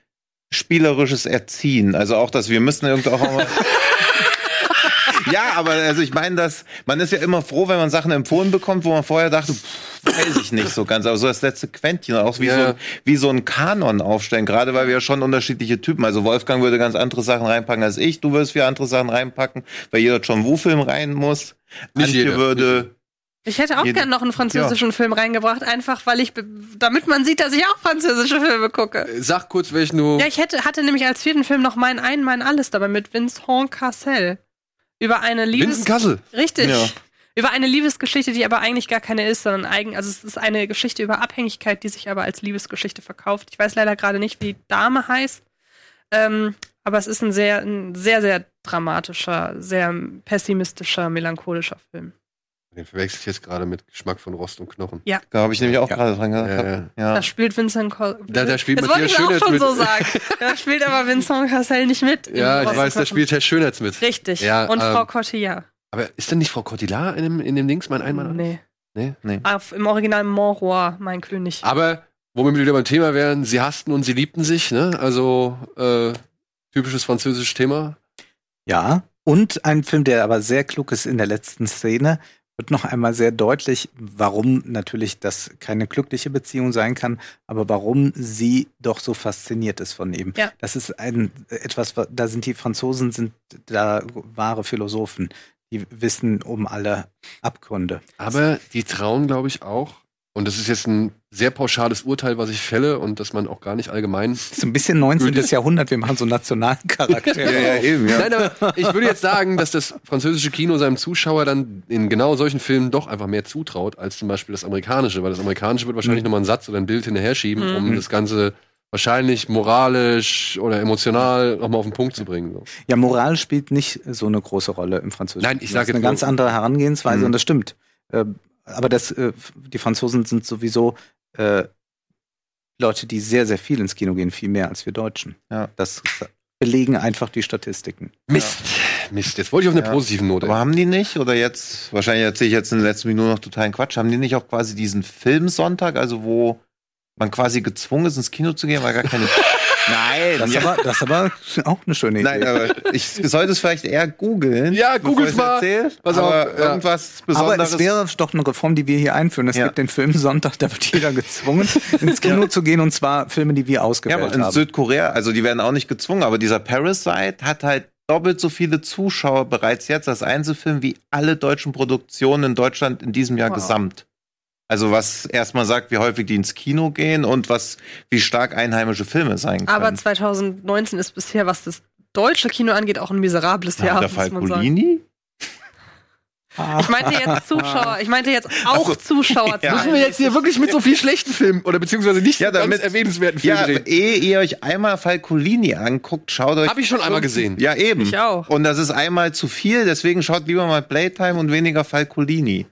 spielerisches Erziehen. Also auch, dass wir müssten irgendwie auch mal. ja, aber also ich meine, dass man ist ja immer froh, wenn man Sachen empfohlen bekommt, wo man vorher dachte, pff, weiß ich nicht so ganz. Aber so das letzte Quäntchen, auch wie, Ja. so, ein- wie so ein Kanon aufstellen, gerade weil wir ja schon unterschiedliche Typen. Also Wolfgang würde ganz andere Sachen reinpacken als ich, du würdest wieder andere Sachen reinpacken, weil jeder John Woo-Film rein muss. Nicht Antje jeder, würde. Ich hätte auch Jede- gern noch einen französischen Film reingebracht, einfach weil ich, damit man sieht, dass ich auch französische Filme gucke. Sag kurz, welchen du. Ja, ich hätte, hatte nämlich als vierten Film noch mein Ein, mein Alles dabei mit Vincent Cassel. Über eine Liebes... Vincent Kassel. Richtig. Ja. Über eine Liebesgeschichte, die aber eigentlich gar keine ist, sondern eigen, also es ist eine Geschichte über Abhängigkeit, die sich aber als Liebesgeschichte verkauft. Ich weiß leider gerade nicht, wie die Dame heißt. Ähm, aber es ist ein sehr, ein sehr, sehr dramatischer, sehr pessimistischer, melancholischer Film. Den verwechsel ich jetzt gerade mit Geschmack von Rost und Knochen. Da habe ich nämlich auch Ja. gerade dran gedacht. Ja, ja. Ja. Da spielt Vincent Cassel. Da- da spielt das wollte ich auch schon mit. so sagen. Da spielt aber Vincent Cassel nicht mit. in Ja, ich weiß, da spielt Herr Schönheits mit. Richtig. Ja, und ähm, Frau Cotillard. Aber ist denn nicht Frau Cotillard in dem, in dem Dings mein Einmal? Nee. Nee. Auf, Im Original Monroy, mein König. Aber, womit wir wieder beim Thema wären, sie hassten und sie liebten sich, ne? Also, äh, typisches französisches Thema. Ja. Und ein Film, der aber sehr klug ist in der letzten Szene, wird noch einmal sehr deutlich, warum natürlich das keine glückliche Beziehung sein kann, aber warum sie doch so fasziniert ist von ihm. Ja. Das ist ein etwas, da sind die Franzosen sind da wahre Philosophen. Die wissen um alle Abgründe. Aber die trauen, glaube ich, auch. Und das ist jetzt ein sehr pauschales Urteil, was ich fälle und dass man auch gar nicht allgemein. So ein bisschen 19. Jahrhundert, wir machen so nationalen Charakter. Ja, ja, eben, ja. Nein, aber ich würde jetzt sagen, dass das französische Kino seinem Zuschauer dann in genau solchen Filmen doch einfach mehr zutraut als zum Beispiel das amerikanische, weil das amerikanische wird wahrscheinlich nochmal einen Satz oder ein Bild hinterher schieben, um Mhm. das Ganze wahrscheinlich moralisch oder emotional nochmal auf den Punkt zu bringen. So. Ja, Moral spielt nicht so eine große Rolle im Französischen. Nein, ich Das sag ist eine ganz andere Herangehensweise Mhm. und das stimmt. Äh, aber das, äh, die Franzosen sind sowieso äh, Leute, die sehr, sehr viel ins Kino gehen, viel mehr als wir Deutschen. Ja. Das belegen einfach die Statistiken. Mist. Mist. Jetzt wollte ich auf eine Ja. positive Note. Aber haben die nicht, oder jetzt, wahrscheinlich erzähle ich jetzt in den letzten Minuten noch totalen Quatsch, haben die nicht auch quasi diesen Filmsonntag, also wo man quasi gezwungen ist, ins Kino zu gehen, weil gar keine. Nein, Das ist ja. aber, das ist aber auch eine schöne Idee. Nein, aber ich sollte es vielleicht eher googeln. Ja, ich's mal. erzähl. Pass aber ja. irgendwas aber Besonderes. es wäre doch eine Reform, die wir hier einführen. Es Ja. gibt den Filmsonntag, da wird jeder gezwungen, ins Kino zu gehen und zwar Filme, die wir ja, ausgewählt aber in haben. Südkorea, also die werden auch nicht gezwungen, aber dieser Parasite hat halt doppelt so viele Zuschauer bereits jetzt als Einzelfilm wie alle deutschen Produktionen in Deutschland in diesem Jahr Wow. gesamt. Also was erstmal sagt, wie häufig die ins Kino gehen und was wie stark einheimische Filme sein können. Aber 2019 ist bisher, was das deutsche Kino angeht, auch ein miserables Jahr, der muss man sagen. Falcolini? Ich meinte jetzt Zuschauer, ich meinte jetzt auch Zuschauer. Ja. Müssen wir jetzt hier wirklich mit so viel schlechten Filmen oder beziehungsweise nicht Ja, ganz damit- erwähnenswerten Filmen Ja, reden? ehe ihr euch einmal Falcolini anguckt, schaut euch. Hab ich schon einmal gesehen. Ja, eben. Ich auch. Und das ist einmal zu viel, deswegen schaut lieber mal Playtime und weniger Falcolini.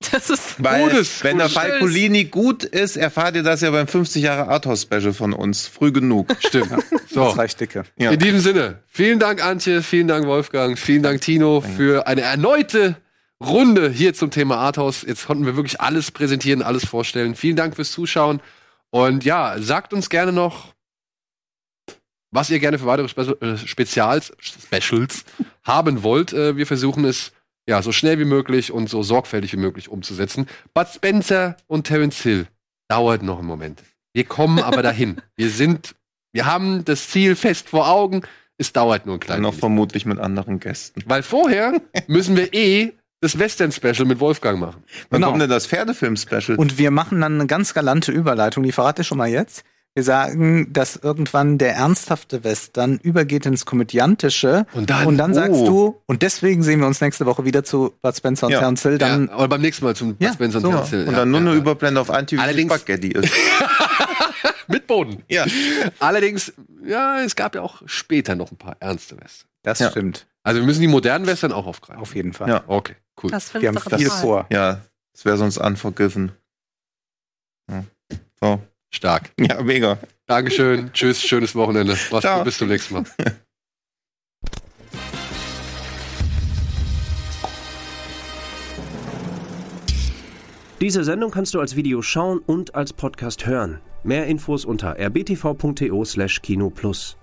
Das ist Weil, Gutes, wenn der. Falcolini gut ist, erfahrt ihr das ja beim 50 Jahre Arthouse Special von uns. Früh genug. Stimmt. So. Das reicht dicke. Ja. In diesem Sinne, vielen Dank, Antje, vielen Dank, Wolfgang, vielen Dank, Tino, für eine erneute Runde hier zum Thema Arthouse. Jetzt konnten wir wirklich alles präsentieren, alles vorstellen. Vielen Dank fürs Zuschauen. Und ja, sagt uns gerne noch, was ihr gerne für weitere Spe äh, Spezials, Specials haben wollt. Äh, wir versuchen es ja so schnell wie möglich und so sorgfältig wie möglich umzusetzen. Bud Spencer und Terence Hill dauert noch einen Moment. Wir kommen aber dahin. Wir sind, wir haben das Ziel fest vor Augen. Es dauert nur ein Dann kleines noch vermutlich mit anderen Gästen. Weil vorher müssen wir eh das Western-Special mit Wolfgang machen. Wann Genau. kommt denn das Pferdefilm-Special? Und wir machen dann eine ganz galante Überleitung, die verrate ich schon mal jetzt. Wir sagen, dass irgendwann der ernsthafte Western übergeht ins Komödiantische. Und dann- sagst oh. du, und deswegen sehen wir uns nächste Woche wieder zu Bud Spencer und Ja. Terence Hill. Dann ja, aber beim nächsten Mal zum Ja, Spencer so. und Terence Hill. Und Ja, dann nur ja, eine ja. Überblende auf Anti Allerdings- Spaghetti ist. Mit Boden. ja. Allerdings, ja, es gab ja auch später noch ein paar ernste Western. das Ja. stimmt. Also wir müssen die modernen Western auch aufgreifen. Auf jeden Fall. Ja. Okay, cool. das Wir haben viel vor. Ja, das wäre sonst unforgiven. Ja. So. Stark. Ja, mega. Dankeschön. Tschüss, schönes Wochenende. Mach's Ciao. bis zum nächsten Mal. Diese Sendung kannst du als Video schauen und als Podcast hören. Mehr Infos unter rbtv.to/kinoplus.